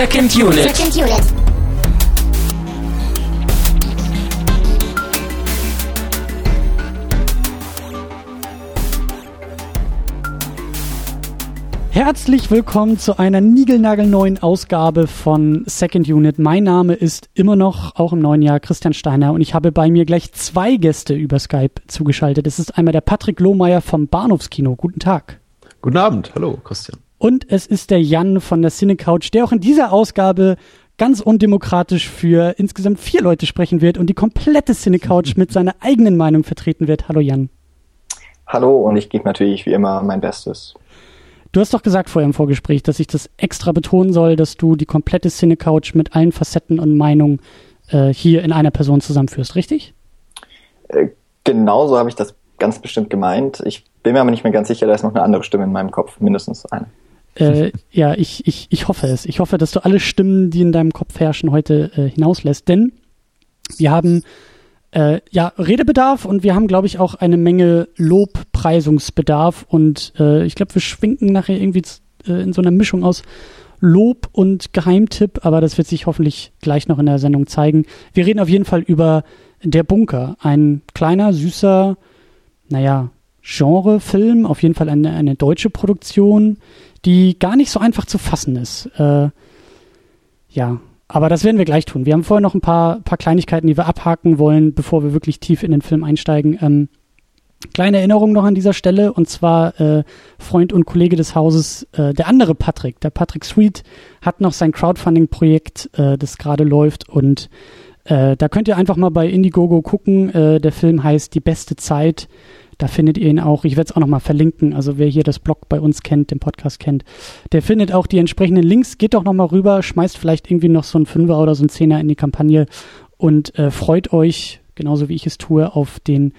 Second Unit. Second Unit. Herzlich willkommen zu einer niegelnagelneuen Ausgabe von Second Unit. Mein Name ist immer noch, auch im neuen Jahr, Christian Steiner und ich habe bei mir gleich zwei Gäste über Skype zugeschaltet. Es ist einmal der Patrick Lohmeier vom Bahnhofskino. Guten Tag. Guten Abend. Hallo, Christian. Und es ist der Jan von der Cinecouch, der auch in dieser Ausgabe ganz undemokratisch für insgesamt vier Leute sprechen wird und die komplette Cinecouch mit seiner eigenen Meinung vertreten wird. Hallo Jan. Hallo und ich gebe natürlich wie immer mein Bestes. Du hast doch gesagt vorher im Vorgespräch, dass ich das extra betonen soll, dass du die komplette Cinecouch mit allen Facetten und Meinungen äh, hier in einer Person zusammenführst, richtig? Äh, genau so habe ich das ganz bestimmt gemeint. Ich bin mir aber nicht mehr ganz sicher, da ist noch eine andere Stimme in meinem Kopf, mindestens eine. Äh, ja, ich, ich, ich hoffe es. Ich hoffe, dass du alle Stimmen, die in deinem Kopf herrschen, heute äh, hinauslässt. Denn wir haben äh, ja, Redebedarf und wir haben, glaube ich, auch eine Menge Lobpreisungsbedarf und äh, ich glaube, wir schwinken nachher irgendwie äh, in so einer Mischung aus Lob und Geheimtipp, aber das wird sich hoffentlich gleich noch in der Sendung zeigen. Wir reden auf jeden Fall über Der Bunker, ein kleiner, süßer, naja, Genrefilm, auf jeden Fall eine, eine deutsche Produktion, die gar nicht so einfach zu fassen ist. Äh, ja, aber das werden wir gleich tun. Wir haben vorher noch ein paar, paar Kleinigkeiten, die wir abhaken wollen, bevor wir wirklich tief in den Film einsteigen. Ähm, kleine Erinnerung noch an dieser Stelle, und zwar äh, Freund und Kollege des Hauses, äh, der andere Patrick, der Patrick Sweet, hat noch sein Crowdfunding-Projekt, äh, das gerade läuft und äh, da könnt ihr einfach mal bei Indiegogo gucken. Äh, der Film heißt Die beste Zeit. Da findet ihr ihn auch. Ich werde es auch nochmal verlinken. Also wer hier das Blog bei uns kennt, den Podcast kennt, der findet auch die entsprechenden Links. Geht doch nochmal rüber, schmeißt vielleicht irgendwie noch so ein Fünfer oder so ein Zehner in die Kampagne und äh, freut euch, genauso wie ich es tue, auf den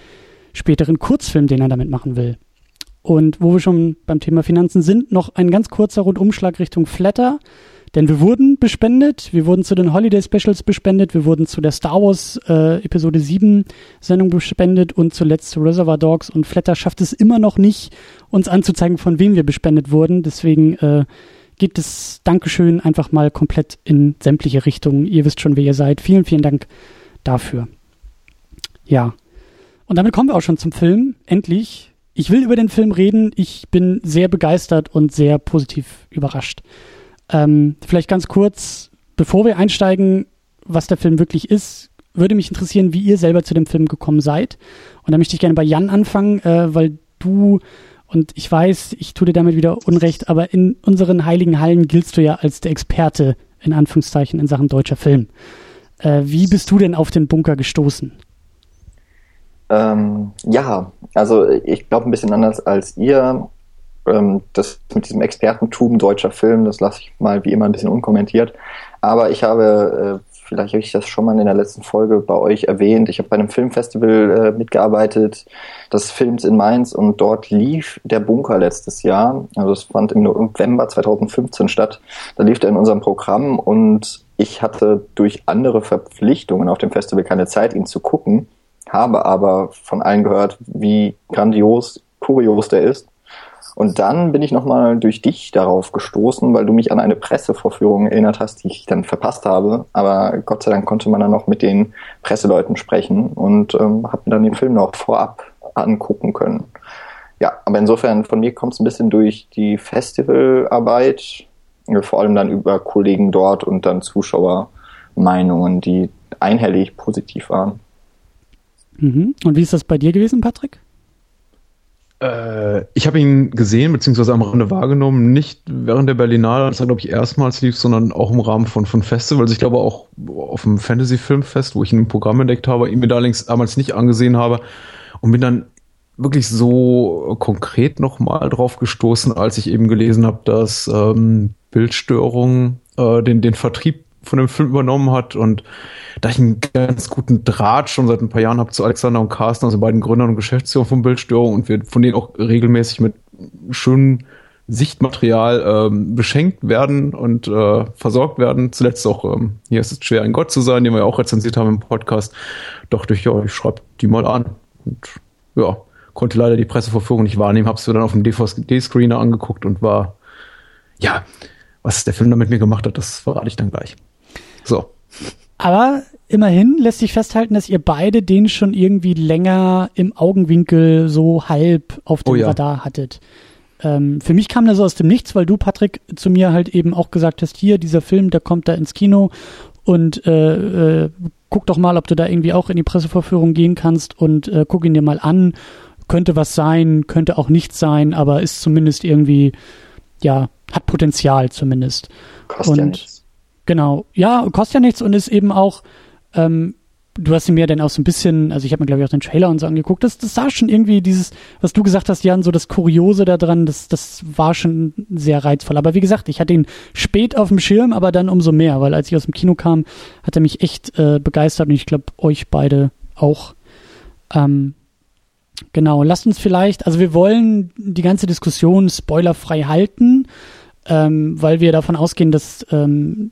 späteren Kurzfilm, den er damit machen will. Und wo wir schon beim Thema Finanzen sind, noch ein ganz kurzer Rundumschlag Richtung Flatter. Denn wir wurden bespendet, wir wurden zu den Holiday Specials bespendet, wir wurden zu der Star Wars äh, Episode 7 Sendung bespendet und zuletzt zu Reservoir Dogs und Flatter schafft es immer noch nicht, uns anzuzeigen, von wem wir bespendet wurden. Deswegen äh, geht es Dankeschön einfach mal komplett in sämtliche Richtungen. Ihr wisst schon, wer ihr seid. Vielen, vielen Dank dafür. Ja. Und damit kommen wir auch schon zum Film. Endlich. Ich will über den Film reden. Ich bin sehr begeistert und sehr positiv überrascht. Ähm, vielleicht ganz kurz, bevor wir einsteigen, was der Film wirklich ist, würde mich interessieren, wie ihr selber zu dem Film gekommen seid. Und da möchte ich gerne bei Jan anfangen, äh, weil du und ich weiß, ich tue dir damit wieder Unrecht, aber in unseren heiligen Hallen giltst du ja als der Experte in Anführungszeichen in Sachen deutscher Film. Äh, wie bist du denn auf den Bunker gestoßen? Ähm, ja, also ich glaube ein bisschen anders als ihr ähm, das mit diesem Expertentum deutscher Film, das lasse ich mal wie immer ein bisschen unkommentiert. Aber ich habe, äh, vielleicht habe ich das schon mal in der letzten Folge bei euch erwähnt, ich habe bei einem Filmfestival äh, mitgearbeitet, das Films in Mainz und dort lief der Bunker letztes Jahr. Also es fand im November 2015 statt. Da lief er in unserem Programm und ich hatte durch andere Verpflichtungen auf dem Festival keine Zeit, ihn zu gucken, habe aber von allen gehört, wie grandios, kurios der ist und dann bin ich nochmal durch dich darauf gestoßen, weil du mich an eine Pressevorführung erinnert hast, die ich dann verpasst habe. Aber Gott sei Dank konnte man dann noch mit den Presseleuten sprechen und ähm, habe mir dann den Film noch vorab angucken können. Ja, aber insofern von mir kommt es ein bisschen durch die Festivalarbeit, vor allem dann über Kollegen dort und dann Zuschauermeinungen, die einhellig positiv waren. Mhm. Und wie ist das bei dir gewesen, Patrick? Äh, ich habe ihn gesehen, beziehungsweise am Rande wahrgenommen, nicht während der Berlinale, das war, glaube ich, erstmals lief, sondern auch im Rahmen von, von Festivals. Ich glaube auch auf dem Fantasy-Filmfest, wo ich ihn im Programm entdeckt habe, ihn mir damals nicht angesehen habe und bin dann wirklich so konkret nochmal drauf gestoßen, als ich eben gelesen habe, dass ähm, Bildstörungen äh, den, den Vertrieb von dem Film übernommen hat und da ich einen ganz guten Draht schon seit ein paar Jahren habe zu Alexander und Carsten, also beiden Gründern und Geschäftsführern von Bildstörung und wir von denen auch regelmäßig mit schönem Sichtmaterial ähm, beschenkt werden und äh, versorgt werden. Zuletzt auch, ähm, hier ist es schwer, ein Gott zu sein, den wir ja auch rezensiert haben im Podcast. Doch durch, ja, ich schreibe die mal an. Und ja, konnte leider die Presseverfügung nicht wahrnehmen, hab's mir dann auf dem DVD-Screener angeguckt und war, ja, was der Film damit mir gemacht hat, das verrate ich dann gleich. So. Aber immerhin lässt sich festhalten, dass ihr beide den schon irgendwie länger im Augenwinkel so halb auf dem oh ja. Radar hattet. Ähm, für mich kam das aus dem Nichts, weil du, Patrick, zu mir halt eben auch gesagt hast, hier, dieser Film, der kommt da ins Kino und äh, äh, guck doch mal, ob du da irgendwie auch in die Presseverführung gehen kannst und äh, guck ihn dir mal an. Könnte was sein, könnte auch nichts sein, aber ist zumindest irgendwie, ja, hat Potenzial zumindest. Kostet und, ja nichts. Genau, ja, kostet ja nichts und ist eben auch, ähm, du hast mir dann auch so ein bisschen, also ich habe mir glaube ich auch den Trailer und so angeguckt, das, das sah schon irgendwie dieses, was du gesagt hast, Jan, so das Kuriose da dran, das, das war schon sehr reizvoll. Aber wie gesagt, ich hatte ihn spät auf dem Schirm, aber dann umso mehr, weil als ich aus dem Kino kam, hat er mich echt äh, begeistert und ich glaube euch beide auch. Ähm, genau, lasst uns vielleicht, also wir wollen die ganze Diskussion spoilerfrei halten, ähm, weil wir davon ausgehen, dass ähm,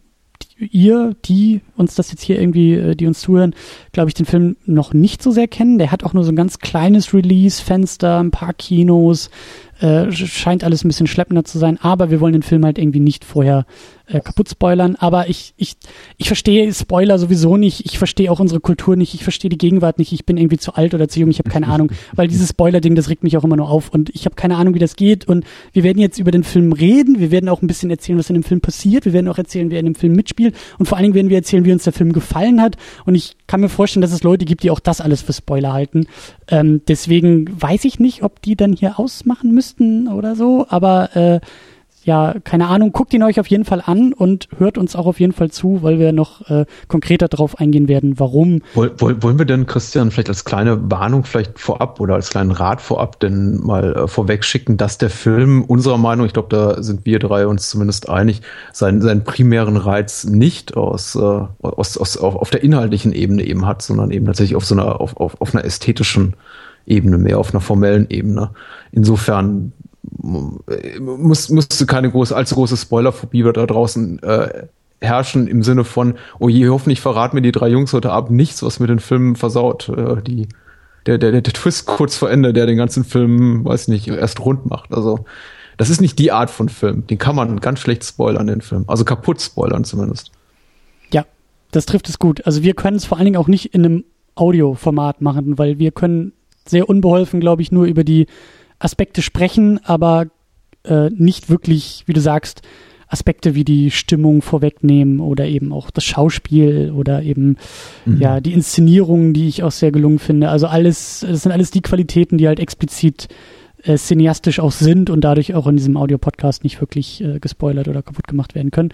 ihr, die uns das jetzt hier irgendwie, äh, die uns zuhören, glaube ich, den Film noch nicht so sehr kennen. Der hat auch nur so ein ganz kleines Release-Fenster, ein paar Kinos, äh, scheint alles ein bisschen schleppender zu sein, aber wir wollen den Film halt irgendwie nicht vorher äh, kaputt spoilern. Aber ich, ich, ich verstehe Spoiler sowieso nicht. Ich verstehe auch unsere Kultur nicht. Ich verstehe die Gegenwart nicht. Ich bin irgendwie zu alt oder zu jung. Ich habe keine Ahnung. Weil dieses Spoiler-Ding, das regt mich auch immer nur auf. Und ich habe keine Ahnung, wie das geht. Und wir werden jetzt über den Film reden. Wir werden auch ein bisschen erzählen, was in dem Film passiert. Wir werden auch erzählen, wer in dem Film mitspielt. Und vor allen Dingen werden wir erzählen, wie uns der Film gefallen hat. Und ich kann mir vorstellen, dass es Leute gibt, die auch das alles für Spoiler halten. Ähm, deswegen weiß ich nicht, ob die dann hier ausmachen müssten oder so. Aber äh, ja, keine Ahnung, guckt ihn euch auf jeden Fall an und hört uns auch auf jeden Fall zu, weil wir noch äh, konkreter darauf eingehen werden, warum. Woll, woll, wollen wir denn, Christian, vielleicht als kleine Warnung vielleicht vorab oder als kleinen Rat vorab denn mal äh, vorweg schicken, dass der Film unserer Meinung, ich glaube, da sind wir drei uns zumindest einig, seinen, seinen primären Reiz nicht aus, äh, aus, aus auf, auf der inhaltlichen Ebene eben hat, sondern eben tatsächlich auf so einer, auf, auf, auf einer ästhetischen Ebene, mehr auf einer formellen Ebene. Insofern muss, musste keine große, allzu große Spoilerphobie da draußen äh, herrschen im Sinne von, oh je, hoffentlich verraten mir die drei Jungs heute Abend nichts, was mir den Film versaut. Äh, die, der, der, der Twist kurz vor Ende, der den ganzen Film, weiß nicht, erst rund macht. Also, das ist nicht die Art von Film. Den kann man ganz schlecht spoilern, den Film. Also kaputt spoilern zumindest. Ja, das trifft es gut. Also wir können es vor allen Dingen auch nicht in einem Audioformat machen, weil wir können sehr unbeholfen, glaube ich, nur über die Aspekte sprechen, aber äh, nicht wirklich, wie du sagst, Aspekte wie die Stimmung vorwegnehmen oder eben auch das Schauspiel oder eben mhm. ja die Inszenierung, die ich auch sehr gelungen finde. Also alles, das sind alles die Qualitäten, die halt explizit äh, cineastisch auch sind und dadurch auch in diesem Audio-Podcast nicht wirklich äh, gespoilert oder kaputt gemacht werden können.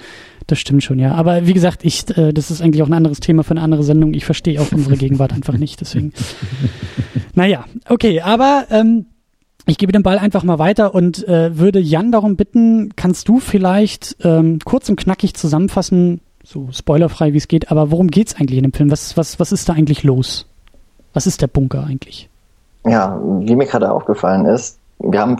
Das stimmt schon, ja. Aber wie gesagt, ich, äh, das ist eigentlich auch ein anderes Thema für eine andere Sendung. Ich verstehe auch unsere Gegenwart einfach nicht. Deswegen. Naja, okay, aber ähm, ich gebe den Ball einfach mal weiter und äh, würde Jan darum bitten, kannst du vielleicht ähm, kurz und knackig zusammenfassen, so spoilerfrei wie es geht, aber worum geht's eigentlich in dem Film? Was, was, was ist da eigentlich los? Was ist der Bunker eigentlich? Ja, wie mir gerade aufgefallen ist, wir haben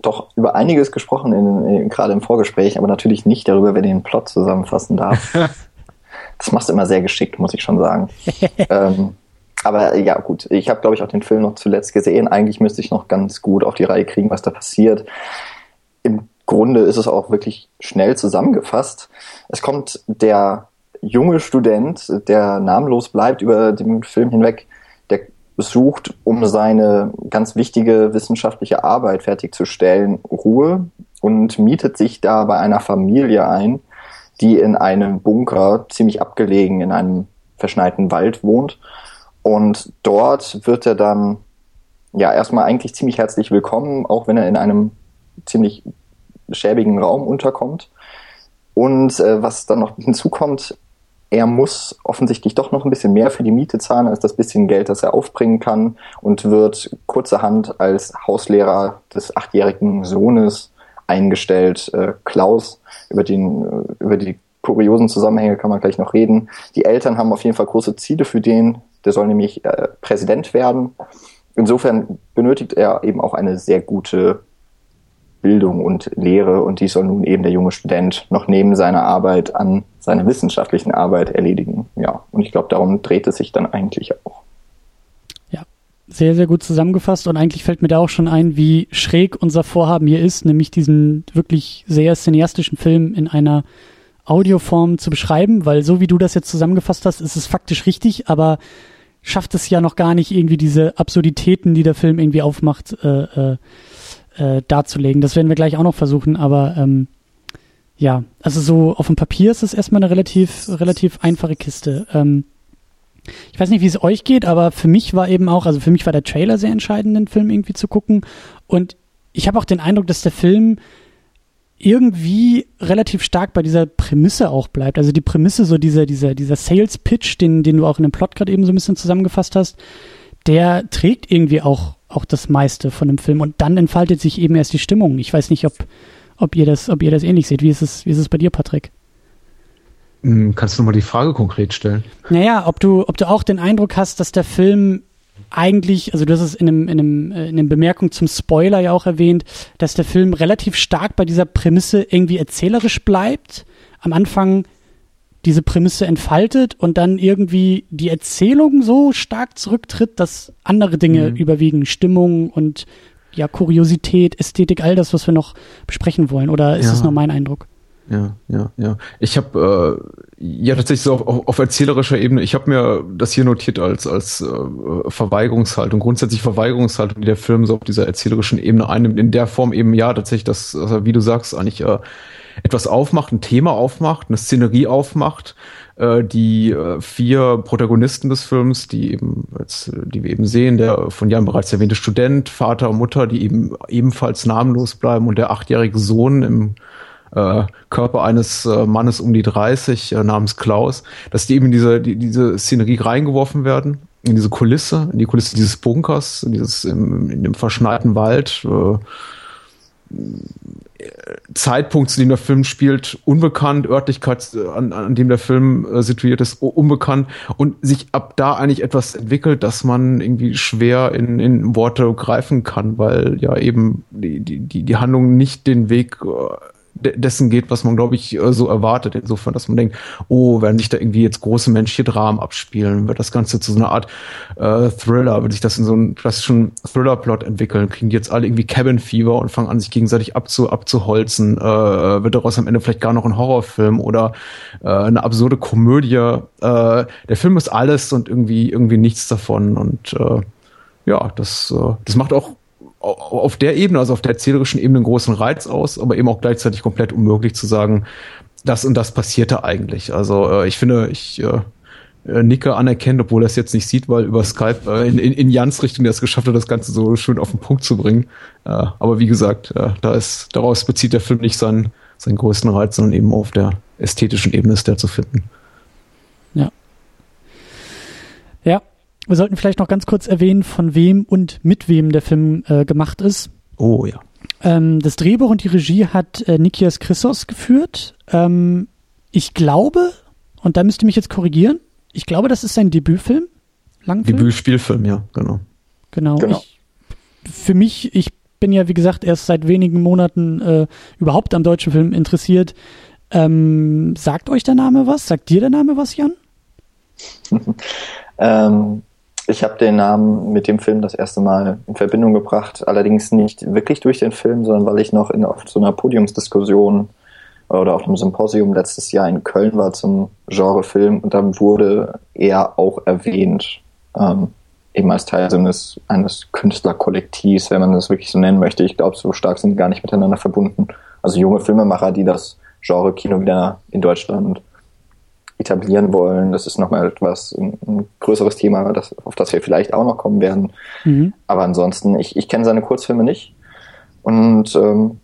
doch über einiges gesprochen, in, in, gerade im Vorgespräch, aber natürlich nicht darüber, wer den Plot zusammenfassen darf. das machst du immer sehr geschickt, muss ich schon sagen. ähm, aber ja, gut, ich habe, glaube ich, auch den Film noch zuletzt gesehen. Eigentlich müsste ich noch ganz gut auf die Reihe kriegen, was da passiert. Im Grunde ist es auch wirklich schnell zusammengefasst. Es kommt der junge Student, der namenlos bleibt über den Film hinweg, der sucht, um seine ganz wichtige wissenschaftliche Arbeit fertigzustellen, Ruhe und mietet sich da bei einer Familie ein, die in einem Bunker ziemlich abgelegen in einem verschneiten Wald wohnt und dort wird er dann ja erstmal eigentlich ziemlich herzlich willkommen, auch wenn er in einem ziemlich schäbigen Raum unterkommt. Und äh, was dann noch hinzukommt, er muss offensichtlich doch noch ein bisschen mehr für die Miete zahlen als das bisschen Geld, das er aufbringen kann und wird kurzerhand als Hauslehrer des achtjährigen Sohnes eingestellt. Äh, Klaus, über den, äh, über die kuriosen Zusammenhänge kann man gleich noch reden. Die Eltern haben auf jeden Fall große Ziele für den, der soll nämlich äh, Präsident werden. Insofern benötigt er eben auch eine sehr gute Bildung und Lehre und die soll nun eben der junge Student noch neben seiner Arbeit an seiner wissenschaftlichen Arbeit erledigen. Ja, und ich glaube, darum dreht es sich dann eigentlich auch. Ja, sehr, sehr gut zusammengefasst und eigentlich fällt mir da auch schon ein, wie schräg unser Vorhaben hier ist, nämlich diesen wirklich sehr cineastischen Film in einer Audioform zu beschreiben, weil so wie du das jetzt zusammengefasst hast, ist es faktisch richtig, aber schafft es ja noch gar nicht irgendwie diese Absurditäten, die der Film irgendwie aufmacht, äh, äh, äh, darzulegen. Das werden wir gleich auch noch versuchen, aber ähm, ja, also so auf dem Papier ist es erstmal eine relativ, relativ einfache Kiste. Ähm, ich weiß nicht, wie es euch geht, aber für mich war eben auch, also für mich war der Trailer sehr entscheidend, den Film irgendwie zu gucken. Und ich habe auch den Eindruck, dass der Film irgendwie relativ stark bei dieser Prämisse auch bleibt. Also die Prämisse, so dieser, dieser, dieser Sales Pitch, den, den du auch in dem Plot gerade eben so ein bisschen zusammengefasst hast, der trägt irgendwie auch, auch das meiste von dem Film. Und dann entfaltet sich eben erst die Stimmung. Ich weiß nicht, ob, ob ihr das, ob ihr das ähnlich seht. Wie ist es, wie ist es bei dir, Patrick? Hm, kannst du mal die Frage konkret stellen? Naja, ob du, ob du auch den Eindruck hast, dass der Film eigentlich, also du hast es in einem, in einem, äh, in einem Bemerkung zum Spoiler ja auch erwähnt, dass der Film relativ stark bei dieser Prämisse irgendwie erzählerisch bleibt. Am Anfang diese Prämisse entfaltet und dann irgendwie die Erzählung so stark zurücktritt, dass andere Dinge mhm. überwiegen, Stimmung und ja, Kuriosität, Ästhetik, all das, was wir noch besprechen wollen. Oder ist ja. das nur mein Eindruck? Ja, ja, ja. Ich habe äh, ja tatsächlich so auf, auf erzählerischer Ebene, ich habe mir das hier notiert als als äh, Verweigerungshaltung, grundsätzlich Verweigerungshaltung, die der Film so auf dieser erzählerischen Ebene einnimmt, in der Form eben ja tatsächlich, dass, also, wie du sagst, eigentlich äh, etwas aufmacht, ein Thema aufmacht, eine Szenerie aufmacht, äh, die äh, vier Protagonisten des Films, die eben, jetzt, die wir eben sehen, der von Jan bereits erwähnte Student, Vater Mutter, die eben ebenfalls namenlos bleiben und der achtjährige Sohn im äh, Körper eines äh, Mannes um die 30 äh, namens Klaus, dass die eben in diese, die, diese Szenerie reingeworfen werden, in diese Kulisse, in die Kulisse dieses Bunkers, in dieses im, in dem verschneiten Wald. Äh, Zeitpunkt, zu dem der Film spielt, unbekannt, Örtlichkeit, äh, an, an dem der Film äh, situiert ist, unbekannt und sich ab da eigentlich etwas entwickelt, dass man irgendwie schwer in, in Worte greifen kann, weil ja eben die, die, die Handlung nicht den Weg äh, dessen geht, was man, glaube ich, äh, so erwartet. Insofern, dass man denkt, oh, werden sich da irgendwie jetzt große menschliche Dramen abspielen, wird das Ganze zu so einer Art äh, Thriller, wird sich das in so einen klassischen Thriller-Plot entwickeln, kriegen die jetzt alle irgendwie Cabin Fever und fangen an, sich gegenseitig abzu, abzuholzen, äh, wird daraus am Ende vielleicht gar noch ein Horrorfilm oder äh, eine absurde Komödie. Äh, der Film ist alles und irgendwie, irgendwie nichts davon und äh, ja, das, äh, das macht auch auf der Ebene, also auf der erzählerischen Ebene einen großen Reiz aus, aber eben auch gleichzeitig komplett unmöglich zu sagen, das und das passierte eigentlich. Also äh, ich finde, ich äh, äh nicke anerkennt, obwohl er es jetzt nicht sieht, weil über Skype äh, in, in, in Jans Richtung der es geschafft hat, das Ganze so schön auf den Punkt zu bringen. Äh, aber wie gesagt, äh, da ist, daraus bezieht der Film nicht seinen, seinen größten Reiz, sondern eben auf der ästhetischen Ebene ist der zu finden. Ja. Ja, wir sollten vielleicht noch ganz kurz erwähnen, von wem und mit wem der Film äh, gemacht ist. Oh ja. Ähm, das Drehbuch und die Regie hat äh, Nikias Chrysos geführt. Ähm, ich glaube, und da müsst ihr mich jetzt korrigieren, ich glaube, das ist sein Debütfilm. Langfilm. Debütspielfilm, ja, genau. Genau. genau. Ich, für mich, ich bin ja, wie gesagt, erst seit wenigen Monaten äh, überhaupt am deutschen Film interessiert. Ähm, sagt euch der Name was? Sagt dir der Name was, Jan? ähm, ich habe den Namen mit dem Film das erste Mal in Verbindung gebracht, allerdings nicht wirklich durch den Film, sondern weil ich noch in, auf so einer Podiumsdiskussion oder auf einem Symposium letztes Jahr in Köln war zum Genrefilm und da wurde er auch erwähnt, ähm, eben als Teil eines, eines Künstlerkollektivs, wenn man das wirklich so nennen möchte. Ich glaube, so stark sind die gar nicht miteinander verbunden. Also junge Filmemacher, die das Genre-Kino wieder in Deutschland etablieren wollen. Das ist nochmal etwas, ein, ein größeres Thema, das, auf das wir vielleicht auch noch kommen werden. Mhm. Aber ansonsten, ich, ich kenne seine Kurzfilme nicht. Und ähm,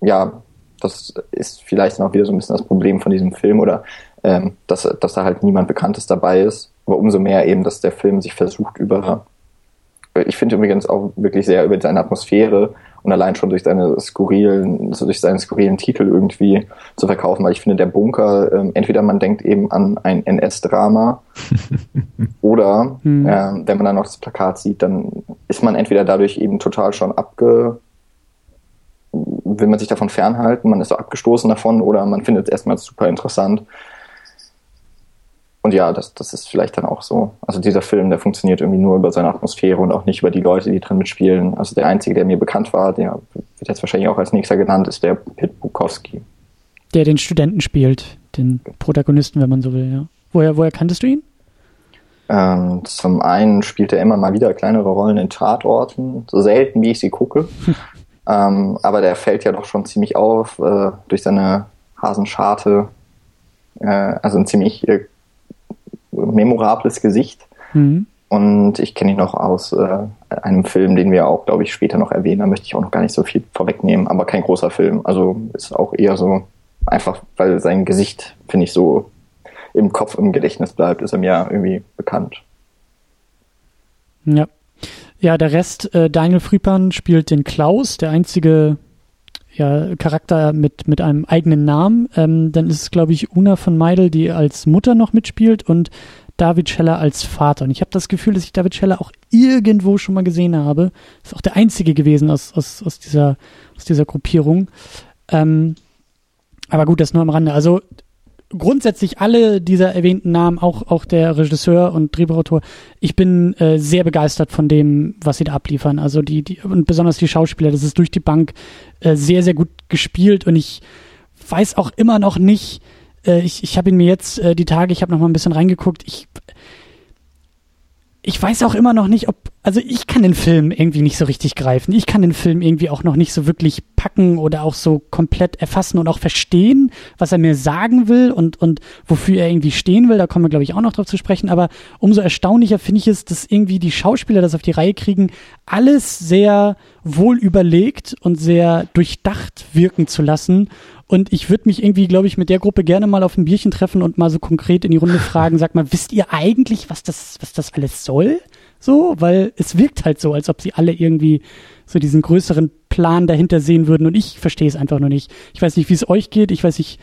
ja, das ist vielleicht dann auch wieder so ein bisschen das Problem von diesem Film oder ähm, dass, dass da halt niemand Bekanntes dabei ist. Aber umso mehr eben, dass der Film sich versucht über, ich finde übrigens auch wirklich sehr über seine Atmosphäre und allein schon durch seine skurrilen, so durch seinen skurrilen Titel irgendwie zu verkaufen, weil ich finde, der Bunker, ähm, entweder man denkt eben an ein NS-Drama oder hm. äh, wenn man dann noch das Plakat sieht, dann ist man entweder dadurch eben total schon abge will man sich davon fernhalten, man ist so abgestoßen davon oder man findet es erstmal super interessant. Und ja, das, das ist vielleicht dann auch so. Also dieser Film, der funktioniert irgendwie nur über seine Atmosphäre und auch nicht über die Leute, die drin mitspielen. Also der einzige, der mir bekannt war, der wird jetzt wahrscheinlich auch als nächster genannt, ist der Pit Bukowski. Der den Studenten spielt, den Protagonisten, wenn man so will, ja. Woher, woher kanntest du ihn? Ähm, zum einen spielt er immer mal wieder kleinere Rollen in Tatorten, so selten wie ich sie gucke. ähm, aber der fällt ja doch schon ziemlich auf äh, durch seine Hasenscharte. Äh, also ein ziemlich äh, memorables Gesicht. Mhm. Und ich kenne ihn noch aus äh, einem Film, den wir auch, glaube ich, später noch erwähnen. Da möchte ich auch noch gar nicht so viel vorwegnehmen, aber kein großer Film. Also ist auch eher so einfach, weil sein Gesicht, finde ich, so im Kopf, im Gedächtnis bleibt, ist er mir irgendwie bekannt. Ja. Ja, der Rest, äh, Daniel Friepan spielt den Klaus, der einzige ja, Charakter mit, mit einem eigenen Namen. Ähm, dann ist es, glaube ich, Una von Meidel, die als Mutter noch mitspielt und David Scheller als Vater. Und ich habe das Gefühl, dass ich David Scheller auch irgendwo schon mal gesehen habe. Ist auch der einzige gewesen aus, aus, aus, dieser, aus dieser Gruppierung. Ähm, aber gut, das nur am Rande. Also grundsätzlich alle dieser erwähnten Namen, auch, auch der Regisseur und Drehbuchautor, ich bin äh, sehr begeistert von dem, was sie da abliefern. Also die, die, und besonders die Schauspieler, das ist durch die Bank äh, sehr, sehr gut gespielt und ich weiß auch immer noch nicht, äh, ich, ich habe ihn mir jetzt äh, die Tage, ich habe noch mal ein bisschen reingeguckt, ich ich weiß auch immer noch nicht, ob, also ich kann den Film irgendwie nicht so richtig greifen. Ich kann den Film irgendwie auch noch nicht so wirklich packen oder auch so komplett erfassen und auch verstehen, was er mir sagen will und, und wofür er irgendwie stehen will. Da kommen wir, glaube ich, auch noch drauf zu sprechen. Aber umso erstaunlicher finde ich es, dass irgendwie die Schauspieler das auf die Reihe kriegen, alles sehr wohl überlegt und sehr durchdacht wirken zu lassen und ich würde mich irgendwie, glaube ich, mit der Gruppe gerne mal auf ein Bierchen treffen und mal so konkret in die Runde fragen, sag mal, wisst ihr eigentlich, was das, was das alles soll? So, weil es wirkt halt so, als ob sie alle irgendwie so diesen größeren Plan dahinter sehen würden und ich verstehe es einfach nur nicht. Ich weiß nicht, wie es euch geht. Ich weiß nicht,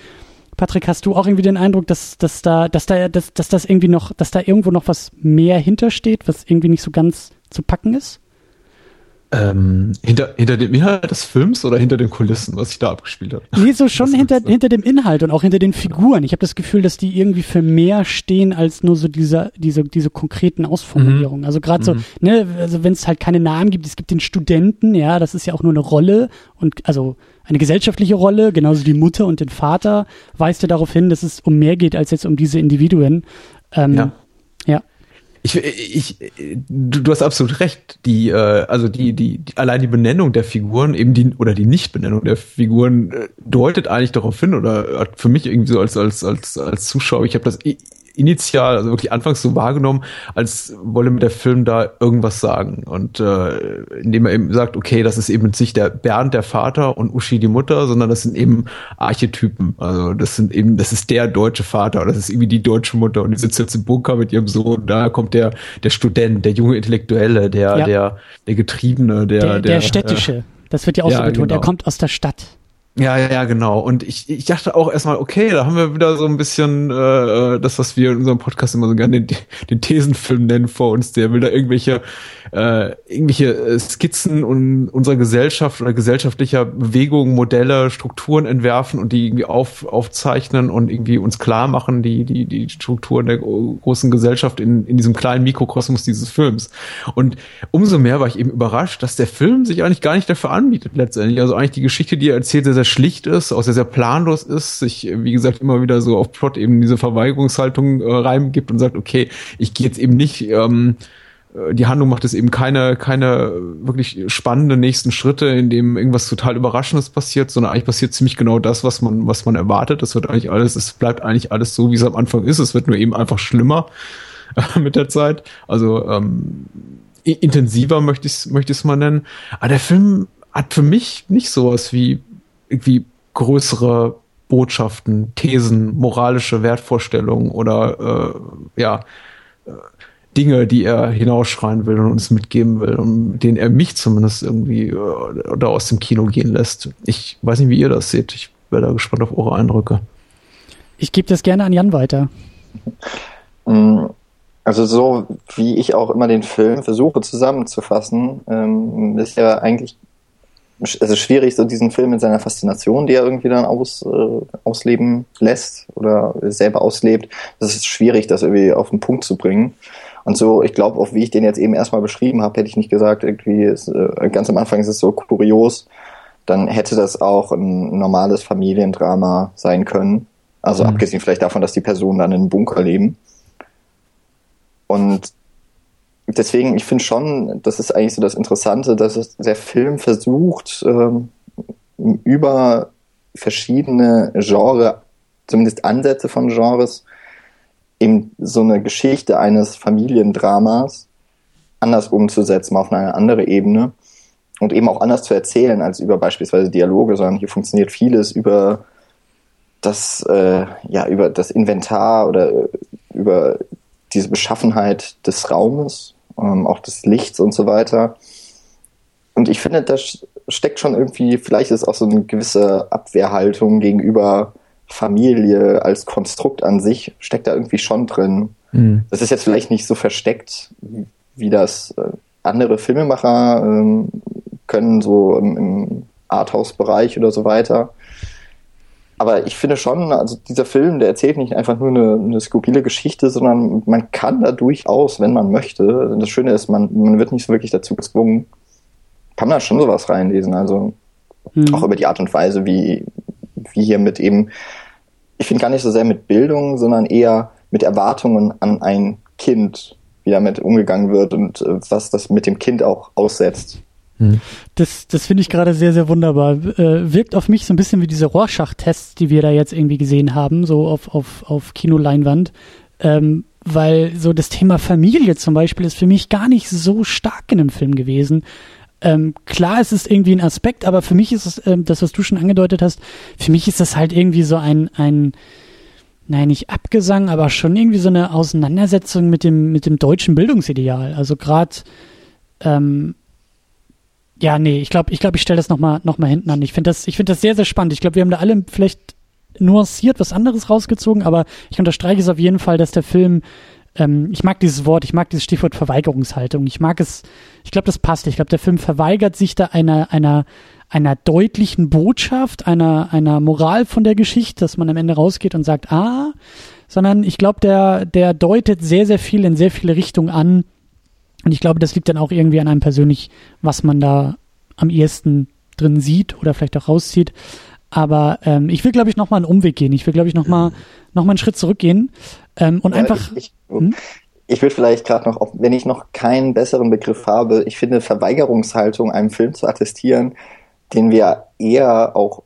Patrick, hast du auch irgendwie den Eindruck, dass, dass da, dass da, dass, dass das irgendwie noch, dass da irgendwo noch was mehr hintersteht, was irgendwie nicht so ganz zu packen ist? Ähm, hinter, hinter dem Inhalt des Films oder hinter den Kulissen, was sich da abgespielt hat? Nee, so schon hinter, hinter dem Inhalt und auch hinter den Figuren. Ich habe das Gefühl, dass die irgendwie für mehr stehen als nur so diese, diese, diese konkreten Ausformulierungen. Mhm. Also gerade so, mhm. ne, also wenn es halt keine Namen gibt, es gibt den Studenten, ja, das ist ja auch nur eine Rolle und also eine gesellschaftliche Rolle, genauso die Mutter und den Vater, weist ja darauf hin, dass es um mehr geht als jetzt um diese Individuen. Ähm, ja. ja. Ich, ich, du, du hast absolut recht. Die, äh, also die, die, die, allein die Benennung der Figuren, eben die oder die Nichtbenennung der Figuren äh, deutet eigentlich darauf hin oder für mich irgendwie so als als als als Zuschauer, ich habe das initial, also wirklich anfangs so wahrgenommen, als wolle mir der Film da irgendwas sagen. Und äh, indem er eben sagt, okay, das ist eben nicht der Bernd der Vater und Uschi die Mutter, sondern das sind eben Archetypen. Also das sind eben, das ist der deutsche Vater oder das ist irgendwie die deutsche Mutter und die sitzt jetzt im Bunker mit ihrem Sohn. Da kommt der, der Student, der junge Intellektuelle, der, ja. der, der Getriebene, der, der, der, der städtische. Äh, das wird ja auch ja, so betont. Genau. Er kommt aus der Stadt. Ja, ja, genau. Und ich, ich dachte auch erstmal, okay, da haben wir wieder so ein bisschen äh, äh das, was wir in unserem Podcast immer so gerne den, den Thesenfilm nennen vor uns. Der will da irgendwelche äh, irgendwelche äh, Skizzen un unserer Gesellschaft oder gesellschaftlicher Bewegungen, Modelle, Strukturen entwerfen und die irgendwie auf, aufzeichnen und irgendwie uns klar machen, die, die, die Strukturen der großen Gesellschaft in, in diesem kleinen Mikrokosmos dieses Films. Und umso mehr war ich eben überrascht, dass der Film sich eigentlich gar nicht dafür anbietet letztendlich. Also eigentlich die Geschichte, die er erzählt, sehr, sehr schlicht ist, auch sehr, sehr planlos ist, sich, wie gesagt, immer wieder so auf Plot eben diese Verweigerungshaltung äh, reingibt und sagt, okay, ich gehe jetzt eben nicht ähm, äh, die Handlung macht es eben keine, keine wirklich spannenden nächsten Schritte, in dem irgendwas total Überraschendes passiert, sondern eigentlich passiert ziemlich genau das, was man, was man erwartet. Das wird eigentlich alles, es bleibt eigentlich alles so, wie es am Anfang ist. Es wird nur eben einfach schlimmer äh, mit der Zeit. Also ähm, intensiver möchte ich es möchte mal nennen. Aber der Film hat für mich nicht sowas wie irgendwie größere Botschaften, Thesen, moralische Wertvorstellungen oder äh, ja äh, Dinge, die er hinausschreien will und uns mitgeben will und denen er mich zumindest irgendwie äh, da aus dem Kino gehen lässt. Ich weiß nicht, wie ihr das seht. Ich wäre da gespannt auf eure Eindrücke. Ich gebe das gerne an Jan weiter. Mm, also so wie ich auch immer den Film versuche zusammenzufassen, ähm, ist ja eigentlich es ist schwierig, so diesen Film mit seiner Faszination, die er irgendwie dann aus, äh, ausleben lässt oder selber auslebt, das ist schwierig, das irgendwie auf den Punkt zu bringen. Und so, ich glaube, auch wie ich den jetzt eben erstmal beschrieben habe, hätte ich nicht gesagt, irgendwie ist, äh, ganz am Anfang ist es so kurios, dann hätte das auch ein normales Familiendrama sein können. Also mhm. abgesehen vielleicht davon, dass die Personen dann in einem Bunker leben. Und deswegen, ich finde schon, das ist eigentlich so das Interessante, dass der Film versucht, ähm, über verschiedene Genre, zumindest Ansätze von Genres, eben so eine Geschichte eines Familiendramas anders umzusetzen, auf eine andere Ebene und eben auch anders zu erzählen als über beispielsweise Dialoge, sondern hier funktioniert vieles über das, äh, ja, über das Inventar oder äh, über diese Beschaffenheit des Raumes, ähm, auch des Lichts und so weiter. Und ich finde, da steckt schon irgendwie, vielleicht ist auch so eine gewisse Abwehrhaltung gegenüber Familie als Konstrukt an sich, steckt da irgendwie schon drin. Mhm. Das ist jetzt vielleicht nicht so versteckt, wie das äh, andere Filmemacher ähm, können, so im, im Arthouse-Bereich oder so weiter. Aber ich finde schon, also dieser Film, der erzählt nicht einfach nur eine, eine skurrile Geschichte, sondern man kann da durchaus, wenn man möchte. Das Schöne ist, man, man wird nicht so wirklich dazu gezwungen. Kann man da schon sowas reinlesen. Also mhm. auch über die Art und Weise, wie, wie hier mit eben, ich finde gar nicht so sehr mit Bildung, sondern eher mit Erwartungen an ein Kind, wie damit umgegangen wird und äh, was das mit dem Kind auch aussetzt. Hm. Das, das finde ich gerade sehr, sehr wunderbar. Äh, wirkt auf mich so ein bisschen wie diese Rorschach-Tests, die wir da jetzt irgendwie gesehen haben, so auf, auf, auf Kinoleinwand. Ähm, weil so das Thema Familie zum Beispiel ist für mich gar nicht so stark in dem Film gewesen. Ähm, klar, es ist irgendwie ein Aspekt, aber für mich ist es, ähm, das, was du schon angedeutet hast, für mich ist das halt irgendwie so ein, ein, nein, nicht Abgesang, aber schon irgendwie so eine Auseinandersetzung mit dem, mit dem deutschen Bildungsideal. Also gerade, ähm, ja, nee, ich glaube, ich glaube, ich stelle das nochmal noch mal hinten an. Ich finde das, ich finde das sehr, sehr spannend. Ich glaube, wir haben da alle vielleicht nuanciert was anderes rausgezogen, aber ich unterstreiche es auf jeden Fall, dass der Film, ähm, ich mag dieses Wort, ich mag dieses Stichwort Verweigerungshaltung. Ich mag es, ich glaube, das passt. Ich glaube, der Film verweigert sich da einer, einer, einer deutlichen Botschaft, einer, einer Moral von der Geschichte, dass man am Ende rausgeht und sagt, ah, sondern ich glaube, der, der deutet sehr, sehr viel in sehr viele Richtungen an, und ich glaube, das liegt dann auch irgendwie an einem persönlich, was man da am ehesten drin sieht oder vielleicht auch rauszieht. Aber ähm, ich will, glaube ich, nochmal einen Umweg gehen. Ich will, glaube ich, nochmal noch mal einen Schritt zurückgehen ähm, und ja, einfach. Ich, ich, hm? ich würde vielleicht gerade noch, wenn ich noch keinen besseren Begriff habe, ich finde Verweigerungshaltung einem Film zu attestieren, den wir eher auch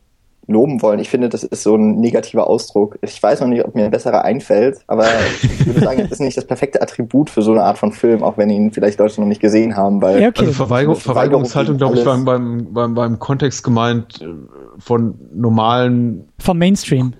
loben wollen. Ich finde, das ist so ein negativer Ausdruck. Ich weiß noch nicht, ob mir ein besserer einfällt, aber ich würde sagen, das ist nicht das perfekte Attribut für so eine Art von Film, auch wenn ihn vielleicht Leute noch nicht gesehen haben. Weil ja, okay. Also Verweigerung, Verweigerungshaltung, glaube ich, beim, beim, beim, beim Kontext gemeint äh, von normalen vom Mainstream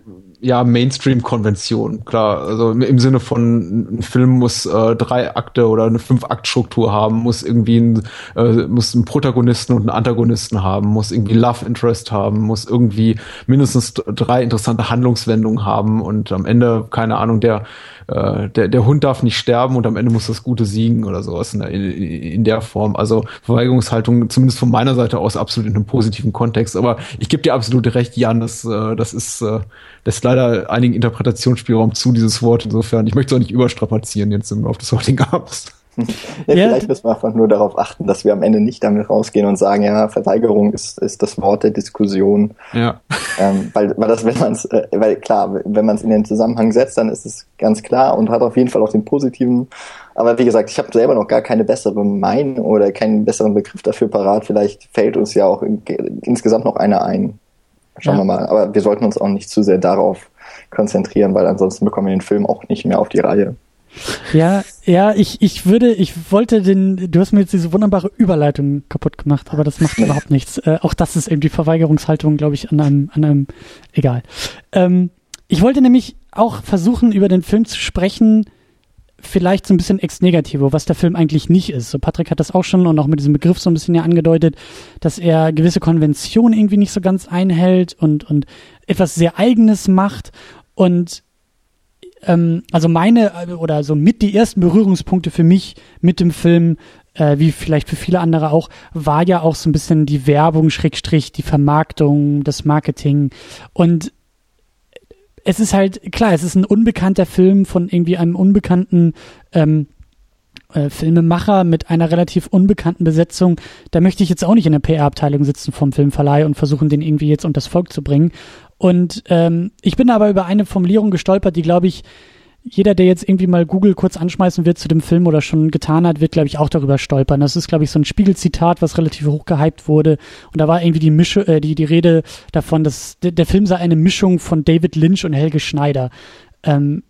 ja, Mainstream-Konvention, klar. Also im Sinne von, ein Film muss äh, drei Akte oder eine Fünf-Akt-Struktur haben, muss irgendwie ein, äh, muss einen Protagonisten und einen Antagonisten haben, muss irgendwie Love Interest haben, muss irgendwie mindestens drei interessante Handlungswendungen haben und am Ende, keine Ahnung, der äh, der, der Hund darf nicht sterben und am Ende muss das Gute siegen oder sowas in der, in, in der Form. Also Verweigerungshaltung zumindest von meiner Seite aus absolut in einem positiven Kontext. Aber ich gebe dir absolut recht, Jan, das, äh, das ist, äh, lässt leider einigen Interpretationsspielraum zu, dieses Wort. Insofern, ich möchte es auch nicht überstrapazieren jetzt im Laufe des heutigen Abends. Ja, ja, vielleicht müssen wir einfach nur darauf achten, dass wir am Ende nicht damit rausgehen und sagen, ja, Verweigerung ist, ist das Wort der Diskussion. Ja. Ähm, weil, weil das, wenn man es, äh, weil klar, wenn man es in den Zusammenhang setzt, dann ist es ganz klar und hat auf jeden Fall auch den positiven. Aber wie gesagt, ich habe selber noch gar keine bessere Meinung oder keinen besseren Begriff dafür parat. Vielleicht fällt uns ja auch in, insgesamt noch einer ein. Schauen ja. wir mal. Aber wir sollten uns auch nicht zu sehr darauf konzentrieren, weil ansonsten bekommen wir den Film auch nicht mehr auf die Reihe. Ja, ja, ich, ich würde, ich wollte den, du hast mir jetzt diese wunderbare Überleitung kaputt gemacht, aber das macht überhaupt nichts. Äh, auch das ist irgendwie Verweigerungshaltung, glaube ich, an einem, an einem, egal. Ähm, ich wollte nämlich auch versuchen, über den Film zu sprechen, vielleicht so ein bisschen ex negativo, was der Film eigentlich nicht ist. So Patrick hat das auch schon und auch mit diesem Begriff so ein bisschen ja angedeutet, dass er gewisse Konventionen irgendwie nicht so ganz einhält und, und etwas sehr eigenes macht und ähm, also meine äh, oder so mit die ersten Berührungspunkte für mich mit dem Film äh, wie vielleicht für viele andere auch, war ja auch so ein bisschen die Werbung, Schrägstrich, die Vermarktung, das Marketing. Und es ist halt, klar, es ist ein unbekannter Film von irgendwie einem unbekannten ähm, äh, Filmemacher mit einer relativ unbekannten Besetzung. Da möchte ich jetzt auch nicht in der PR-Abteilung sitzen vom Filmverleih und versuchen, den irgendwie jetzt unter das Volk zu bringen. Und ähm, ich bin aber über eine Formulierung gestolpert, die, glaube ich, jeder, der jetzt irgendwie mal Google kurz anschmeißen wird zu dem Film oder schon getan hat, wird, glaube ich, auch darüber stolpern. Das ist, glaube ich, so ein Spiegelzitat, was relativ hoch gehypt wurde. Und da war irgendwie die Mische, äh, die, die Rede davon, dass der, der Film sei eine Mischung von David Lynch und Helge Schneider. Ähm,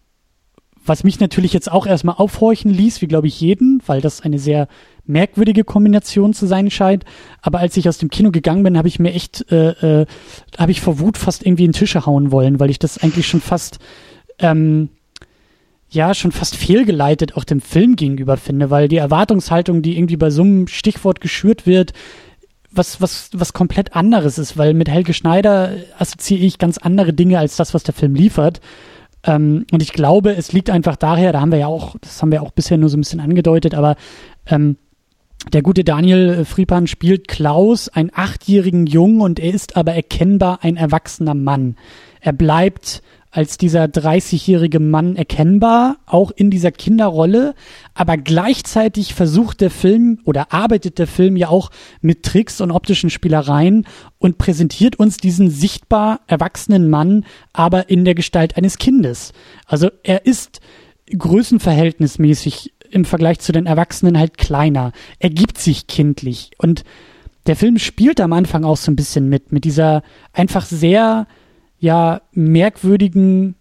was mich natürlich jetzt auch erstmal aufhorchen ließ, wie glaube ich jeden, weil das eine sehr merkwürdige Kombination zu sein scheint. Aber als ich aus dem Kino gegangen bin, habe ich mir echt, äh, äh, habe ich vor Wut fast irgendwie in Tische hauen wollen, weil ich das eigentlich schon fast ähm, ja schon fast fehlgeleitet auch dem Film gegenüber finde, weil die Erwartungshaltung, die irgendwie bei so einem Stichwort geschürt wird, was, was, was komplett anderes ist, weil mit Helge Schneider assoziiere ich ganz andere Dinge als das, was der Film liefert. Ähm, und ich glaube, es liegt einfach daher, da haben wir ja auch, das haben wir auch bisher nur so ein bisschen angedeutet, aber ähm, der gute Daniel Friepan spielt Klaus, einen achtjährigen Jungen, und er ist aber erkennbar ein erwachsener Mann. Er bleibt als dieser 30-jährige Mann erkennbar, auch in dieser Kinderrolle, aber gleichzeitig versucht der Film oder arbeitet der Film ja auch mit Tricks und optischen Spielereien und präsentiert uns diesen sichtbar erwachsenen Mann aber in der Gestalt eines Kindes. Also er ist größenverhältnismäßig im Vergleich zu den Erwachsenen halt kleiner. Er gibt sich kindlich und der Film spielt am Anfang auch so ein bisschen mit, mit dieser einfach sehr ja merkwürdigen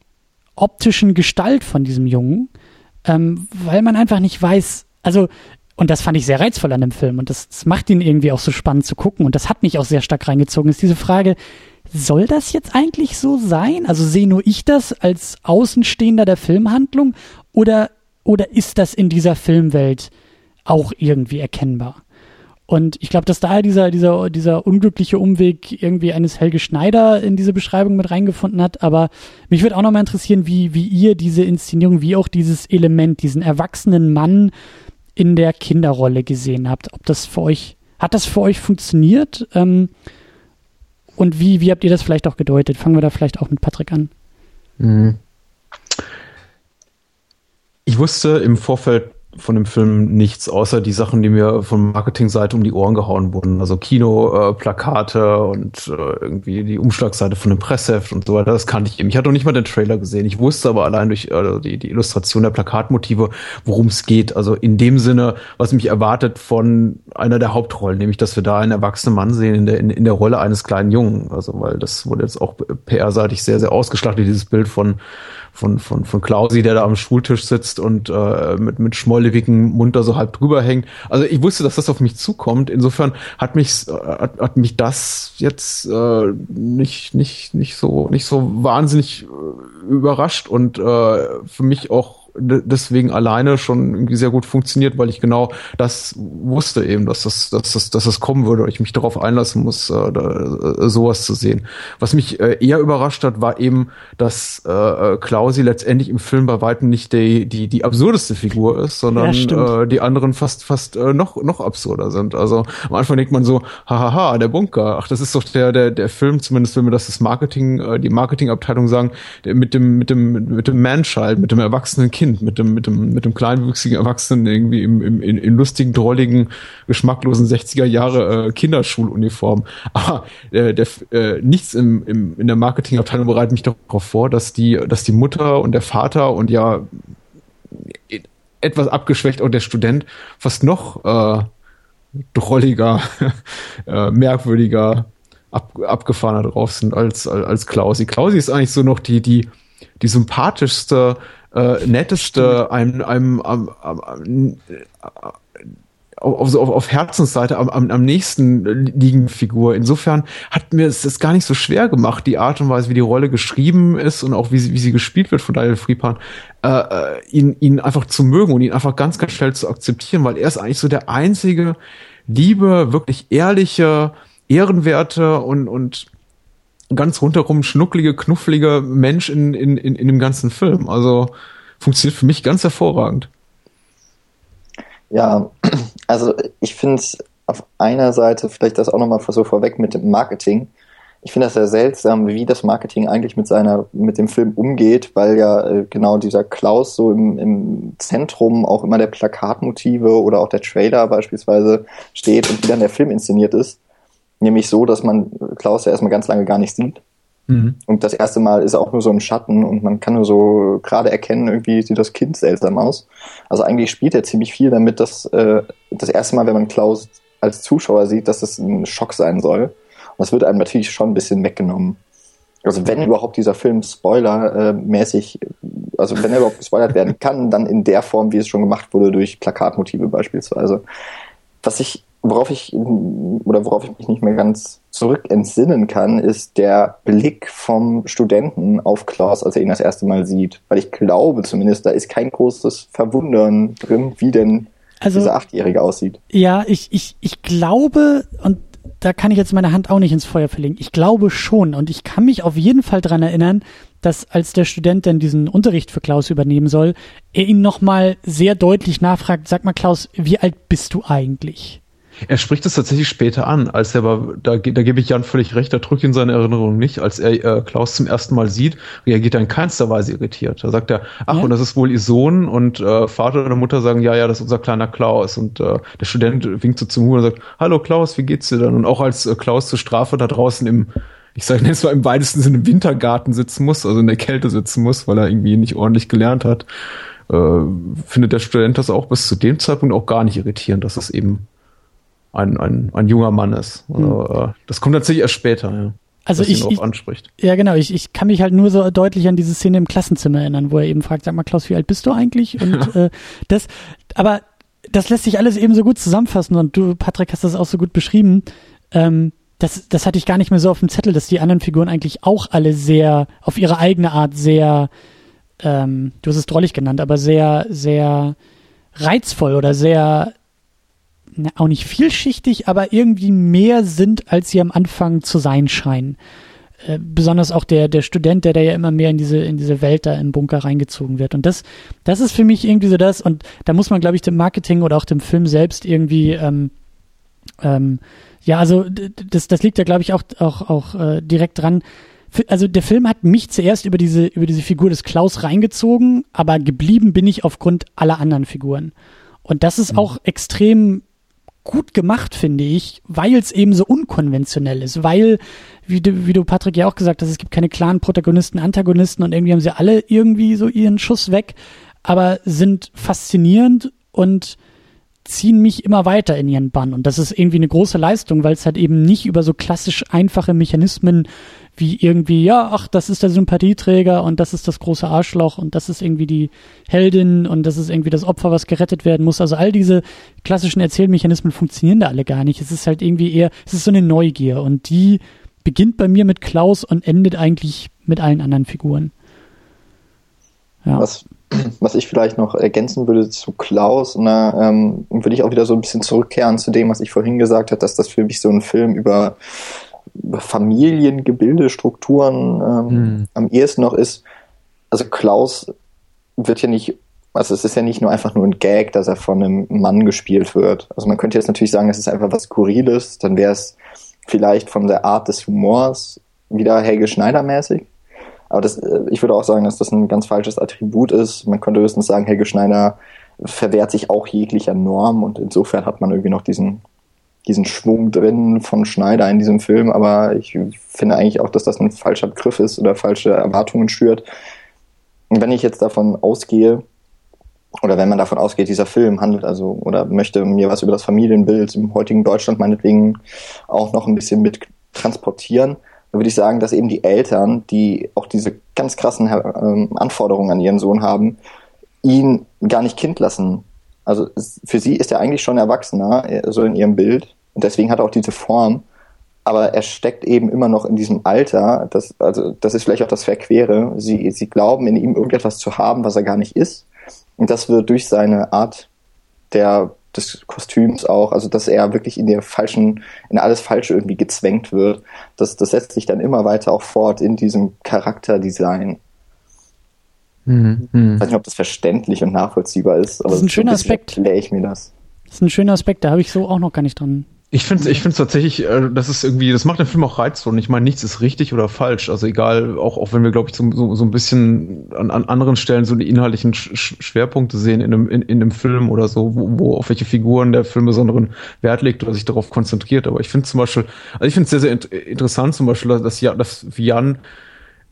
optischen Gestalt von diesem Jungen, ähm, weil man einfach nicht weiß, also und das fand ich sehr reizvoll an dem Film und das, das macht ihn irgendwie auch so spannend zu gucken und das hat mich auch sehr stark reingezogen, ist diese Frage, soll das jetzt eigentlich so sein? Also sehe nur ich das als Außenstehender der Filmhandlung oder, oder ist das in dieser Filmwelt auch irgendwie erkennbar? Und ich glaube, dass da dieser, dieser, dieser unglückliche Umweg irgendwie eines Helge Schneider in diese Beschreibung mit reingefunden hat. Aber mich würde auch nochmal interessieren, wie, wie ihr diese Inszenierung, wie auch dieses Element, diesen erwachsenen Mann in der Kinderrolle gesehen habt. Ob das für euch, hat das für euch funktioniert? Ähm, und wie, wie habt ihr das vielleicht auch gedeutet? Fangen wir da vielleicht auch mit Patrick an. Mhm. Ich wusste im Vorfeld von dem Film nichts, außer die Sachen, die mir von Marketingseite um die Ohren gehauen wurden. Also Kinoplakate äh, und äh, irgendwie die Umschlagseite von dem Pressheft und so weiter. Das kannte ich eben. Ich hatte noch nicht mal den Trailer gesehen. Ich wusste aber allein durch äh, die, die Illustration der Plakatmotive, worum es geht. Also in dem Sinne, was mich erwartet von einer der Hauptrollen, nämlich, dass wir da einen erwachsenen Mann sehen in der, in, in der Rolle eines kleinen Jungen. Also, weil das wurde jetzt auch PR-seitig sehr, sehr ausgeschlachtet, dieses Bild von von, von, von Klausi, der da am Schultisch sitzt und äh, mit, mit schmollewigem Mund da so halb drüber hängt. Also ich wusste, dass das auf mich zukommt. Insofern hat mich, hat, hat mich das jetzt äh, nicht, nicht, nicht so, nicht so wahnsinnig äh, überrascht und äh, für mich auch deswegen alleine schon irgendwie sehr gut funktioniert, weil ich genau das wusste eben, dass das, dass das, dass das kommen würde, ich mich darauf einlassen muss, äh, da, äh, sowas zu sehen. Was mich äh, eher überrascht hat, war eben, dass äh, äh Klausi letztendlich im Film bei weitem nicht die, die, die absurdeste Figur ist, sondern ja, äh, die anderen fast, fast äh, noch, noch absurder sind. Also am Anfang denkt man so, hahaha, der Bunker, ach, das ist doch der, der, der Film, zumindest wenn wir das das Marketing, äh, die Marketingabteilung sagen, der mit dem, mit dem, mit dem Manchild, mit dem erwachsenen Kind Kind mit dem, mit dem, mit dem kleinwüchsigen Erwachsenen irgendwie im, im, in, in lustigen, drolligen, geschmacklosen 60er Jahre äh, Kinderschuluniform. Aber äh, der, äh, nichts im, im, in der Marketingabteilung bereitet mich darauf vor, dass die, dass die Mutter und der Vater und ja etwas abgeschwächt auch der Student fast noch äh, drolliger, äh, merkwürdiger, ab, abgefahrener drauf sind als, als, Klausi. Klausi ist eigentlich so noch die, die, die sympathischste äh, netteste, einem, einem, am, am, am, auf, auf, auf Herzensseite am, am, am nächsten liegenden Figur. Insofern hat mir es das gar nicht so schwer gemacht, die Art und Weise, wie die Rolle geschrieben ist und auch wie sie, wie sie gespielt wird von Daniel Friepan, äh, äh, ihn, ihn einfach zu mögen und ihn einfach ganz, ganz schnell zu akzeptieren, weil er ist eigentlich so der einzige liebe, wirklich ehrliche, ehrenwerte und, und ganz rundherum schnucklige, knufflige Mensch in, in, in, in dem ganzen Film. Also funktioniert für mich ganz hervorragend. Ja, Also ich finde es auf einer Seite, vielleicht das auch nochmal so vorweg mit dem Marketing, ich finde das sehr seltsam, wie das Marketing eigentlich mit seiner, mit dem Film umgeht, weil ja äh, genau dieser Klaus so im, im Zentrum auch immer der Plakatmotive oder auch der Trailer beispielsweise steht und wie dann der Film inszeniert ist. Nämlich so, dass man Klaus ja erstmal ganz lange gar nicht sieht. Mhm. Und das erste Mal ist er auch nur so im Schatten und man kann nur so gerade erkennen, irgendwie sieht das Kind seltsam aus. Also eigentlich spielt er ziemlich viel damit, dass äh, das erste Mal, wenn man Klaus als Zuschauer sieht, dass es ein Schock sein soll das wird einem natürlich schon ein bisschen weggenommen. Also wenn überhaupt dieser Film spoilermäßig, also wenn er überhaupt gespoilert werden kann, dann in der Form, wie es schon gemacht wurde, durch Plakatmotive beispielsweise. Was ich, worauf ich, oder worauf ich mich nicht mehr ganz zurück entsinnen kann, ist der Blick vom Studenten auf Klaus, als er ihn das erste Mal sieht. Weil ich glaube zumindest, da ist kein großes Verwundern drin, wie denn also, dieser Achtjährige aussieht. Ja, ich, ich, ich glaube, und da kann ich jetzt meine Hand auch nicht ins Feuer verlegen. Ich glaube schon und ich kann mich auf jeden Fall dran erinnern, dass als der Student dann diesen Unterricht für Klaus übernehmen soll, er ihn nochmal sehr deutlich nachfragt, sag mal Klaus, wie alt bist du eigentlich? Er spricht es tatsächlich später an, als er aber, da, da gebe ich Jan völlig recht, da drückt ihn seine Erinnerung nicht. Als er äh, Klaus zum ersten Mal sieht, reagiert er in keinster Weise irritiert. Da sagt er, ach, ja. und das ist wohl ihr Sohn und äh, Vater oder Mutter sagen, ja, ja, das ist unser kleiner Klaus. Und äh, der Student winkt so zum Hut und sagt, hallo Klaus, wie geht's dir dann? Und auch als äh, Klaus zur Strafe da draußen im ich sage jetzt mal im weitesten Sinne im Wintergarten sitzen muss, also in der Kälte sitzen muss, weil er irgendwie nicht ordentlich gelernt hat, äh, findet der Student das auch bis zu dem Zeitpunkt auch gar nicht irritierend, dass es eben ein, ein, ein junger Mann ist. Also, hm. das kommt tatsächlich erst später, ja. Also ich, ich anspricht. Ja, genau. Ich, ich kann mich halt nur so deutlich an diese Szene im Klassenzimmer erinnern, wo er eben fragt, sag mal, Klaus, wie alt bist du eigentlich? Und äh, das, aber das lässt sich alles eben so gut zusammenfassen und du, Patrick, hast das auch so gut beschrieben. Ähm, das, das hatte ich gar nicht mehr so auf dem Zettel, dass die anderen Figuren eigentlich auch alle sehr, auf ihre eigene Art sehr, ähm, du hast es drollig genannt, aber sehr, sehr reizvoll oder sehr na, auch nicht vielschichtig, aber irgendwie mehr sind, als sie am Anfang zu sein scheinen. Äh, besonders auch der, der Student, der da ja immer mehr in diese, in diese Welt da im Bunker reingezogen wird. Und das, das ist für mich irgendwie so das, und da muss man, glaube ich, dem Marketing oder auch dem Film selbst irgendwie, ähm, ähm, ja, also das, das liegt ja, glaube ich, auch, auch, auch äh, direkt dran. Also der Film hat mich zuerst über diese, über diese Figur des Klaus reingezogen, aber geblieben bin ich aufgrund aller anderen Figuren. Und das ist mhm. auch extrem gut gemacht, finde ich, weil es eben so unkonventionell ist, weil, wie du, wie du Patrick ja auch gesagt hast, es gibt keine klaren Protagonisten, Antagonisten und irgendwie haben sie alle irgendwie so ihren Schuss weg, aber sind faszinierend und ziehen mich immer weiter in ihren Bann. Und das ist irgendwie eine große Leistung, weil es halt eben nicht über so klassisch einfache Mechanismen wie irgendwie, ja, ach, das ist der Sympathieträger und das ist das große Arschloch und das ist irgendwie die Heldin und das ist irgendwie das Opfer, was gerettet werden muss. Also all diese klassischen Erzählmechanismen funktionieren da alle gar nicht. Es ist halt irgendwie eher, es ist so eine Neugier und die beginnt bei mir mit Klaus und endet eigentlich mit allen anderen Figuren. Ja. Was, was ich vielleicht noch ergänzen würde zu Klaus, na, ähm, würde ich auch wieder so ein bisschen zurückkehren zu dem, was ich vorhin gesagt habe, dass das für mich so ein Film über Familiengebildestrukturen ähm, mhm. am ehesten noch ist. Also Klaus wird ja nicht, also es ist ja nicht nur einfach nur ein Gag, dass er von einem Mann gespielt wird. Also man könnte jetzt natürlich sagen, es ist einfach was Skurriles, dann wäre es vielleicht von der Art des Humors wieder Helge Schneider mäßig. Aber das, äh, ich würde auch sagen, dass das ein ganz falsches Attribut ist. Man könnte höchstens sagen, Helge Schneider verwehrt sich auch jeglicher Norm und insofern hat man irgendwie noch diesen diesen Schwung drin von Schneider in diesem Film, aber ich finde eigentlich auch, dass das ein falscher Begriff ist oder falsche Erwartungen schürt. Und wenn ich jetzt davon ausgehe, oder wenn man davon ausgeht, dieser Film handelt also oder möchte mir was über das Familienbild im heutigen Deutschland meinetwegen auch noch ein bisschen mit transportieren, würde ich sagen, dass eben die Eltern, die auch diese ganz krassen ähm, Anforderungen an ihren Sohn haben, ihn gar nicht Kind lassen also für sie ist er eigentlich schon Erwachsener, äh, so in ihrem Bild. Und deswegen hat er auch diese Form. Aber er steckt eben immer noch in diesem Alter. Das, also, das ist vielleicht auch das Verquere. Sie, sie glauben, in ihm irgendetwas zu haben, was er gar nicht ist. Und das wird durch seine Art der, des Kostüms auch, also dass er wirklich in der falschen, in alles Falsche irgendwie gezwängt wird. Das, das setzt sich dann immer weiter auch fort in diesem Charakterdesign. Mhm. Ich weiß nicht, ob das verständlich und nachvollziehbar ist, aber das ist ein schöner Aspekt. erkläre ich mir das. Das ist ein schöner Aspekt, da habe ich so auch noch gar nicht dran ich finde es ich find's tatsächlich, äh, das ist irgendwie, das macht den Film auch reizvoll. Und ich meine, nichts ist richtig oder falsch. Also egal, auch, auch wenn wir, glaube ich, so, so, so ein bisschen an, an anderen Stellen so die inhaltlichen Sch Schwerpunkte sehen in einem, in, in einem Film oder so, wo, wo auf welche Figuren der Film besonderen Wert legt oder sich darauf konzentriert. Aber ich finde zum Beispiel, also ich finde es sehr, sehr interessant zum Beispiel, dass, Jan, dass Jan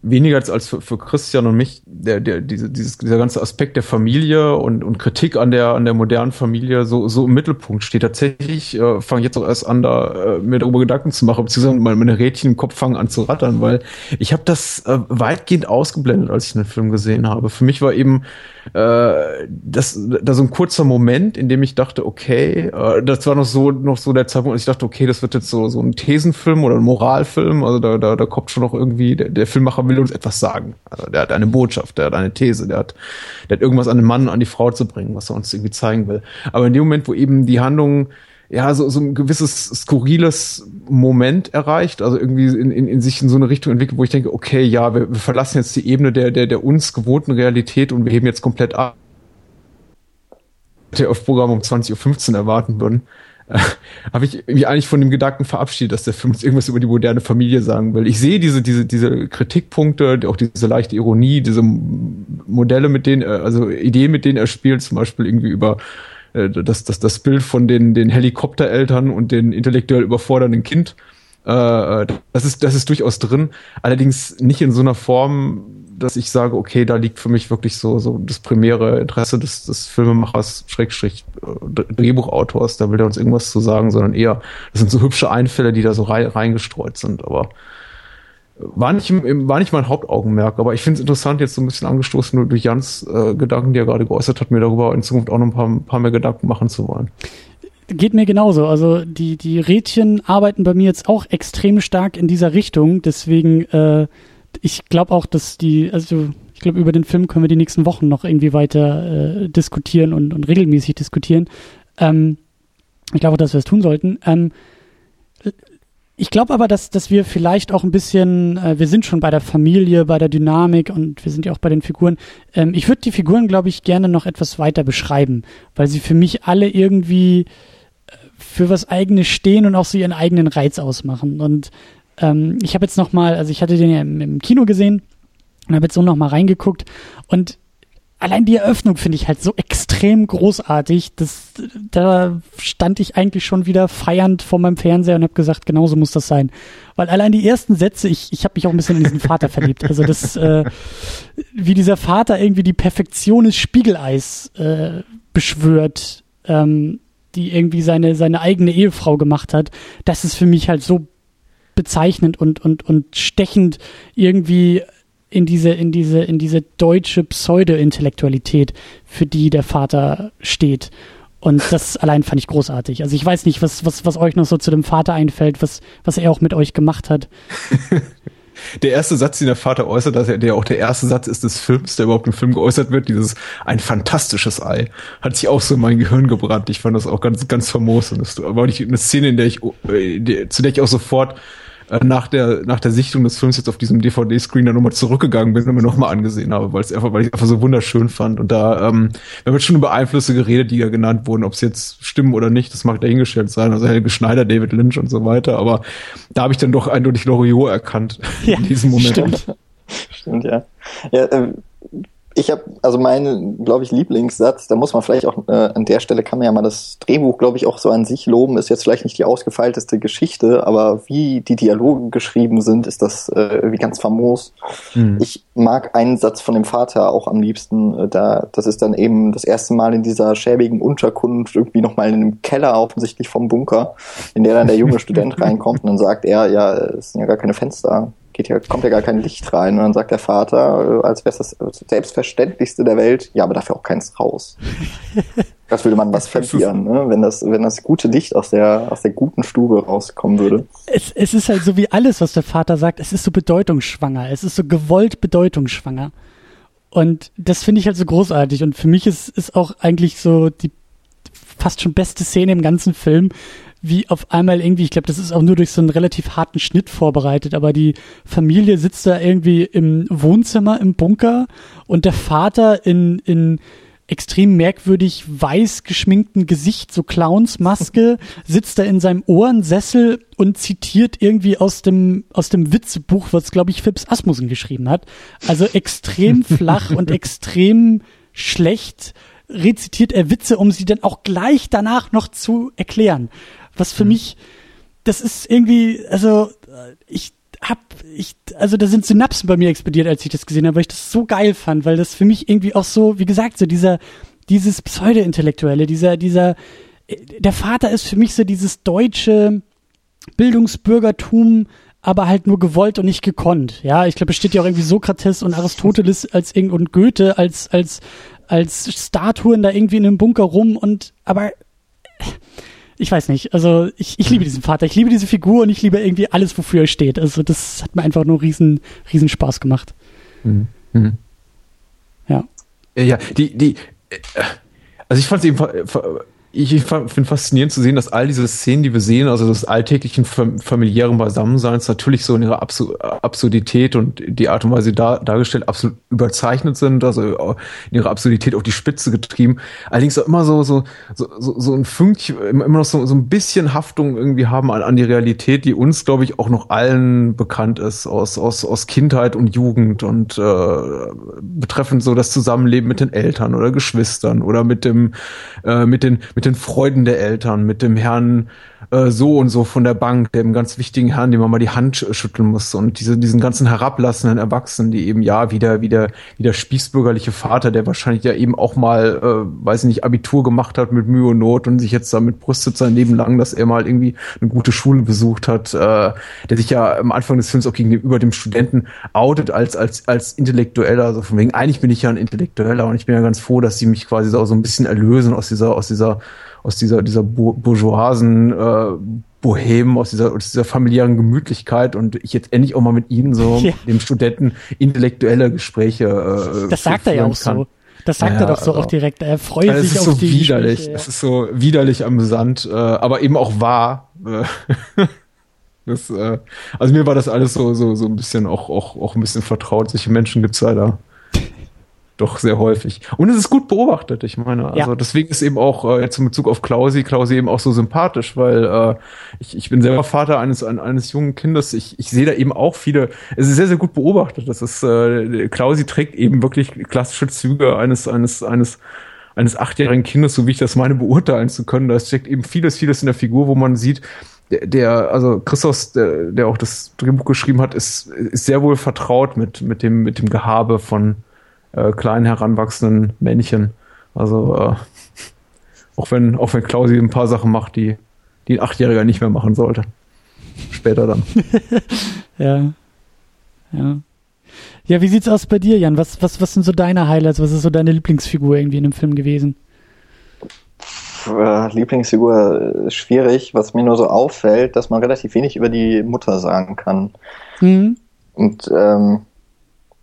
weniger als, für, für Christian und mich der, der, diese, dieses, dieser ganze Aspekt der Familie und, und Kritik an der, an der modernen Familie so, so im Mittelpunkt steht. Tatsächlich äh, fange ich jetzt auch erst an, da äh, mir darüber Gedanken zu machen, beziehungsweise meine, meine Rädchen im Kopf fangen an zu rattern, weil ich habe das äh, weitgehend ausgeblendet, als ich den Film gesehen habe. Für mich war eben äh, das, da so ein kurzer Moment, in dem ich dachte, okay, äh, das war noch so, noch so der Zeitpunkt, als ich dachte, okay, das wird jetzt so, so ein Thesenfilm oder ein Moralfilm, also da, da, da kommt schon noch irgendwie, der, der Filmmacher will uns etwas sagen. Also der hat eine Botschaft, der hat eine These, der hat, der hat irgendwas an den Mann, an die Frau zu bringen, was er uns irgendwie zeigen will. Aber in dem Moment, wo eben die Handlung ja, so, so ein gewisses skurriles Moment erreicht, also irgendwie in, in, in sich in so eine Richtung entwickelt, wo ich denke, okay, ja, wir, wir verlassen jetzt die Ebene der, der, der uns gewohnten Realität und wir heben jetzt komplett ab. Der auf Programm um 20.15 Uhr erwarten würden, äh, habe ich mich eigentlich von dem Gedanken verabschiedet, dass der Film uns irgendwas über die moderne Familie sagen will. Ich sehe diese, diese, diese Kritikpunkte, auch diese leichte Ironie, diese Modelle, mit denen, also Ideen, mit denen er spielt, zum Beispiel irgendwie über äh, das, das, das Bild von den, den Helikoptereltern und den intellektuell überfordernden Kind. Äh, äh, das, ist, das ist durchaus drin. Allerdings nicht in so einer Form, dass ich sage, okay, da liegt für mich wirklich so, so das primäre Interesse des, des Filmemachers, Schrägstrich, Drehbuchautors, da will er uns irgendwas zu sagen, sondern eher, das sind so hübsche Einfälle, die da so reingestreut sind, aber war nicht, war nicht mein Hauptaugenmerk, aber ich finde es interessant, jetzt so ein bisschen angestoßen durch Jans äh, Gedanken, die er gerade geäußert hat, mir darüber in Zukunft auch noch ein paar, ein paar mehr Gedanken machen zu wollen. Geht mir genauso. Also die, die Rädchen arbeiten bei mir jetzt auch extrem stark in dieser Richtung. Deswegen, äh, ich glaube auch, dass die, also ich glaube, über den Film können wir die nächsten Wochen noch irgendwie weiter äh, diskutieren und, und regelmäßig diskutieren. Ähm, ich glaube, dass wir es tun sollten. Ähm, ich glaube aber, dass, dass wir vielleicht auch ein bisschen, äh, wir sind schon bei der Familie, bei der Dynamik und wir sind ja auch bei den Figuren. Ähm, ich würde die Figuren, glaube ich, gerne noch etwas weiter beschreiben, weil sie für mich alle irgendwie äh, für was eigenes stehen und auch so ihren eigenen Reiz ausmachen. Und ähm, ich habe jetzt noch mal, also ich hatte den ja im, im Kino gesehen und habe jetzt so noch mal reingeguckt und allein die Eröffnung finde ich halt so extrem großartig. Das, da stand ich eigentlich schon wieder feiernd vor meinem Fernseher und habe gesagt, genauso muss das sein. Weil allein die ersten Sätze, ich, ich habe mich auch ein bisschen in diesen Vater verliebt. Also das, äh, wie dieser Vater irgendwie die Perfektion des Spiegeleis äh, beschwört, ähm, die irgendwie seine, seine eigene Ehefrau gemacht hat, das ist für mich halt so bezeichnend und, und, und stechend irgendwie in diese, in diese, in diese deutsche Pseudo-Intellektualität, für die der Vater steht. Und das allein fand ich großartig. Also ich weiß nicht, was, was, was euch noch so zu dem Vater einfällt, was, was er auch mit euch gemacht hat. der erste Satz, den der Vater äußert, dass er, der auch der erste Satz ist des Films, der überhaupt im Film geäußert wird, dieses ein fantastisches Ei, hat sich auch so in mein Gehirn gebrannt. Ich fand das auch ganz, ganz famos. Und das war nicht eine Szene, in der ich, äh, zu der ich auch sofort äh, nach der nach der Sichtung des Films jetzt auf diesem DVD-Screen dann nochmal zurückgegangen bin und mir nochmal angesehen habe, weil es einfach, weil ich einfach so wunderschön fand. Und da, ähm, wir haben jetzt schon über Einflüsse geredet, die ja genannt wurden, ob es jetzt stimmen oder nicht, das mag dahingestellt sein. Also Helge Schneider, David Lynch und so weiter. Aber da habe ich dann doch eindeutig Loriot erkannt ja, in diesem Moment. Stimmt, stimmt ja. ja äh, ich habe, also mein, glaube ich, Lieblingssatz, da muss man vielleicht auch, äh, an der Stelle kann man ja mal das Drehbuch, glaube ich, auch so an sich loben, ist jetzt vielleicht nicht die ausgefeilteste Geschichte, aber wie die Dialoge geschrieben sind, ist das äh, irgendwie ganz famos. Mhm. Ich mag einen Satz von dem Vater auch am liebsten, äh, da, das ist dann eben das erste Mal in dieser schäbigen Unterkunft, irgendwie nochmal in einem Keller offensichtlich vom Bunker, in der dann der junge Student reinkommt und dann sagt er, ja, es sind ja gar keine Fenster geht ja, kommt ja gar kein Licht rein. Und dann sagt der Vater, äh, als wäre es das Selbstverständlichste der Welt, ja, aber dafür auch keins raus. Das würde man was verlieren, ne? wenn das, wenn das gute Licht aus der, aus der guten Stube rauskommen würde. Es, es ist halt so wie alles, was der Vater sagt, es ist so bedeutungsschwanger. Es ist so gewollt bedeutungsschwanger. Und das finde ich halt so großartig. Und für mich ist, ist auch eigentlich so die fast schon beste Szene im ganzen Film, wie auf einmal irgendwie, ich glaube, das ist auch nur durch so einen relativ harten Schnitt vorbereitet, aber die Familie sitzt da irgendwie im Wohnzimmer im Bunker und der Vater in, in extrem merkwürdig weiß geschminkten Gesicht, so Clownsmaske, sitzt da in seinem Ohrensessel und zitiert irgendwie aus dem, aus dem Witzebuch, was, glaube ich, Phipps Asmussen geschrieben hat. Also extrem flach und extrem schlecht rezitiert er Witze, um sie dann auch gleich danach noch zu erklären. Was für mhm. mich, das ist irgendwie, also ich hab, ich, also da sind Synapsen bei mir explodiert, als ich das gesehen habe, weil ich das so geil fand, weil das für mich irgendwie auch so, wie gesagt, so dieser, dieses Pseudo-Intellektuelle, dieser, dieser, der Vater ist für mich so dieses deutsche Bildungsbürgertum, aber halt nur gewollt und nicht gekonnt. Ja, ich glaube, es steht ja auch irgendwie Sokrates und Aristoteles als und Goethe als als als Statuen da irgendwie in einem Bunker rum und aber ich weiß nicht. Also ich, ich liebe diesen Vater, ich liebe diese Figur und ich liebe irgendwie alles, wofür er steht. Also das hat mir einfach nur riesen, riesen Spaß gemacht. Mhm. Mhm. Ja. Ja, die, die, äh, also ich fand es eben ich, finde faszinierend zu sehen, dass all diese Szenen, die wir sehen, also das alltäglichen familiären Beisammenseins natürlich so in ihrer Absu Absurdität und die Art und Weise da, dargestellt absolut überzeichnet sind, also in ihrer Absurdität auf die Spitze getrieben. Allerdings auch immer so, so, so, so, so ein Fünkchen, immer noch so, so ein bisschen Haftung irgendwie haben an, an die Realität, die uns, glaube ich, auch noch allen bekannt ist aus, aus, aus Kindheit und Jugend und äh, betreffend so das Zusammenleben mit den Eltern oder Geschwistern oder mit dem, äh, mit den, mit den Freuden der Eltern, mit dem Herrn äh, so und so von der Bank, dem ganz wichtigen Herrn, dem man mal die Hand schütteln muss. Und diese, diesen ganzen herablassenden Erwachsenen, die eben ja wieder, wieder, wieder spießbürgerliche Vater, der wahrscheinlich ja eben auch mal, äh, weiß ich nicht, Abitur gemacht hat mit Mühe und Not und sich jetzt damit brüstet sein Leben lang, dass er mal irgendwie eine gute Schule besucht hat, äh, der sich ja am Anfang des Films auch gegenüber dem Studenten outet als, als, als Intellektueller, also von wegen, eigentlich bin ich ja ein Intellektueller und ich bin ja ganz froh, dass sie mich quasi so, so ein bisschen erlösen aus dieser, aus dieser aus dieser, dieser bourgeoisen äh, Bohemen, aus dieser, aus dieser familiären Gemütlichkeit und ich jetzt endlich auch mal mit ihnen so, ja. dem Studenten, intellektuelle Gespräche äh, Das sagt er ja auch kann. so. Das sagt ja, er doch so also, auch direkt. Er freut also sich auf so die widerlich. Gespräche. Es ist so widerlich amüsant, äh, aber eben auch wahr. Das, äh, also mir war das alles so so so ein bisschen auch auch auch ein bisschen vertraut. Solche Menschen gibt's leider doch sehr häufig. Und es ist gut beobachtet, ich meine. Also ja. deswegen ist eben auch äh, jetzt in Bezug auf Klausi, Klausi eben auch so sympathisch, weil äh, ich, ich bin selber Vater eines eines jungen Kindes. Ich, ich sehe da eben auch viele. Es ist sehr sehr gut beobachtet. Das ist äh, Klausi trägt eben wirklich klassische Züge eines eines eines eines achtjährigen Kindes, so wie ich das meine, beurteilen zu können. Da steckt eben vieles vieles in der Figur, wo man sieht, der, der also Christos, der, der auch das Drehbuch geschrieben hat, ist, ist sehr wohl vertraut mit mit dem mit dem Gehabe von äh, kleinen heranwachsenden Männchen. Also äh, auch wenn auch wenn Klausi ein paar Sachen macht, die die ein Achtjähriger nicht mehr machen sollte. Später dann. ja. Ja. Ja, wie sieht's aus bei dir, Jan? Was, was, was sind so deine Highlights? Was ist so deine Lieblingsfigur irgendwie in dem Film gewesen? Äh, Lieblingsfigur ist schwierig. Was mir nur so auffällt, dass man relativ wenig über die Mutter sagen kann. Mhm. Und ähm,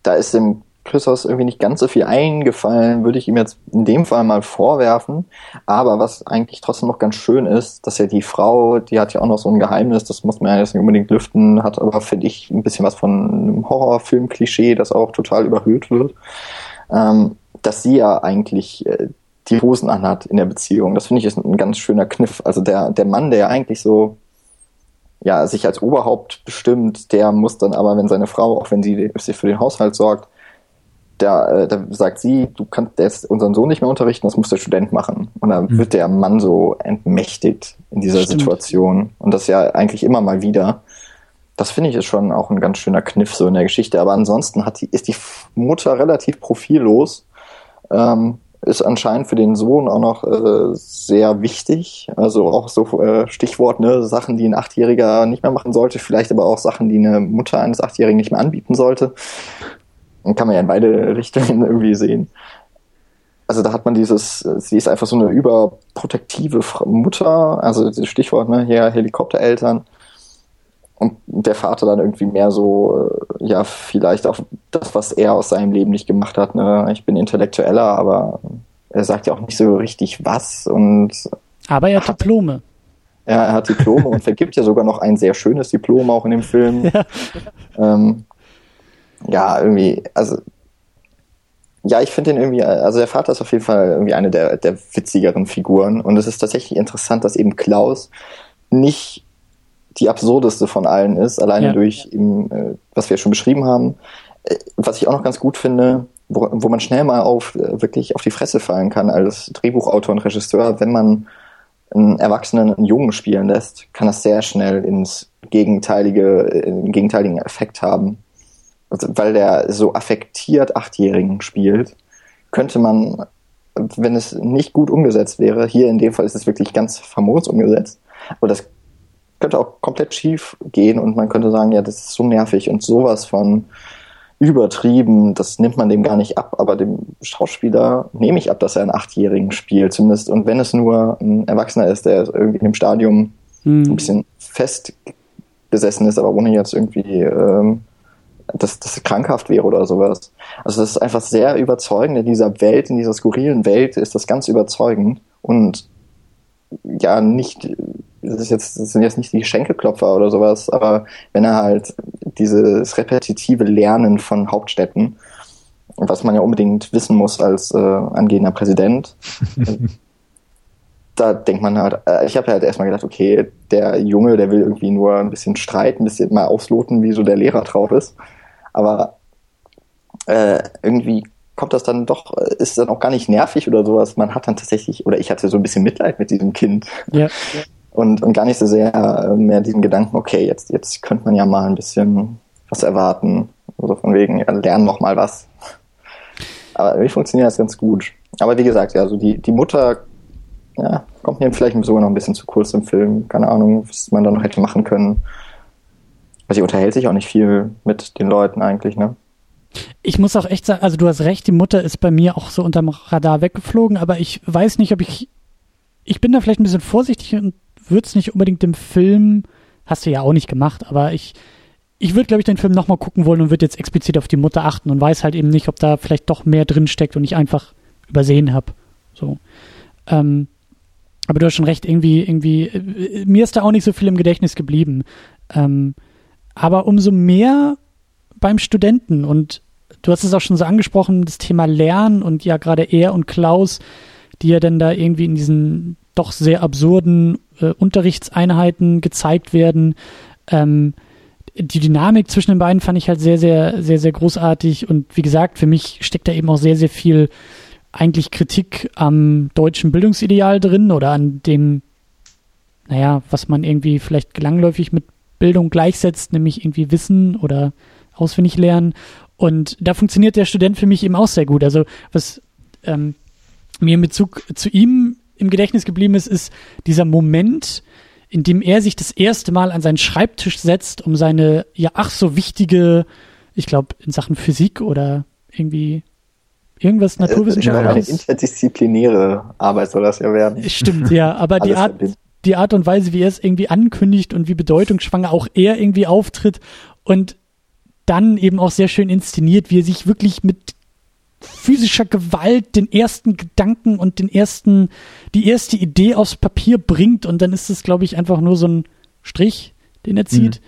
da ist im Christos irgendwie nicht ganz so viel eingefallen, würde ich ihm jetzt in dem Fall mal vorwerfen. Aber was eigentlich trotzdem noch ganz schön ist, dass ja die Frau, die hat ja auch noch so ein Geheimnis, das muss man ja jetzt nicht unbedingt lüften, hat aber, finde ich, ein bisschen was von einem Horrorfilm-Klischee, das auch total überhöht wird, ähm, dass sie ja eigentlich äh, die Hosen anhat in der Beziehung. Das finde ich ist ein ganz schöner Kniff. Also der, der Mann, der ja eigentlich so ja, sich als Oberhaupt bestimmt, der muss dann aber, wenn seine Frau, auch wenn sie für den Haushalt sorgt, da, äh, da sagt sie, du kannst jetzt unseren Sohn nicht mehr unterrichten, das muss der Student machen. Und dann mhm. wird der Mann so entmächtigt in dieser Stimmt. Situation. Und das ja eigentlich immer mal wieder. Das finde ich ist schon auch ein ganz schöner Kniff so in der Geschichte. Aber ansonsten hat die, ist die Mutter relativ profillos. Ähm, ist anscheinend für den Sohn auch noch äh, sehr wichtig. Also auch so äh, Stichwort, ne, Sachen, die ein Achtjähriger nicht mehr machen sollte, vielleicht aber auch Sachen, die eine Mutter eines Achtjährigen nicht mehr anbieten sollte. Kann man ja in beide Richtungen irgendwie sehen. Also da hat man dieses, sie ist einfach so eine überprotektive Mutter, also das Stichwort, ne, hier Helikoptereltern. Und der Vater dann irgendwie mehr so, äh, ja, vielleicht auch das, was er aus seinem Leben nicht gemacht hat. Ne? Ich bin intellektueller, aber er sagt ja auch nicht so richtig was. Und aber er hat, hat Diplome. Ja, er hat Diplome und vergibt ja sogar noch ein sehr schönes Diplom auch in dem Film. Ja. Ähm, ja, irgendwie, also ja, ich finde den irgendwie, also der Vater ist auf jeden Fall irgendwie eine der, der witzigeren Figuren. Und es ist tatsächlich interessant, dass eben Klaus nicht die absurdeste von allen ist, alleine ja. durch eben, äh, was wir schon beschrieben haben. Äh, was ich auch noch ganz gut finde, wo, wo man schnell mal auf äh, wirklich auf die Fresse fallen kann als Drehbuchautor und Regisseur, wenn man einen Erwachsenen einen Jungen spielen lässt, kann das sehr schnell ins gegenteilige, einen gegenteiligen Effekt haben. Weil der so affektiert Achtjährigen spielt, könnte man, wenn es nicht gut umgesetzt wäre, hier in dem Fall ist es wirklich ganz famos umgesetzt, aber das könnte auch komplett schief gehen und man könnte sagen, ja, das ist so nervig und sowas von übertrieben, das nimmt man dem gar nicht ab, aber dem Schauspieler nehme ich ab, dass er einen Achtjährigen spielt, zumindest. Und wenn es nur ein Erwachsener ist, der irgendwie in dem Stadium hm. ein bisschen festgesessen ist, aber ohne jetzt irgendwie, ähm, dass das krankhaft wäre oder sowas. Also das ist einfach sehr überzeugend in dieser Welt, in dieser skurrilen Welt ist das ganz überzeugend und ja nicht das ist jetzt, das sind jetzt nicht die Schenkelklopfer oder sowas, aber wenn er halt dieses repetitive Lernen von Hauptstädten, was man ja unbedingt wissen muss als äh, angehender Präsident, da denkt man halt, äh, ich habe halt erstmal gedacht, okay, der Junge, der will irgendwie nur ein bisschen streiten, ein bisschen mal ausloten, wie so der Lehrer drauf ist. Aber äh, irgendwie kommt das dann doch, ist dann auch gar nicht nervig oder sowas. Man hat dann tatsächlich, oder ich hatte so ein bisschen Mitleid mit diesem Kind. Ja und, und gar nicht so sehr äh, mehr diesen Gedanken, okay, jetzt, jetzt könnte man ja mal ein bisschen was erwarten. Also von wegen, ja, lernen noch mal was. Aber wie funktioniert das ganz gut. Aber wie gesagt, ja, also die, die Mutter ja, kommt mir vielleicht sogar noch ein bisschen zu kurz im Film. Keine Ahnung, was man da noch hätte machen können. Also sie unterhält sich auch nicht viel mit den Leuten eigentlich, ne? Ich muss auch echt sagen, also du hast recht, die Mutter ist bei mir auch so unterm Radar weggeflogen, aber ich weiß nicht, ob ich, ich bin da vielleicht ein bisschen vorsichtig und würde es nicht unbedingt dem Film, hast du ja auch nicht gemacht, aber ich, ich würde, glaube ich, den Film nochmal gucken wollen und würde jetzt explizit auf die Mutter achten und weiß halt eben nicht, ob da vielleicht doch mehr drin steckt und ich einfach übersehen habe. So. Ähm, aber du hast schon recht, irgendwie, irgendwie, äh, mir ist da auch nicht so viel im Gedächtnis geblieben. Ähm, aber umso mehr beim Studenten und du hast es auch schon so angesprochen, das Thema Lernen und ja gerade er und Klaus, die ja dann da irgendwie in diesen doch sehr absurden äh, Unterrichtseinheiten gezeigt werden. Ähm, die Dynamik zwischen den beiden fand ich halt sehr, sehr, sehr, sehr großartig. Und wie gesagt, für mich steckt da eben auch sehr, sehr viel eigentlich Kritik am deutschen Bildungsideal drin oder an dem, naja, was man irgendwie vielleicht langläufig mit Bildung gleichsetzt, nämlich irgendwie Wissen oder auswendig lernen. Und da funktioniert der Student für mich eben auch sehr gut. Also was ähm, mir in Bezug zu ihm im Gedächtnis geblieben ist, ist dieser Moment, in dem er sich das erste Mal an seinen Schreibtisch setzt, um seine ja ach so wichtige, ich glaube in Sachen Physik oder irgendwie irgendwas Naturwissenschaftliches. Eine interdisziplinäre Arbeit soll das ja werden. Stimmt, ja, aber die Art, die Art und Weise, wie er es irgendwie ankündigt und wie bedeutungsschwanger auch er irgendwie auftritt und dann eben auch sehr schön inszeniert, wie er sich wirklich mit physischer Gewalt den ersten Gedanken und den ersten, die erste Idee aufs Papier bringt und dann ist es, glaube ich, einfach nur so ein Strich, den er zieht. Mhm.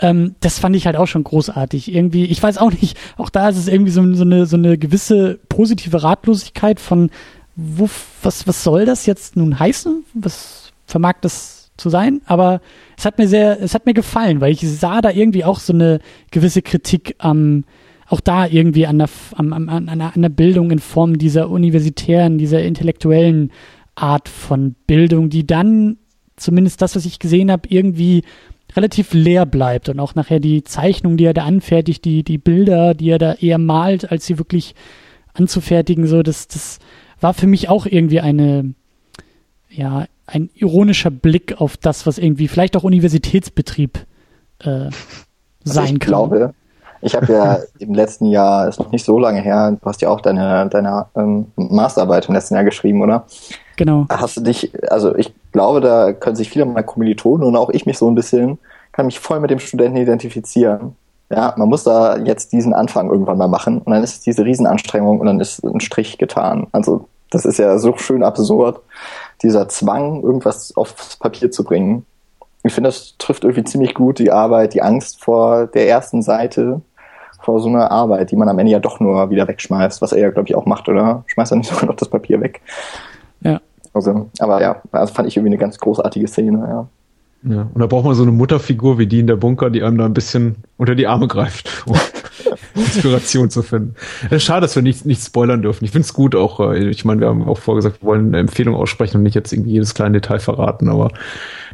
Ähm, das fand ich halt auch schon großartig. Irgendwie, ich weiß auch nicht, auch da ist es irgendwie so, so, eine, so eine gewisse positive Ratlosigkeit von, wo, was, was soll das jetzt nun heißen? Was vermag das zu sein? Aber es hat mir sehr, es hat mir gefallen, weil ich sah da irgendwie auch so eine gewisse Kritik am, auch da irgendwie an der, an, an, an, an der Bildung in Form dieser universitären, dieser intellektuellen Art von Bildung, die dann, zumindest das, was ich gesehen habe, irgendwie relativ leer bleibt und auch nachher die Zeichnung, die er da anfertigt, die, die Bilder, die er da eher malt, als sie wirklich anzufertigen, so, das, das war für mich auch irgendwie eine, ja, ein ironischer Blick auf das, was irgendwie vielleicht auch Universitätsbetrieb äh, also sein also ich kann. Glaube, ich habe ja im letzten Jahr, ist noch nicht so lange her, du hast ja auch deine, deine ähm, Masterarbeit im letzten Jahr geschrieben, oder? Genau. Hast du dich, also ich glaube, da können sich viele meiner Kommilitonen und auch ich mich so ein bisschen, kann mich voll mit dem Studenten identifizieren. Ja, man muss da jetzt diesen Anfang irgendwann mal machen und dann ist es diese Riesenanstrengung und dann ist ein Strich getan. Also das ist ja so schön absurd, dieser Zwang, irgendwas aufs Papier zu bringen. Ich finde, das trifft irgendwie ziemlich gut die Arbeit, die Angst vor der ersten Seite vor so einer Arbeit, die man am Ende ja doch nur wieder wegschmeißt, was er ja, glaube ich, auch macht, oder? Schmeißt er nicht sogar noch das Papier weg? Ja. Also, aber ja, das fand ich irgendwie eine ganz großartige Szene, ja. Ja, und da braucht man so eine Mutterfigur wie die in der Bunker, die einem da ein bisschen unter die Arme greift, Inspiration zu finden. Ist schade, dass wir nicht, nicht spoilern dürfen. Ich finde es gut auch, äh, ich meine, wir haben auch vorgesagt, wir wollen eine Empfehlung aussprechen und nicht jetzt irgendwie jedes kleine Detail verraten, aber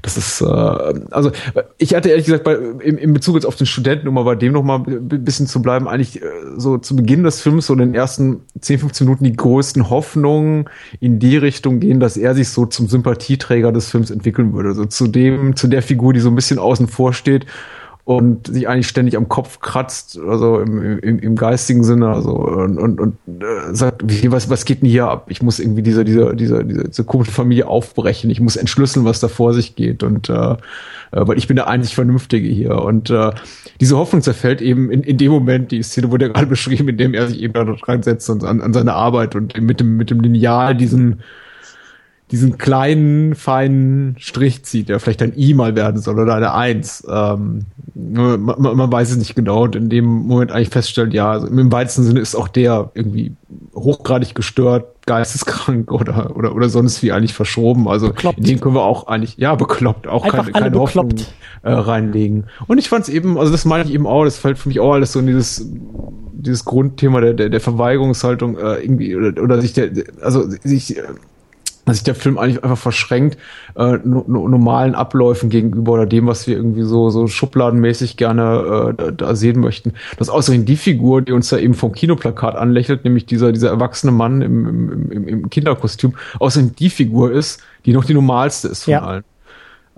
das ist, äh, also ich hatte ehrlich gesagt bei, in, in Bezug jetzt auf den Studenten, um mal bei dem noch mal ein bisschen zu bleiben, eigentlich äh, so zu Beginn des Films, so in den ersten 10, 15 Minuten die größten Hoffnungen in die Richtung gehen, dass er sich so zum Sympathieträger des Films entwickeln würde. Also zu dem, zu der Figur, die so ein bisschen außen vor steht und sich eigentlich ständig am Kopf kratzt, also im, im, im geistigen Sinne, also und, und, und äh, sagt, wie, was, was geht denn hier ab? Ich muss irgendwie diese, diese, diese, diese, komische Familie aufbrechen, ich muss entschlüsseln, was da vor sich geht und äh, äh, weil ich bin der einzig Vernünftige hier. Und äh, diese Hoffnung zerfällt eben in, in dem Moment, die Szene wurde ja gerade beschrieben, in dem er sich eben da reinsetzt und an, an seine Arbeit und mit dem, mit dem Lineal diesen diesen kleinen, feinen Strich zieht, der vielleicht ein I mal werden soll oder eine Eins. Ähm, man, man, weiß es nicht genau und in dem Moment eigentlich feststellt, ja, also im weitesten Sinne ist auch der irgendwie hochgradig gestört, geisteskrank oder, oder, oder sonst wie eigentlich verschoben. Also bekloppt. in den können wir auch eigentlich, ja, bekloppt, auch Einfach keine, keine Hoffnung äh, reinlegen. Und ich fand es eben, also das meine ich eben auch, das fällt für mich auch alles so in dieses dieses Grundthema der, der, der Verweigerungshaltung äh, irgendwie oder, oder sich der, also sich äh, dass sich der Film eigentlich einfach verschränkt äh, no, no, normalen Abläufen gegenüber oder dem, was wir irgendwie so so schubladenmäßig gerne äh, da, da sehen möchten. Das ist außerdem die Figur, die uns da eben vom Kinoplakat anlächelt, nämlich dieser dieser erwachsene Mann im, im, im, Kinderkostüm, außerdem die Figur ist, die noch die normalste ist von ja. allen.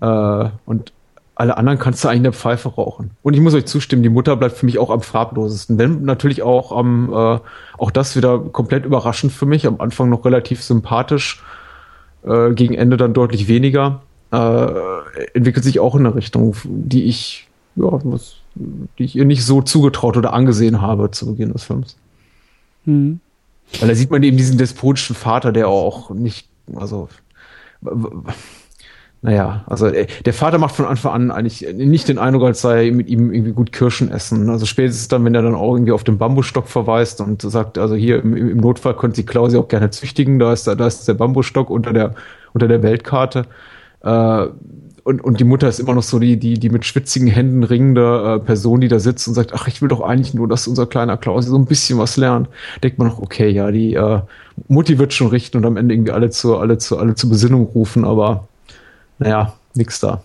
Äh, und alle anderen kannst du eigentlich in der Pfeife rauchen. Und ich muss euch zustimmen, die Mutter bleibt für mich auch am farblosesten. Wenn natürlich auch am, äh, auch das wieder komplett überraschend für mich, am Anfang noch relativ sympathisch, äh, gegen Ende dann deutlich weniger, äh, entwickelt sich auch in eine Richtung, die ich, ja, was, die ich ihr nicht so zugetraut oder angesehen habe zu Beginn des Films. Mhm. Weil da sieht man eben diesen despotischen Vater, der auch nicht, also naja, also äh, der Vater macht von Anfang an eigentlich nicht den Eindruck, als sei mit ihm irgendwie gut Kirschen essen. Also spätestens dann, wenn er dann auch irgendwie auf den Bambusstock verweist und sagt, also hier im, im Notfall könnte sie Klausi auch gerne züchtigen, da ist, da ist der Bambusstock unter der, unter der Weltkarte. Äh, und, und die Mutter ist immer noch so die, die, die mit schwitzigen Händen ringende äh, Person, die da sitzt und sagt, ach, ich will doch eigentlich nur, dass unser kleiner Klausi so ein bisschen was lernt. Denkt man noch, okay, ja, die äh, Mutti wird schon richten und am Ende irgendwie alle zu, alle zu, alle zur Besinnung rufen, aber naja, nix da.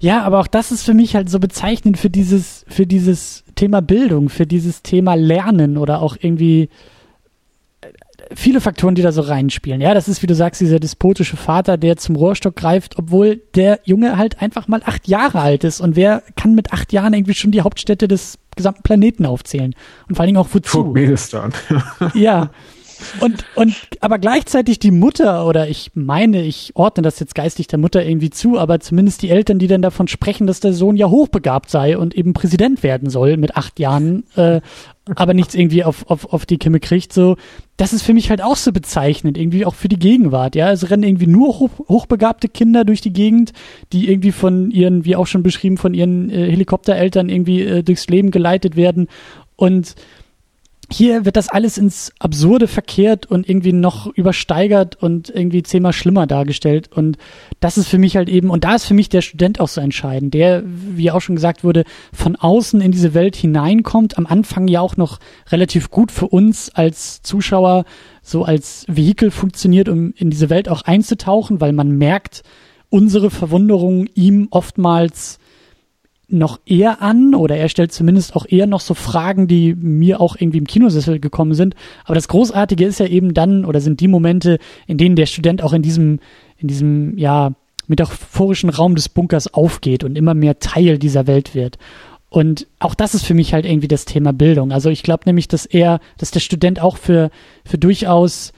Ja, aber auch das ist für mich halt so bezeichnend für dieses, für dieses Thema Bildung, für dieses Thema Lernen oder auch irgendwie äh, viele Faktoren, die da so reinspielen. Ja, das ist, wie du sagst, dieser despotische Vater, der zum Rohrstock greift, obwohl der Junge halt einfach mal acht Jahre alt ist. Und wer kann mit acht Jahren irgendwie schon die Hauptstädte des gesamten Planeten aufzählen? Und vor allen Dingen auch wozu? Turkmenistan. ja. Und, und aber gleichzeitig die Mutter, oder ich meine, ich ordne das jetzt geistig der Mutter irgendwie zu, aber zumindest die Eltern, die dann davon sprechen, dass der Sohn ja hochbegabt sei und eben Präsident werden soll mit acht Jahren, äh, aber nichts irgendwie auf, auf, auf die Kimme kriegt, so, das ist für mich halt auch so bezeichnend, irgendwie auch für die Gegenwart, ja. Es rennen irgendwie nur hoch, hochbegabte Kinder durch die Gegend, die irgendwie von ihren, wie auch schon beschrieben, von ihren äh, Helikoptereltern irgendwie äh, durchs Leben geleitet werden und hier wird das alles ins Absurde verkehrt und irgendwie noch übersteigert und irgendwie zehnmal schlimmer dargestellt. Und das ist für mich halt eben, und da ist für mich der Student auch so entscheidend, der, wie auch schon gesagt wurde, von außen in diese Welt hineinkommt, am Anfang ja auch noch relativ gut für uns als Zuschauer so als Vehikel funktioniert, um in diese Welt auch einzutauchen, weil man merkt unsere Verwunderung ihm oftmals noch eher an oder er stellt zumindest auch eher noch so Fragen, die mir auch irgendwie im Kinosessel gekommen sind. Aber das Großartige ist ja eben dann oder sind die Momente, in denen der Student auch in diesem, in diesem, ja, metaphorischen Raum des Bunkers aufgeht und immer mehr Teil dieser Welt wird. Und auch das ist für mich halt irgendwie das Thema Bildung. Also ich glaube nämlich, dass er, dass der Student auch für, für durchaus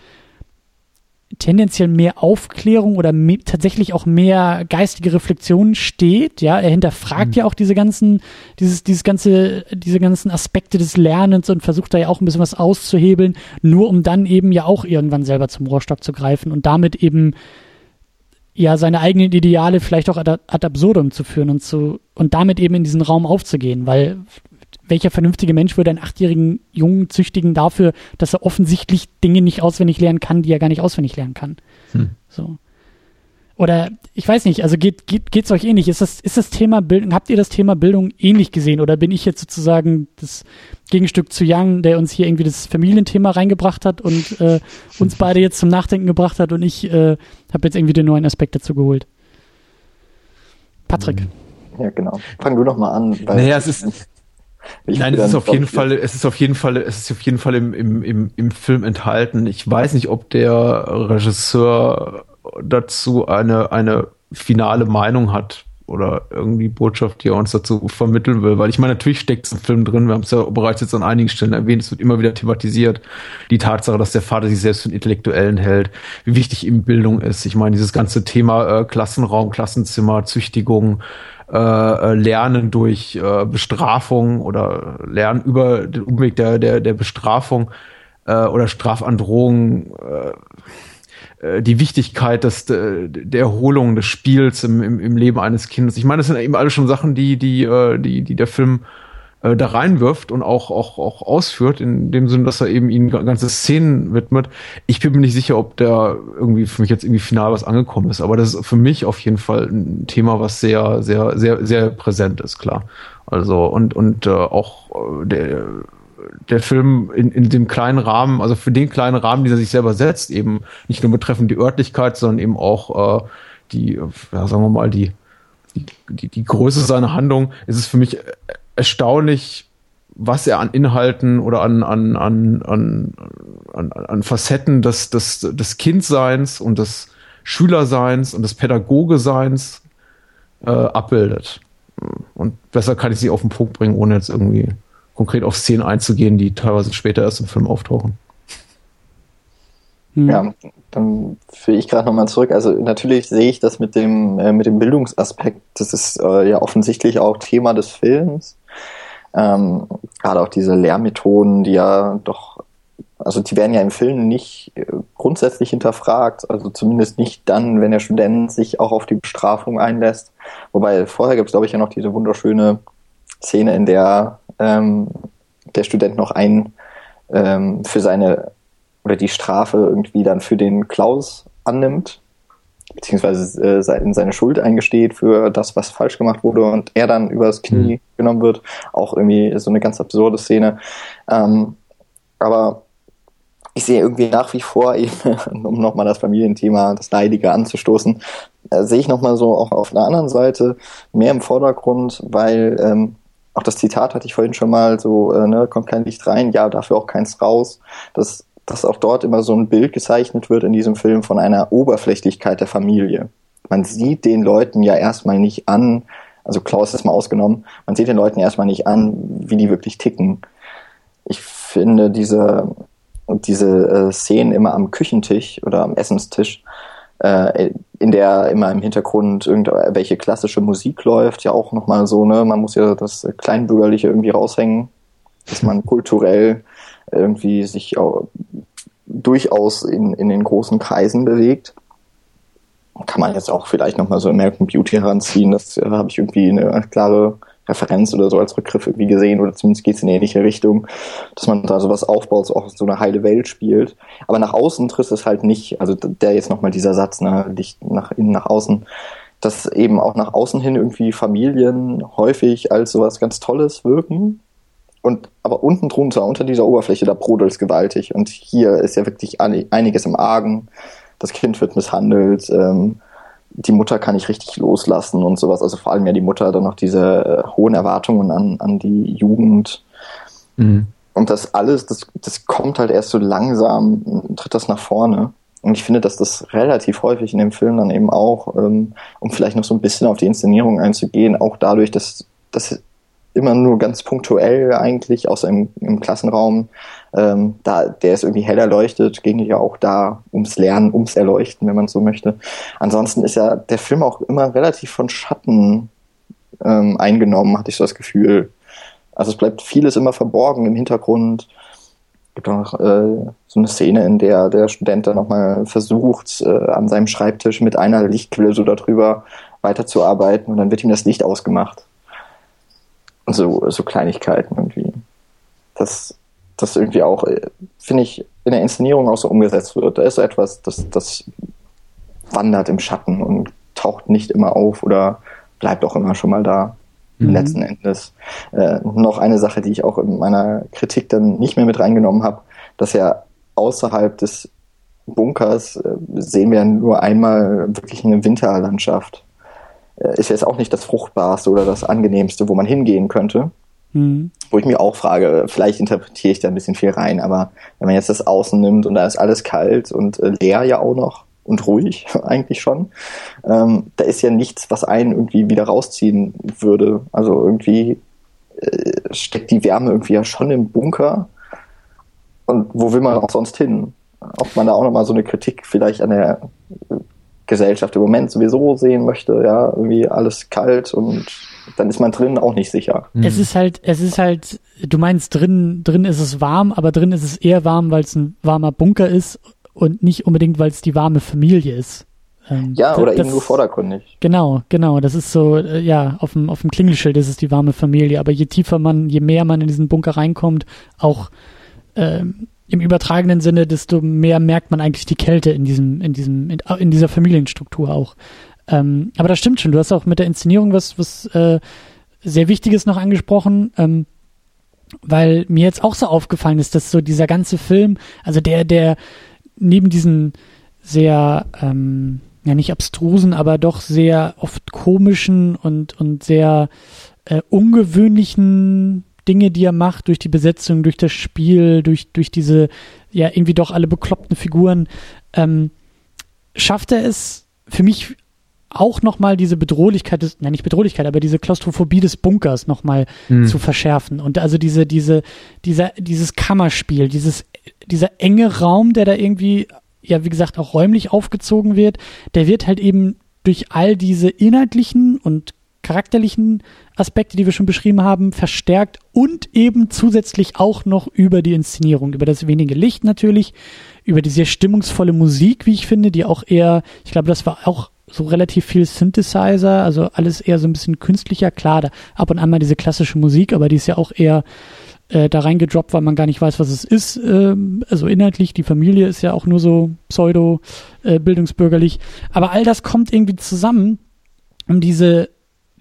tendenziell mehr Aufklärung oder mehr, tatsächlich auch mehr geistige Reflexion steht. Ja, er hinterfragt mhm. ja auch diese ganzen, dieses, dieses ganze, diese ganzen Aspekte des Lernens und versucht da ja auch ein bisschen was auszuhebeln, nur um dann eben ja auch irgendwann selber zum Rohrstock zu greifen und damit eben ja seine eigenen Ideale vielleicht auch ad, ad absurdum zu führen und zu und damit eben in diesen Raum aufzugehen, weil welcher vernünftige Mensch würde einen achtjährigen Jungen züchtigen dafür, dass er offensichtlich Dinge nicht auswendig lernen kann, die er gar nicht auswendig lernen kann. Hm. So. Oder ich weiß nicht, also geht geht geht's euch ähnlich? Ist das ist das Thema Bildung? Habt ihr das Thema Bildung ähnlich gesehen oder bin ich jetzt sozusagen das Gegenstück zu Young, der uns hier irgendwie das Familienthema reingebracht hat und äh, uns beide jetzt zum Nachdenken gebracht hat und ich äh, habe jetzt irgendwie den neuen Aspekt dazu geholt. Patrick. Ja, genau. Fang du noch mal an. Naja, es ist Nein, es ist auf jeden Fall, es ist auf jeden Fall, es ist auf jeden Fall im, im, im, im Film enthalten. Ich weiß nicht, ob der Regisseur dazu eine, eine finale Meinung hat oder irgendwie Botschaft, die er uns dazu vermitteln will. Weil ich meine, natürlich steckt es im Film drin, wir haben es ja bereits jetzt an einigen Stellen erwähnt, es wird immer wieder thematisiert, die Tatsache, dass der Vater sich selbst für einen Intellektuellen hält, wie wichtig ihm Bildung ist. Ich meine, dieses ganze Thema äh, Klassenraum, Klassenzimmer, Züchtigung, äh, äh Lernen durch äh, Bestrafung oder Lernen über den Umweg der, der, der Bestrafung äh, oder Strafandrohung, äh, äh, die Wichtigkeit des, der Erholung des Spiels im, im, im Leben eines Kindes. Ich meine, das sind eben alle schon Sachen, die, die, die, die der Film da reinwirft und auch, auch, auch ausführt, in dem Sinne, dass er eben ihnen ganze Szenen widmet. Ich bin mir nicht sicher, ob da irgendwie für mich jetzt irgendwie final was angekommen ist, aber das ist für mich auf jeden Fall ein Thema, was sehr, sehr, sehr, sehr präsent ist, klar. Also und, und äh, auch der der Film in, in dem kleinen Rahmen, also für den kleinen Rahmen, den er sich selber setzt, eben nicht nur betreffend die Örtlichkeit, sondern eben auch äh, die, ja, sagen wir mal, die, die, die Größe seiner Handlung, ist es für mich erstaunlich, was er an Inhalten oder an, an, an, an, an, an Facetten des, des, des Kindseins und des Schülerseins und des Pädagogeseins äh, abbildet. Und besser kann ich sie auf den Punkt bringen, ohne jetzt irgendwie konkret auf Szenen einzugehen, die teilweise später erst im Film auftauchen. Hm. Ja, dann führe ich gerade nochmal zurück. Also natürlich sehe ich das mit dem, äh, mit dem Bildungsaspekt. Das ist äh, ja offensichtlich auch Thema des Films. Ähm, gerade auch diese Lehrmethoden, die ja doch, also die werden ja im Film nicht äh, grundsätzlich hinterfragt, also zumindest nicht dann, wenn der Student sich auch auf die Bestrafung einlässt. Wobei vorher gibt es, glaube ich, ja noch diese wunderschöne Szene, in der ähm, der Student noch ein ähm, für seine oder die Strafe irgendwie dann für den Klaus annimmt, beziehungsweise äh, in seine Schuld eingesteht für das, was falsch gemacht wurde und er dann übers Knie mhm. genommen wird. Auch irgendwie so eine ganz absurde Szene. Ähm, aber ich sehe irgendwie nach wie vor, eben, um nochmal das Familienthema, das Leidige anzustoßen, äh, sehe ich nochmal so auch auf der anderen Seite mehr im Vordergrund, weil ähm, auch das Zitat hatte ich vorhin schon mal, so, äh, ne, kommt kein Licht rein, ja, dafür auch keins raus. Dass, dass auch dort immer so ein Bild gezeichnet wird in diesem Film von einer Oberflächlichkeit der Familie. Man sieht den Leuten ja erstmal nicht an, also Klaus ist mal ausgenommen, man sieht den Leuten erstmal nicht an, wie die wirklich ticken. Ich finde diese, diese äh, Szenen immer am Küchentisch oder am Essenstisch, äh, in der immer im Hintergrund irgendwelche klassische Musik läuft, ja auch nochmal so, ne, man muss ja das Kleinbürgerliche irgendwie raushängen, dass man kulturell irgendwie sich durchaus in, in den großen Kreisen bewegt. Kann man jetzt auch vielleicht nochmal so American Beauty heranziehen, das äh, habe ich irgendwie eine klare Referenz oder so als Rückgriff irgendwie gesehen oder zumindest geht es in ähnliche Richtung, dass man da sowas aufbaut, so auch so eine heile Welt spielt. Aber nach außen trifft es halt nicht, also der jetzt nochmal dieser Satz, ne, Licht nach innen, nach außen, dass eben auch nach außen hin irgendwie Familien häufig als sowas ganz Tolles wirken. Und aber unten drunter, unter dieser Oberfläche, da brodelt es gewaltig. Und hier ist ja wirklich einiges im Argen. Das Kind wird misshandelt, ähm, die Mutter kann ich richtig loslassen und sowas. Also vor allem ja die Mutter dann noch diese äh, hohen Erwartungen an, an die Jugend. Mhm. Und das alles, das, das kommt halt erst so langsam, tritt das nach vorne. Und ich finde, dass das relativ häufig in dem Film dann eben auch, ähm, um vielleicht noch so ein bisschen auf die Inszenierung einzugehen, auch dadurch, dass, dass immer nur ganz punktuell eigentlich, außer im, im Klassenraum. Ähm, da, der ist irgendwie hell erleuchtet, ging ja auch da ums Lernen, ums Erleuchten, wenn man so möchte. Ansonsten ist ja der Film auch immer relativ von Schatten ähm, eingenommen, hatte ich so das Gefühl. Also es bleibt vieles immer verborgen im Hintergrund. Gibt auch äh, so eine Szene, in der der Student dann nochmal versucht, äh, an seinem Schreibtisch mit einer Lichtquelle so darüber weiterzuarbeiten und dann wird ihm das Licht ausgemacht. Und so, so Kleinigkeiten irgendwie. Das, das irgendwie auch, äh, finde ich, in der Inszenierung auch so umgesetzt wird. Da ist so etwas, das, das wandert im Schatten und taucht nicht immer auf oder bleibt auch immer schon mal da. Mhm. Letzten Endes. Äh, noch eine Sache, die ich auch in meiner Kritik dann nicht mehr mit reingenommen habe, dass ja außerhalb des Bunkers äh, sehen wir nur einmal wirklich eine Winterlandschaft. Äh, ist jetzt auch nicht das fruchtbarste oder das angenehmste, wo man hingehen könnte. Mhm. Wo ich mir auch frage, vielleicht interpretiere ich da ein bisschen viel rein, aber wenn man jetzt das Außen nimmt und da ist alles kalt und äh, leer ja auch noch und ruhig eigentlich schon, ähm, da ist ja nichts, was einen irgendwie wieder rausziehen würde. Also irgendwie äh, steckt die Wärme irgendwie ja schon im Bunker. Und wo will man auch sonst hin? Ob man da auch nochmal so eine Kritik vielleicht an der Gesellschaft im Moment sowieso sehen möchte, ja, irgendwie alles kalt und dann ist man drin auch nicht sicher. Mhm. Es ist halt, es ist halt, du meinst drin, drin ist es warm, aber drin ist es eher warm, weil es ein warmer Bunker ist und nicht unbedingt, weil es die warme Familie ist. Ähm, ja, oder das, eben nur vordergründig. Genau, genau. Das ist so, äh, ja, auf dem, auf dem Klingelschild ist es die warme Familie. Aber je tiefer man, je mehr man in diesen Bunker reinkommt, auch ähm, im übertragenen Sinne, desto mehr merkt man eigentlich die Kälte in diesem, in diesem, in, in dieser Familienstruktur auch. Ähm, aber das stimmt schon. Du hast auch mit der Inszenierung was, was äh, sehr Wichtiges noch angesprochen, ähm, weil mir jetzt auch so aufgefallen ist, dass so dieser ganze Film, also der, der neben diesen sehr, ähm, ja nicht abstrusen, aber doch sehr oft komischen und, und sehr äh, ungewöhnlichen Dinge, die er macht, durch die Besetzung, durch das Spiel, durch, durch diese, ja, irgendwie doch alle bekloppten Figuren, ähm, schafft er es für mich auch nochmal diese Bedrohlichkeit des, nein, nicht Bedrohlichkeit, aber diese Klaustrophobie des Bunkers nochmal hm. zu verschärfen. Und also diese, diese, dieser, dieses Kammerspiel, dieses, dieser enge Raum, der da irgendwie, ja, wie gesagt, auch räumlich aufgezogen wird, der wird halt eben durch all diese inhaltlichen und charakterlichen Aspekte, die wir schon beschrieben haben, verstärkt und eben zusätzlich auch noch über die Inszenierung, über das wenige Licht natürlich, über die sehr stimmungsvolle Musik, wie ich finde, die auch eher, ich glaube, das war auch so relativ viel Synthesizer, also alles eher so ein bisschen künstlicher. Klar, da ab und an mal diese klassische Musik, aber die ist ja auch eher äh, da reingedroppt, weil man gar nicht weiß, was es ist. Ähm, also inhaltlich, die Familie ist ja auch nur so pseudo äh. Aber all das kommt irgendwie zusammen, um diese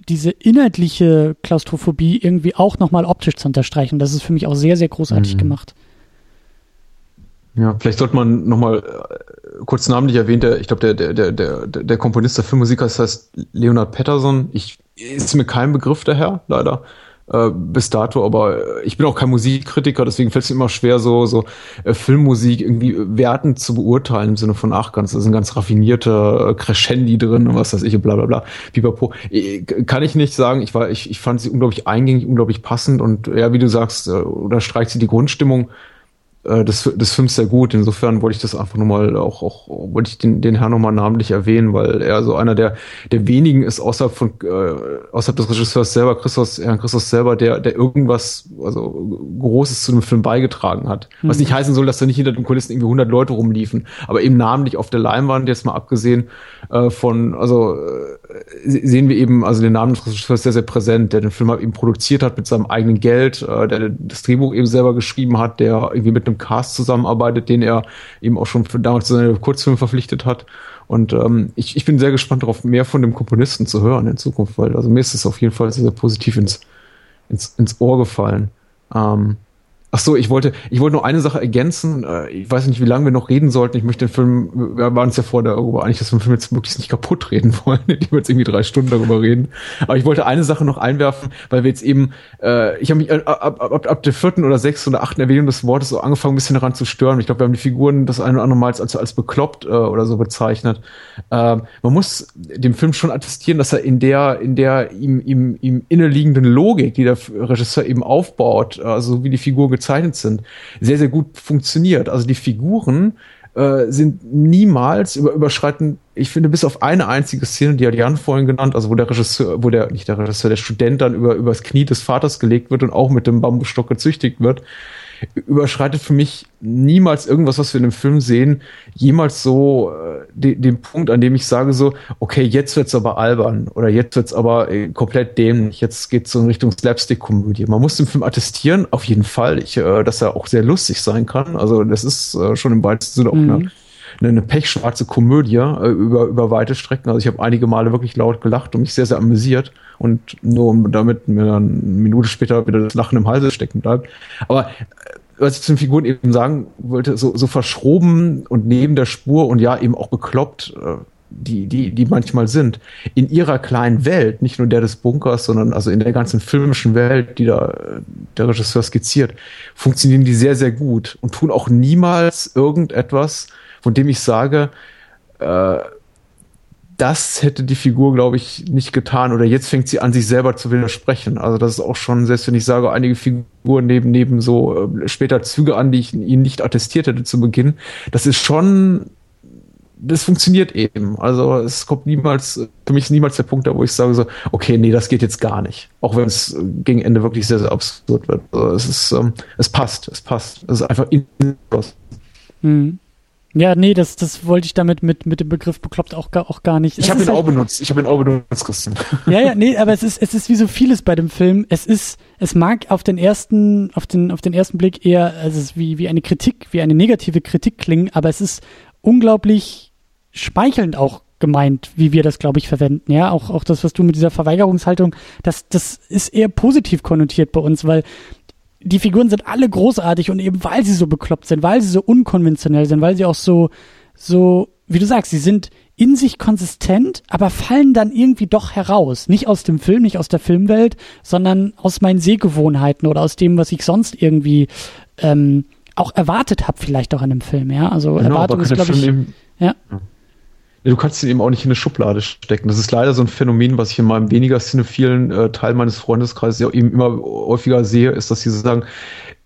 diese inhaltliche Klaustrophobie irgendwie auch nochmal optisch zu unterstreichen. Das ist für mich auch sehr, sehr großartig mhm. gemacht. Ja, vielleicht sollte man nochmal äh, kurz namentlich erwähnt, der, ich glaube, der, der, der, der, der Komponist der Filmmusik heißt Leonard Patterson. Ich, ist mir kein Begriff daher, leider äh, bis dato, aber ich bin auch kein Musikkritiker, deswegen fällt es mir immer schwer, so, so äh, Filmmusik irgendwie wertend zu beurteilen im Sinne von, ach, ganz, da sind ganz raffinierte äh, Crescendi drin und was weiß ich, bla bla bla, pipapo. Äh, kann ich nicht sagen, ich war, ich, ich fand sie unglaublich eingängig, unglaublich passend und ja, wie du sagst, äh, unterstreicht sie die Grundstimmung äh, des, des Films sehr gut. Insofern wollte ich das einfach nochmal auch, auch wollte ich den, den Herrn nochmal namentlich erwähnen, weil er so einer der, der wenigen ist außerhalb von, äh, außerhalb des Regisseurs selber, Christos, Herrn Christos selber, der, der irgendwas, also Großes zu dem Film beigetragen hat. Mhm. Was nicht heißen soll, dass da nicht hinter den Kulissen irgendwie 100 Leute rumliefen, aber eben namentlich auf der Leinwand, jetzt mal abgesehen äh, von, also äh, sehen wir eben, also den Namen des Regisseurs sehr, sehr präsent, der den Film eben produziert hat mit seinem eigenen Geld, äh, der das Drehbuch eben selber geschrieben hat, der irgendwie mit einem Cast zusammenarbeitet, den er eben auch schon für damals seine Kurzfilme verpflichtet hat. Und ähm, ich, ich bin sehr gespannt darauf, mehr von dem Komponisten zu hören in Zukunft, weil also mir ist es auf jeden Fall sehr, sehr positiv ins, ins, ins Ohr gefallen. Ähm, Ach so, ich wollte, ich wollte nur eine Sache ergänzen. Äh, ich weiß nicht, wie lange wir noch reden sollten. Ich möchte den Film, wir waren uns ja vor darüber eigentlich, dass wir den Film jetzt möglichst nicht kaputt reden wollen, indem wir jetzt irgendwie drei Stunden darüber reden. Aber ich wollte eine Sache noch einwerfen, weil wir jetzt eben, äh, ich habe mich äh, ab, ab, ab, ab der vierten oder sechsten oder achten Erwähnung des Wortes so angefangen, ein bisschen daran zu stören. Ich glaube, wir haben die Figuren das eine oder andere Mal als, als, bekloppt äh, oder so bezeichnet. Äh, man muss dem Film schon attestieren, dass er in der, in der ihm, ihm, ihm inneliegenden Logik, die der Regisseur eben aufbaut, also wie die Figur gezeichnet sind, sehr, sehr gut funktioniert. Also die Figuren äh, sind niemals über, überschreiten, ich finde, bis auf eine einzige Szene, die hat Jan vorhin genannt, also wo der Regisseur, wo der, nicht der Regisseur, der Student dann über, übers Knie des Vaters gelegt wird und auch mit dem Bambusstock gezüchtigt wird, überschreitet für mich niemals irgendwas, was wir in dem Film sehen, jemals so äh, den, den Punkt, an dem ich sage so, okay, jetzt wird's aber albern oder jetzt wird's aber äh, komplett dämlich, jetzt geht's so in Richtung Slapstick-Komödie. Man muss den Film attestieren, auf jeden Fall, ich, äh, dass er auch sehr lustig sein kann. Also das ist äh, schon im weitesten Sinne auch mhm. eine eine pechschwarze Komödie äh, über, über weite Strecken. Also ich habe einige Male wirklich laut gelacht und mich sehr, sehr amüsiert. Und nur damit mir dann eine Minute später wieder das Lachen im Halse stecken bleibt. Aber äh, was ich zu den Figuren eben sagen wollte, so, so verschroben und neben der Spur und ja eben auch bekloppt, äh, die, die, die manchmal sind, in ihrer kleinen Welt, nicht nur der des Bunkers, sondern also in der ganzen filmischen Welt, die da der Regisseur skizziert, funktionieren die sehr, sehr gut und tun auch niemals irgendetwas, von dem ich sage, äh, das hätte die Figur, glaube ich, nicht getan. Oder jetzt fängt sie an, sich selber zu widersprechen. Also das ist auch schon, selbst wenn ich sage, einige Figuren nehmen neben so äh, später Züge an, die ich ihnen nicht attestiert hätte zu Beginn. Das ist schon, das funktioniert eben. Also es kommt niemals, für mich ist niemals der Punkt da, wo ich sage so, okay, nee, das geht jetzt gar nicht. Auch wenn es gegen Ende wirklich sehr, sehr absurd wird. Also es ist, ähm, es passt, es passt. Es ist einfach in mhm. Ja, nee, das, das wollte ich damit mit, mit dem Begriff bekloppt auch gar, auch gar nicht. Ich habe ihn halt, auch benutzt. Ich habe ihn auch benutzt, Christian. Ja, ja, nee, aber es ist, es ist wie so vieles bei dem Film. Es ist, es mag auf den ersten, auf den, auf den ersten Blick eher, also es ist wie, wie eine Kritik, wie eine negative Kritik klingen, aber es ist unglaublich speichelnd auch gemeint, wie wir das, glaube ich, verwenden. Ja, auch, auch das, was du mit dieser Verweigerungshaltung, das, das ist eher positiv konnotiert bei uns, weil die Figuren sind alle großartig und eben weil sie so bekloppt sind, weil sie so unkonventionell sind, weil sie auch so, so, wie du sagst, sie sind in sich konsistent, aber fallen dann irgendwie doch heraus. Nicht aus dem Film, nicht aus der Filmwelt, sondern aus meinen Sehgewohnheiten oder aus dem, was ich sonst irgendwie ähm, auch erwartet habe, vielleicht auch in einem Film, ja. Also genau, Erwartung ist, glaube ich. ja. ja du kannst ihn eben auch nicht in eine Schublade stecken. Das ist leider so ein Phänomen, was ich in meinem weniger cinephilen äh, Teil meines Freundeskreises ja eben immer häufiger sehe, ist, dass sie sagen,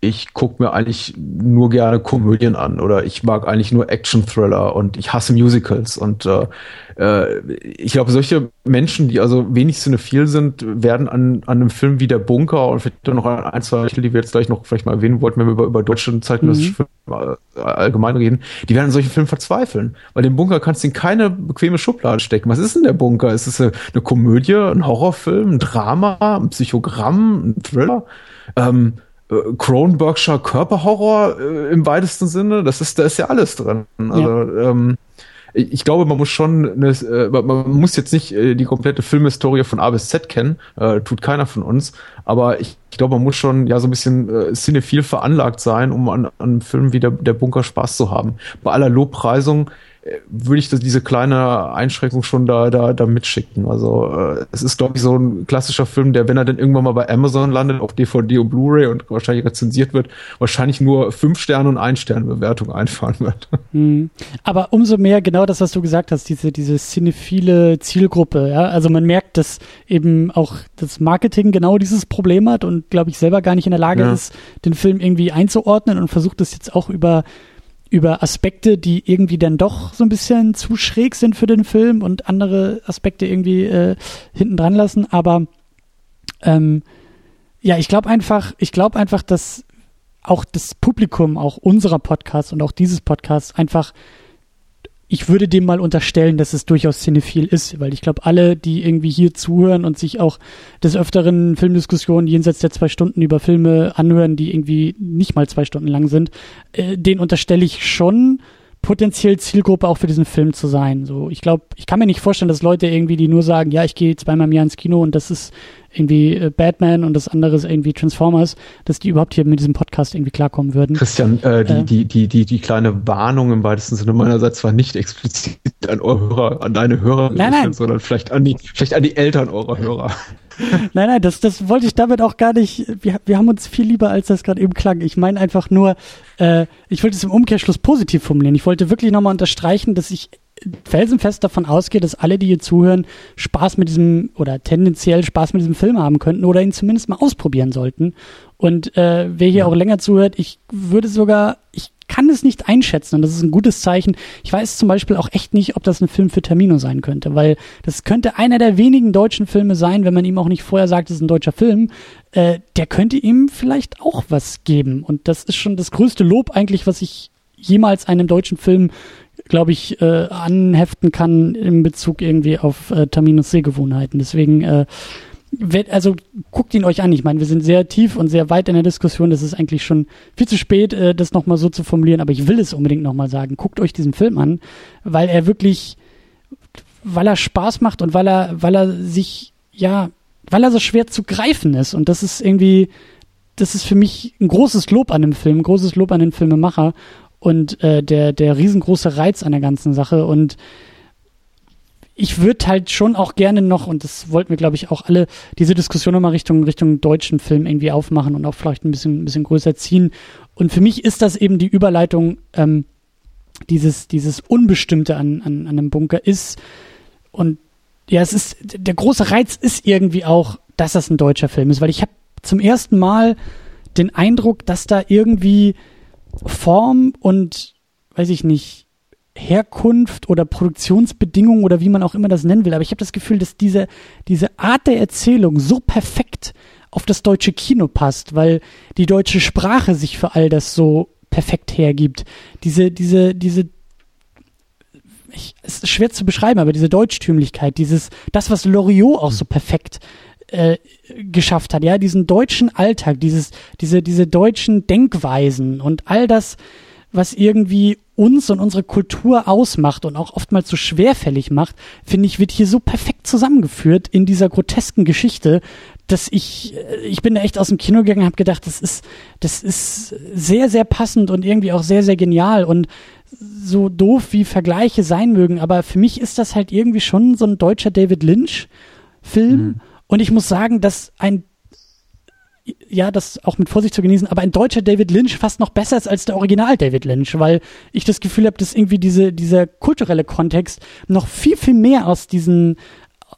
ich gucke mir eigentlich nur gerne Komödien an oder ich mag eigentlich nur Action-Thriller und ich hasse Musicals. Und äh, äh, ich glaube, solche Menschen, die also wenig cinephil sind, werden an, an einem Film wie Der Bunker und vielleicht noch ein, zwei Titel, die wir jetzt gleich noch vielleicht mal erwähnen wollten, wenn wir über, über deutsche zeitgenössische mhm. Filme äh, allgemein reden, die werden an solchen Filmen verzweifeln. Weil den Bunker kannst du in keine bequeme Schublade stecken. Was ist denn der Bunker? Ist es eine, eine Komödie, ein Horrorfilm, ein Drama, ein Psychogramm, ein Thriller? Ähm, äh, Cronenbergscher Körperhorror äh, im weitesten Sinne. Das ist, da ist ja alles drin. Also, ja. ähm, ich glaube, man muss schon, eine, äh, man muss jetzt nicht äh, die komplette Filmhistorie von A bis Z kennen, äh, tut keiner von uns, aber ich, ich glaube, man muss schon ja so ein bisschen äh, cinephil veranlagt sein, um an, an einem Film wie der, der Bunker Spaß zu haben. Bei aller Lobpreisung würde ich das, diese kleine Einschränkung schon da, da, da mitschicken. Also äh, es ist, glaube ich, so ein klassischer Film, der, wenn er dann irgendwann mal bei Amazon landet, auf DVD und Blu-ray und wahrscheinlich rezensiert wird, wahrscheinlich nur fünf Sterne und ein Stern Bewertung einfahren wird. Hm. Aber umso mehr genau das, was du gesagt hast, diese, diese cinephile Zielgruppe, ja. Also man merkt, dass eben auch das Marketing genau dieses Problem hat und, glaube ich, selber gar nicht in der Lage ja. ist, den Film irgendwie einzuordnen und versucht das jetzt auch über über Aspekte, die irgendwie dann doch so ein bisschen zu schräg sind für den Film und andere Aspekte irgendwie äh, hinten dran lassen. Aber ähm, ja, ich glaube einfach, ich glaube einfach, dass auch das Publikum, auch unserer Podcasts und auch dieses Podcasts einfach ich würde dem mal unterstellen, dass es durchaus cinephil ist, weil ich glaube, alle, die irgendwie hier zuhören und sich auch des Öfteren Filmdiskussionen jenseits der zwei Stunden über Filme anhören, die irgendwie nicht mal zwei Stunden lang sind, äh, den unterstelle ich schon, potenziell Zielgruppe auch für diesen Film zu sein. So, ich glaube, ich kann mir nicht vorstellen, dass Leute irgendwie, die nur sagen, ja, ich gehe zweimal im Jahr ins Kino und das ist irgendwie äh, Batman und das andere ist irgendwie Transformers, dass die überhaupt hier mit diesem Podcast irgendwie klarkommen würden. Christian, äh, die, äh, die, die, die, die kleine Warnung im weitesten Sinne meinerseits war nicht explizit an eure Hörer, an deine Hörer, nein, nein. sondern vielleicht an die, vielleicht an die Eltern eurer Hörer. nein, nein, das, das wollte ich damit auch gar nicht. Wir, wir haben uns viel lieber, als das gerade eben klang. Ich meine einfach nur, äh, ich wollte es im Umkehrschluss positiv formulieren. Ich wollte wirklich nochmal unterstreichen, dass ich felsenfest davon ausgehe, dass alle, die hier zuhören, Spaß mit diesem oder tendenziell Spaß mit diesem Film haben könnten oder ihn zumindest mal ausprobieren sollten. Und äh, wer hier ja. auch länger zuhört, ich würde sogar, ich kann es nicht einschätzen und das ist ein gutes Zeichen. Ich weiß zum Beispiel auch echt nicht, ob das ein Film für Termino sein könnte, weil das könnte einer der wenigen deutschen Filme sein, wenn man ihm auch nicht vorher sagt, es ist ein deutscher Film, äh, der könnte ihm vielleicht auch was geben und das ist schon das größte Lob eigentlich, was ich jemals einem deutschen Film glaube ich, äh, anheften kann in Bezug irgendwie auf äh, Terminus Sehgewohnheiten. Deswegen äh, also guckt ihn euch an. Ich meine, wir sind sehr tief und sehr weit in der Diskussion. Das ist eigentlich schon viel zu spät, äh, das nochmal so zu formulieren, aber ich will es unbedingt nochmal sagen. Guckt euch diesen Film an, weil er wirklich, weil er Spaß macht und weil er, weil er sich, ja, weil er so schwer zu greifen ist. Und das ist irgendwie, das ist für mich ein großes Lob an dem Film, ein großes Lob an den Filmemacher und äh, der, der riesengroße Reiz an der ganzen Sache. Und ich würde halt schon auch gerne noch, und das wollten wir, glaube ich, auch alle, diese Diskussion nochmal Richtung, Richtung deutschen Film irgendwie aufmachen und auch vielleicht ein bisschen, ein bisschen größer ziehen. Und für mich ist das eben die Überleitung, ähm, dieses, dieses Unbestimmte an, an, an einem Bunker ist. Und ja, es ist, der große Reiz ist irgendwie auch, dass das ein deutscher Film ist, weil ich habe zum ersten Mal den Eindruck, dass da irgendwie Form und, weiß ich nicht, Herkunft oder Produktionsbedingungen oder wie man auch immer das nennen will. Aber ich habe das Gefühl, dass diese, diese Art der Erzählung so perfekt auf das deutsche Kino passt, weil die deutsche Sprache sich für all das so perfekt hergibt. Diese, diese, diese, ich, es ist schwer zu beschreiben, aber diese Deutschtümlichkeit, dieses, das, was Loriot auch so perfekt äh, geschafft hat, ja, diesen deutschen Alltag, dieses, diese, diese deutschen Denkweisen und all das, was irgendwie uns und unsere Kultur ausmacht und auch oftmals so schwerfällig macht, finde ich, wird hier so perfekt zusammengeführt in dieser grotesken Geschichte, dass ich, äh, ich bin da echt aus dem Kino gegangen und habe gedacht, das ist, das ist sehr, sehr passend und irgendwie auch sehr, sehr genial und so doof wie Vergleiche sein mögen, aber für mich ist das halt irgendwie schon so ein deutscher David Lynch Film mhm. und ich muss sagen, dass ein ja, das auch mit Vorsicht zu genießen, aber ein deutscher David Lynch fast noch besser ist als der Original David Lynch, weil ich das Gefühl habe, dass irgendwie diese, dieser kulturelle Kontext noch viel, viel mehr aus diesen,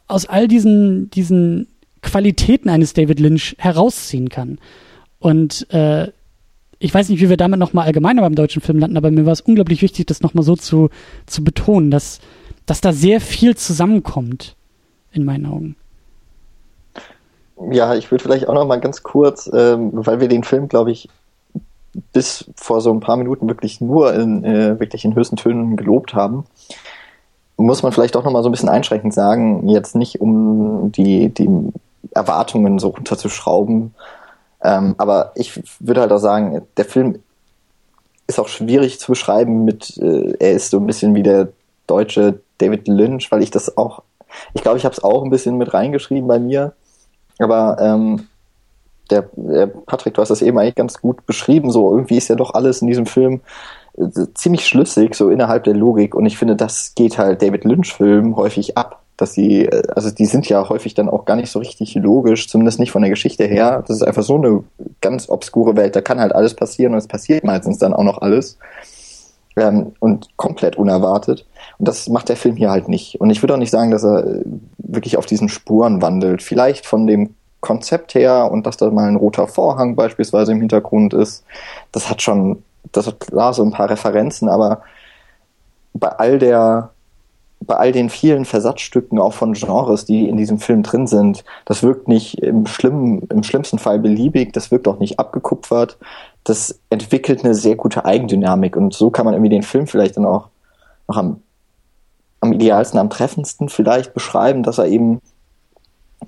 aus all diesen, diesen Qualitäten eines David Lynch herausziehen kann. Und äh, ich weiß nicht, wie wir damit nochmal allgemeiner beim deutschen Film landen, aber mir war es unglaublich wichtig, das nochmal so zu, zu betonen, dass, dass da sehr viel zusammenkommt, in meinen Augen. Ja, ich würde vielleicht auch noch mal ganz kurz, ähm, weil wir den Film, glaube ich, bis vor so ein paar Minuten wirklich nur in, äh, wirklich in höchsten Tönen gelobt haben, muss man vielleicht auch noch mal so ein bisschen einschränkend sagen, jetzt nicht um die, die Erwartungen so runterzuschrauben, ähm, aber ich würde halt auch sagen, der Film ist auch schwierig zu beschreiben mit, äh, er ist so ein bisschen wie der deutsche David Lynch, weil ich das auch, ich glaube, ich habe es auch ein bisschen mit reingeschrieben bei mir, aber ähm, der, der Patrick, du hast das eben eigentlich ganz gut beschrieben. So irgendwie ist ja doch alles in diesem Film äh, ziemlich schlüssig, so innerhalb der Logik. Und ich finde, das geht halt David Lynch-Filmen häufig ab. Dass sie, äh, also die sind ja häufig dann auch gar nicht so richtig logisch, zumindest nicht von der Geschichte her. Das ist einfach so eine ganz obskure Welt. Da kann halt alles passieren und es passiert meistens dann auch noch alles. Ähm, und komplett unerwartet. Und das macht der Film hier halt nicht. Und ich würde auch nicht sagen, dass er äh, wirklich auf diesen Spuren wandelt. Vielleicht von dem Konzept her und dass da mal ein roter Vorhang beispielsweise im Hintergrund ist. Das hat schon, das hat klar so ein paar Referenzen, aber bei all der, bei all den vielen Versatzstücken auch von Genres, die in diesem Film drin sind, das wirkt nicht im schlimmen, im schlimmsten Fall beliebig, das wirkt auch nicht abgekupfert. Das entwickelt eine sehr gute Eigendynamik und so kann man irgendwie den Film vielleicht dann auch noch am am idealsten, am treffendsten vielleicht beschreiben, dass er eben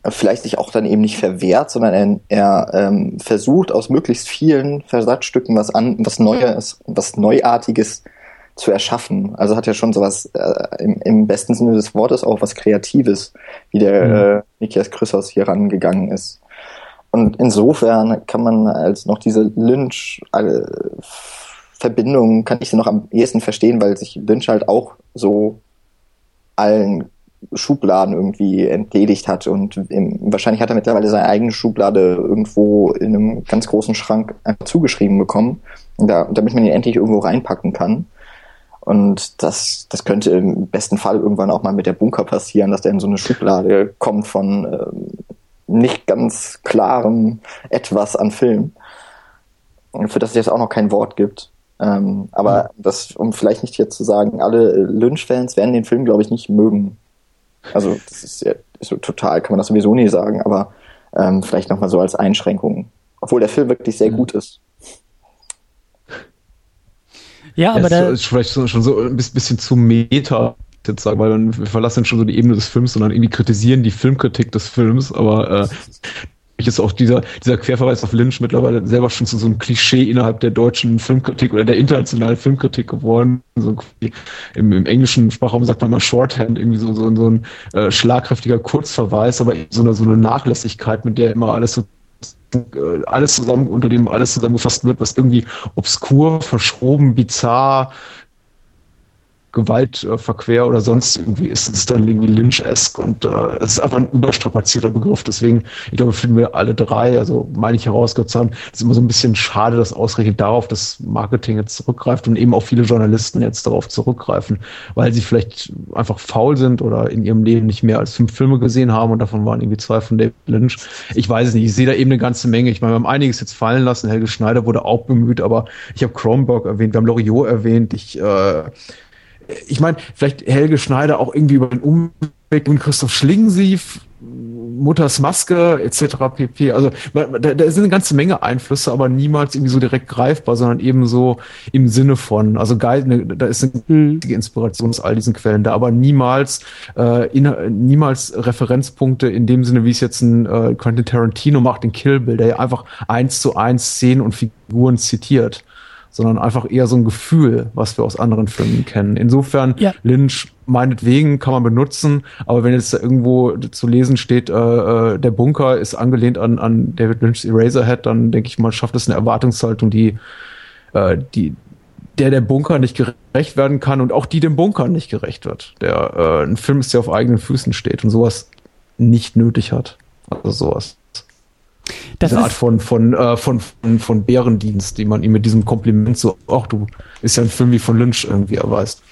vielleicht sich auch dann eben nicht verwehrt, sondern er, er ähm, versucht aus möglichst vielen Versatzstücken was an, was Neues, was Neuartiges zu erschaffen. Also hat ja schon sowas äh, im, im besten Sinne des Wortes auch was Kreatives, wie der mhm. äh, Nikias Chrysos hier rangegangen ist. Und insofern kann man als noch diese Lynch äh, Verbindung kann ich sie noch am ehesten verstehen, weil sich Lynch halt auch so allen Schubladen irgendwie entledigt hat und im, wahrscheinlich hat er mittlerweile seine eigene Schublade irgendwo in einem ganz großen Schrank einfach zugeschrieben bekommen, da, damit man ihn endlich irgendwo reinpacken kann. Und das, das könnte im besten Fall irgendwann auch mal mit der Bunker passieren, dass der in so eine Schublade kommt von ähm, nicht ganz klarem etwas an Film, für das es jetzt auch noch kein Wort gibt. Ähm, aber das, um vielleicht nicht jetzt zu sagen, alle Lynch-Fans werden den Film, glaube ich, nicht mögen. Also das ist ja so total, kann man das sowieso nie sagen, aber ähm, vielleicht nochmal so als Einschränkung. Obwohl der Film wirklich sehr mhm. gut ist. Ja, aber ja, ist vielleicht schon so ein bisschen zu meta jetzt sagen, weil dann wir verlassen schon so die Ebene des Films, sondern irgendwie kritisieren die Filmkritik des Films, aber äh, ist auch dieser, dieser Querverweis auf Lynch mittlerweile selber schon zu so einem Klischee innerhalb der deutschen Filmkritik oder der internationalen Filmkritik geworden. So im, im englischen Sprachraum sagt man mal Shorthand, irgendwie so, so, so ein äh, schlagkräftiger Kurzverweis, aber so eine, so eine Nachlässigkeit, mit der immer alles so äh, alles zusammen, unter dem alles zusammengefasst wird, was irgendwie obskur, verschroben, bizarr, gewaltverquer äh, oder sonst irgendwie ist es dann irgendwie Lynch-esque und äh, es ist einfach ein überstrapazierter Begriff. Deswegen, ich glaube, finden wir alle drei, also meine ich haben, ist immer so ein bisschen schade, dass ausgerechnet darauf das Marketing jetzt zurückgreift und eben auch viele Journalisten jetzt darauf zurückgreifen, weil sie vielleicht einfach faul sind oder in ihrem Leben nicht mehr als fünf Filme gesehen haben und davon waren irgendwie zwei von David Lynch. Ich weiß es nicht, ich sehe da eben eine ganze Menge. Ich meine, wir haben einiges jetzt fallen lassen. Helge Schneider wurde auch bemüht, aber ich habe Kronberg erwähnt, wir haben Loriot erwähnt, ich äh, ich meine, vielleicht Helge Schneider auch irgendwie über den Umweg und Christoph Schlingensief, Mutters Maske etc. pp. Also da, da sind eine ganze Menge Einflüsse, aber niemals irgendwie so direkt greifbar, sondern eben so im Sinne von, also geil, ne, da ist eine hm. Inspiration aus all diesen Quellen da, aber niemals äh, in, niemals Referenzpunkte in dem Sinne, wie es jetzt ein äh, Quentin Tarantino macht in Kill Bill, der ja einfach eins zu eins Szenen und Figuren zitiert sondern einfach eher so ein Gefühl, was wir aus anderen Filmen kennen. Insofern, ja. Lynch meinetwegen kann man benutzen, aber wenn jetzt da irgendwo zu lesen steht, äh, äh, der Bunker ist angelehnt an, an David Lynch's Eraserhead, dann denke ich mal, schafft es eine Erwartungshaltung, die, äh, die, der der Bunker nicht gerecht werden kann und auch die dem Bunker nicht gerecht wird. Der äh, ein Film ist, der auf eigenen Füßen steht und sowas nicht nötig hat. Also sowas. Das Eine Art von, von, äh, von, von, von Bärendienst, die man ihm mit diesem Kompliment so, ach du, ist ja ein Film wie von Lynch irgendwie erweist.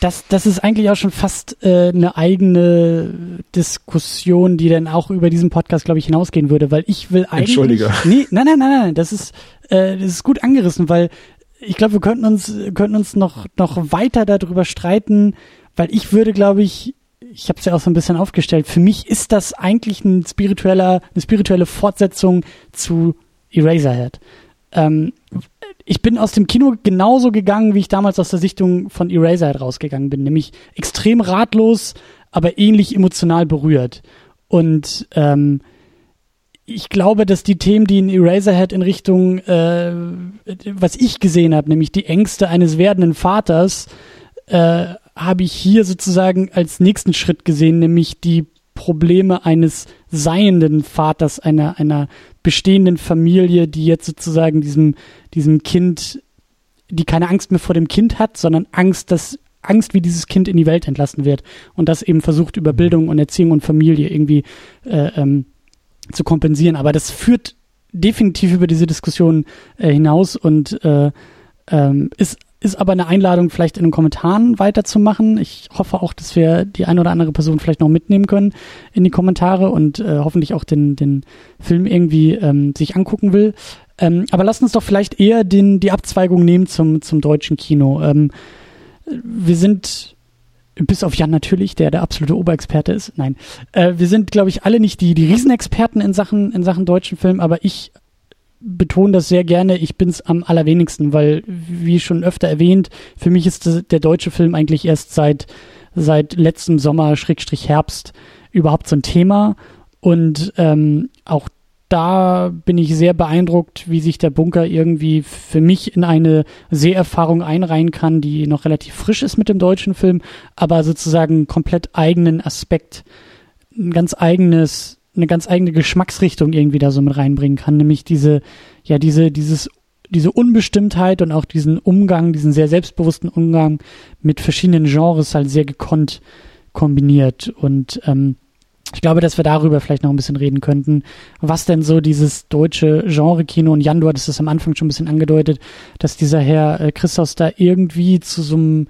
Das, das ist eigentlich auch schon fast äh, eine eigene Diskussion, die dann auch über diesen Podcast, glaube ich, hinausgehen würde, weil ich will eigentlich. Entschuldige. Nee, nein, nein, nein, nein, das ist, äh, das ist gut angerissen, weil ich glaube, wir könnten uns, könnten uns noch, noch weiter darüber streiten, weil ich würde, glaube ich, ich habe es ja auch so ein bisschen aufgestellt, für mich ist das eigentlich ein spiritueller, eine spirituelle Fortsetzung zu Eraserhead. Ähm, ich bin aus dem Kino genauso gegangen, wie ich damals aus der Sichtung von Eraserhead rausgegangen bin, nämlich extrem ratlos, aber ähnlich emotional berührt. Und ähm, ich glaube, dass die Themen, die in Eraserhead in Richtung, äh, was ich gesehen habe, nämlich die Ängste eines werdenden Vaters, äh, habe ich hier sozusagen als nächsten Schritt gesehen, nämlich die Probleme eines seienden Vaters, einer, einer bestehenden Familie, die jetzt sozusagen diesem, diesem Kind, die keine Angst mehr vor dem Kind hat, sondern Angst, dass Angst, wie dieses Kind in die Welt entlassen wird und das eben versucht über Bildung und Erziehung und Familie irgendwie äh, ähm, zu kompensieren. Aber das führt definitiv über diese Diskussion äh, hinaus und äh, ähm, ist ist aber eine Einladung, vielleicht in den Kommentaren weiterzumachen. Ich hoffe auch, dass wir die eine oder andere Person vielleicht noch mitnehmen können in die Kommentare und äh, hoffentlich auch den, den Film irgendwie ähm, sich angucken will. Ähm, aber lass uns doch vielleicht eher den, die Abzweigung nehmen zum, zum deutschen Kino. Ähm, wir sind, bis auf Jan natürlich, der der absolute Oberexperte ist. Nein, äh, wir sind, glaube ich, alle nicht die, die Riesenexperten in Sachen, in Sachen deutschen Film, aber ich betone das sehr gerne, ich bin's am allerwenigsten, weil, wie schon öfter erwähnt, für mich ist der deutsche Film eigentlich erst seit, seit letztem Sommer, Schrägstrich Herbst, überhaupt so ein Thema. Und ähm, auch da bin ich sehr beeindruckt, wie sich der Bunker irgendwie für mich in eine Seherfahrung einreihen kann, die noch relativ frisch ist mit dem deutschen Film, aber sozusagen komplett eigenen Aspekt, ein ganz eigenes eine ganz eigene Geschmacksrichtung irgendwie da so mit reinbringen kann, nämlich diese, ja, diese, dieses, diese Unbestimmtheit und auch diesen Umgang, diesen sehr selbstbewussten Umgang mit verschiedenen Genres halt sehr gekonnt kombiniert. Und ähm, ich glaube, dass wir darüber vielleicht noch ein bisschen reden könnten, was denn so dieses deutsche Genre-Kino und Jan, du hattest das am Anfang schon ein bisschen angedeutet, dass dieser Herr äh, Christos da irgendwie zu so einem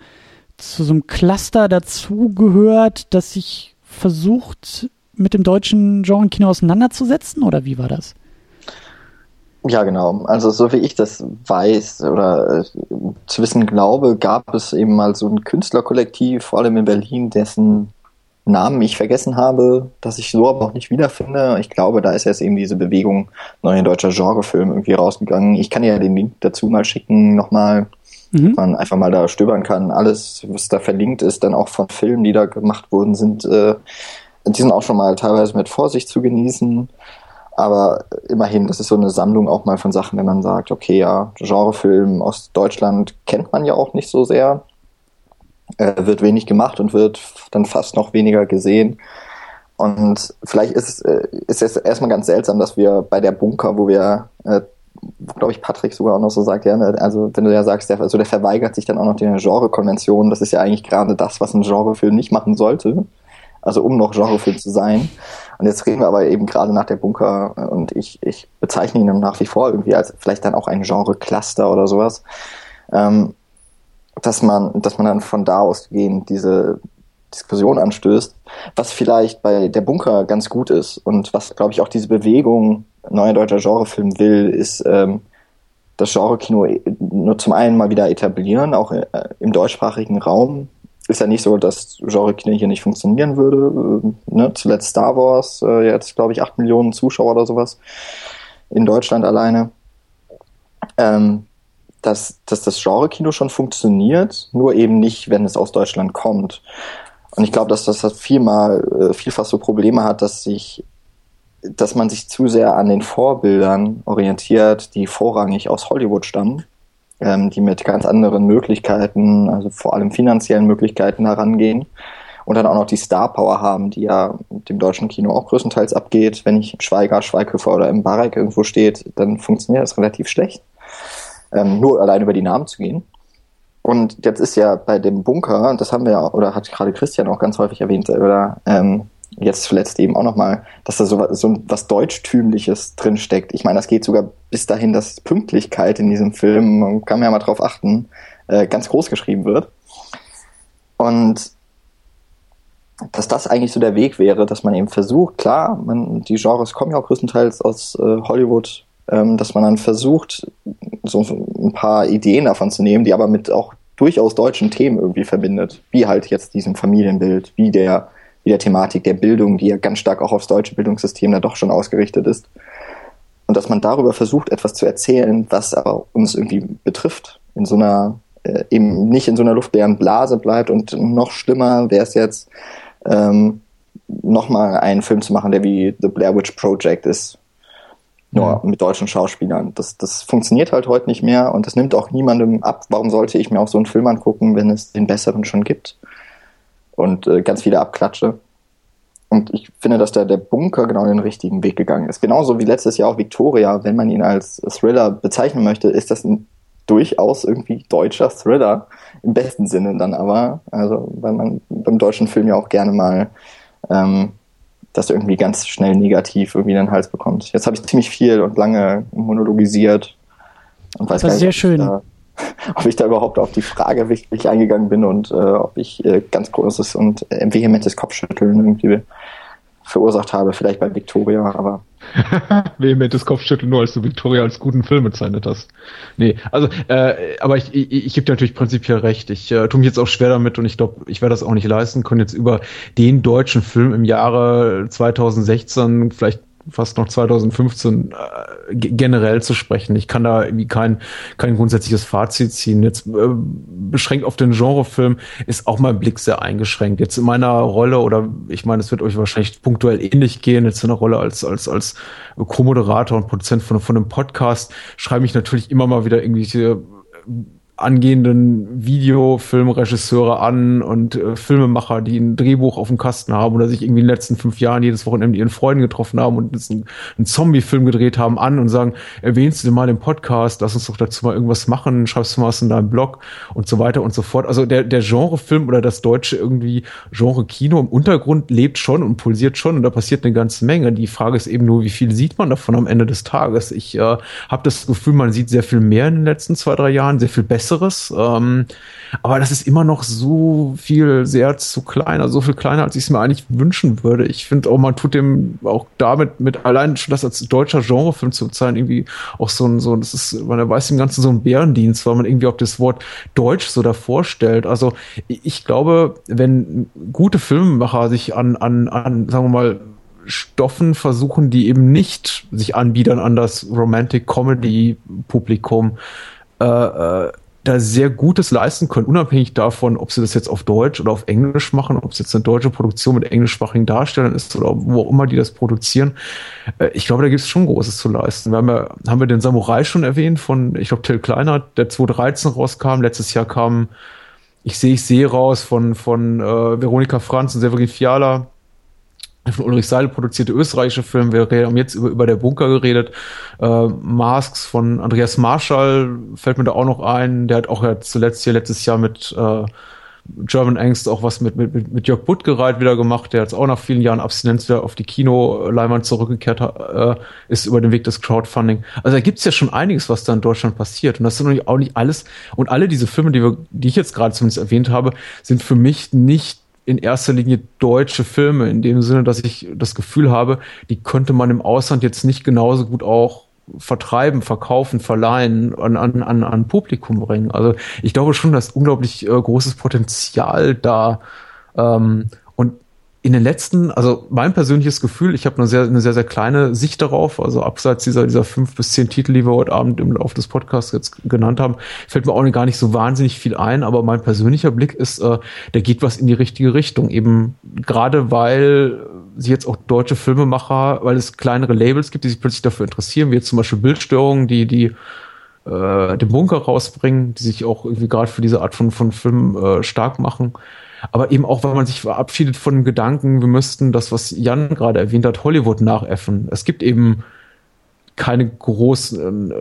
zu so einem Cluster dazugehört, das sich versucht mit dem deutschen Genre-Kino auseinanderzusetzen oder wie war das? Ja, genau. Also so wie ich das weiß oder äh, zu wissen glaube, gab es eben mal so ein Künstlerkollektiv, vor allem in Berlin, dessen Namen ich vergessen habe, dass ich so aber auch nicht wiederfinde. Ich glaube, da ist jetzt eben diese Bewegung Neue Deutscher Genrefilm irgendwie rausgegangen. Ich kann ja den Link dazu mal schicken, nochmal, mhm. man einfach mal da stöbern kann. Alles, was da verlinkt ist, dann auch von Filmen, die da gemacht wurden, sind, äh, die sind auch schon mal teilweise mit Vorsicht zu genießen. Aber immerhin, das ist so eine Sammlung auch mal von Sachen, wenn man sagt, okay, ja, Genrefilm aus Deutschland kennt man ja auch nicht so sehr, äh, wird wenig gemacht und wird dann fast noch weniger gesehen. Und vielleicht ist es äh, ist es erstmal ganz seltsam, dass wir bei der Bunker, wo wir, äh, glaube ich, Patrick sogar auch noch so sagt, ja, ne, also wenn du ja sagst, der, also der verweigert sich dann auch noch den Genrekonventionen, das ist ja eigentlich gerade das, was ein Genrefilm nicht machen sollte. Also um noch Genrefilm zu sein. Und jetzt reden wir aber eben gerade nach der Bunker und ich, ich bezeichne ihn nach wie vor irgendwie als vielleicht dann auch ein Genre-Cluster oder sowas. Ähm, dass man, dass man dann von da ausgehend diese Diskussion anstößt, was vielleicht bei der Bunker ganz gut ist und was, glaube ich, auch diese Bewegung neuer deutscher Genrefilm will, ist ähm, das Genre-Kino nur zum einen mal wieder etablieren, auch äh, im deutschsprachigen Raum, ist ja nicht so, dass Genre-Kino hier nicht funktionieren würde. Äh, ne? Zuletzt Star Wars, äh, jetzt glaube ich acht Millionen Zuschauer oder sowas in Deutschland alleine. Ähm, dass, dass das Genre-Kino schon funktioniert, nur eben nicht, wenn es aus Deutschland kommt. Und ich glaube, dass das vielmal, äh, vielfach so Probleme hat, dass sich, dass man sich zu sehr an den Vorbildern orientiert, die vorrangig aus Hollywood stammen ähm, die mit ganz anderen Möglichkeiten, also vor allem finanziellen Möglichkeiten herangehen und dann auch noch die Star Power haben, die ja dem deutschen Kino auch größtenteils abgeht. Wenn ich Schweiger, Schweighöfer oder im Barek irgendwo steht, dann funktioniert das relativ schlecht. Ähm, nur allein über die Namen zu gehen. Und jetzt ist ja bei dem Bunker, das haben wir ja, oder hat gerade Christian auch ganz häufig erwähnt, oder ähm, jetzt zuletzt eben auch nochmal, dass da so, so was Deutschtümliches drinsteckt. Ich meine, das geht sogar bis dahin, dass Pünktlichkeit in diesem Film, man kann man ja mal drauf achten, äh, ganz groß geschrieben wird. Und dass das eigentlich so der Weg wäre, dass man eben versucht, klar, man, die Genres kommen ja auch größtenteils aus äh, Hollywood, ähm, dass man dann versucht, so ein paar Ideen davon zu nehmen, die aber mit auch durchaus deutschen Themen irgendwie verbindet, wie halt jetzt diesem Familienbild, wie der wie der Thematik der Bildung, die ja ganz stark auch aufs deutsche Bildungssystem da doch schon ausgerichtet ist. Und dass man darüber versucht, etwas zu erzählen, was aber uns irgendwie betrifft, in so einer, äh, eben nicht in so einer luftleeren Blase bleibt und noch schlimmer wäre es jetzt, ähm, nochmal einen Film zu machen, der wie The Blair Witch Project ist, nur mit deutschen Schauspielern. Das, das funktioniert halt heute nicht mehr und das nimmt auch niemandem ab. Warum sollte ich mir auch so einen Film angucken, wenn es den besseren schon gibt? Und äh, ganz viele Abklatsche. Und ich finde, dass da der Bunker genau den richtigen Weg gegangen ist. Genauso wie letztes Jahr auch Victoria, wenn man ihn als Thriller bezeichnen möchte, ist das ein durchaus irgendwie deutscher Thriller. Im besten Sinne dann aber. Also, weil man beim deutschen Film ja auch gerne mal ähm, das irgendwie ganz schnell negativ irgendwie in den Hals bekommt. Jetzt habe ich ziemlich viel und lange monologisiert. Und weiß das ist sehr schön. Da, ob ich da überhaupt auf die Frage wirklich eingegangen bin und äh, ob ich äh, ganz großes und äh, vehementes Kopfschütteln irgendwie verursacht habe, vielleicht bei Victoria, aber. vehementes Kopfschütteln nur, als du Victoria als guten Film bezeichnet hast. Nee, also, äh, aber ich, ich, ich gebe dir natürlich prinzipiell recht. Ich äh, tue mich jetzt auch schwer damit und ich glaube, ich werde das auch nicht leisten können, jetzt über den deutschen Film im Jahre 2016 vielleicht fast noch 2015 äh, generell zu sprechen. Ich kann da irgendwie kein, kein grundsätzliches Fazit ziehen. Jetzt äh, beschränkt auf den Genrefilm ist auch mein Blick sehr eingeschränkt. Jetzt in meiner Rolle, oder ich meine, es wird euch wahrscheinlich punktuell ähnlich gehen, jetzt in der Rolle als, als, als Co-Moderator und Produzent von, von einem Podcast, schreibe ich natürlich immer mal wieder irgendwelche angehenden Videofilmregisseure an und äh, Filmemacher, die ein Drehbuch auf dem Kasten haben oder sich irgendwie in den letzten fünf Jahren jedes Wochenende mit ihren Freunden getroffen haben und einen, einen Zombie-Film gedreht haben an und sagen, erwähnst du mal im Podcast, lass uns doch dazu mal irgendwas machen, schreibst du mal was in deinem Blog und so weiter und so fort. Also der, der Genrefilm oder das deutsche irgendwie Genre-Kino im Untergrund lebt schon und pulsiert schon und da passiert eine ganze Menge. Die Frage ist eben nur, wie viel sieht man davon am Ende des Tages? Ich äh, habe das Gefühl, man sieht sehr viel mehr in den letzten zwei, drei Jahren, sehr viel besser Besseres. Ähm, aber das ist immer noch so viel sehr zu klein, also so viel kleiner, als ich es mir eigentlich wünschen würde. Ich finde auch, man tut dem auch damit mit allein schon das als deutscher Genrefilm zu bezeichnen, irgendwie auch so ein, so, das ist, man weiß dem Ganzen so ein Bärendienst, weil man irgendwie auch das Wort Deutsch so davor stellt. Also ich glaube, wenn gute Filmemacher sich an, an, an, sagen wir mal, Stoffen versuchen, die eben nicht sich anbiedern an das Romantic Comedy Publikum, äh, äh, da sehr Gutes leisten können, unabhängig davon, ob sie das jetzt auf Deutsch oder auf Englisch machen, ob es jetzt eine deutsche Produktion mit englischsprachigen Darstellern ist oder wo auch immer die das produzieren. Äh, ich glaube, da gibt es schon Großes zu leisten. Wir haben, ja, haben wir den Samurai schon erwähnt von, ich glaube, Till Kleiner, der 2013 rauskam. Letztes Jahr kam Ich sehe, ich sehe raus von, von äh, Veronika Franz und Severin Fiala von Ulrich Seidel produzierte österreichische Film. Wir haben jetzt über, über der Bunker geredet. Äh, Masks von Andreas Marschall fällt mir da auch noch ein. Der hat auch ja zuletzt hier letztes Jahr mit äh, German Angst auch was mit, mit, mit Jörg Buttgereit wieder gemacht, der jetzt auch nach vielen Jahren Abstinenz wieder auf die Kino-Leinwand zurückgekehrt äh, ist über den Weg des Crowdfunding. Also da gibt's ja schon einiges, was da in Deutschland passiert. Und das sind auch nicht alles. Und alle diese Filme, die, wir, die ich jetzt gerade zumindest erwähnt habe, sind für mich nicht in erster Linie deutsche Filme, in dem Sinne, dass ich das Gefühl habe, die könnte man im Ausland jetzt nicht genauso gut auch vertreiben, verkaufen, verleihen, an, an, an, an Publikum bringen. Also ich glaube schon, dass unglaublich äh, großes Potenzial da ähm, in den letzten, also mein persönliches Gefühl, ich habe eine sehr, eine sehr, sehr kleine Sicht darauf, also abseits dieser, dieser fünf bis zehn Titel, die wir heute Abend im Laufe des Podcasts jetzt genannt haben, fällt mir auch gar nicht so wahnsinnig viel ein, aber mein persönlicher Blick ist, äh, der geht was in die richtige Richtung, eben gerade weil sie jetzt auch deutsche Filmemacher, weil es kleinere Labels gibt, die sich plötzlich dafür interessieren, wie jetzt zum Beispiel Bildstörungen, die, die äh, den Bunker rausbringen, die sich auch irgendwie gerade für diese Art von, von Film äh, stark machen aber eben auch, weil man sich verabschiedet von dem Gedanken, wir müssten das, was Jan gerade erwähnt hat, Hollywood nachäffen. Es gibt eben keine großen äh,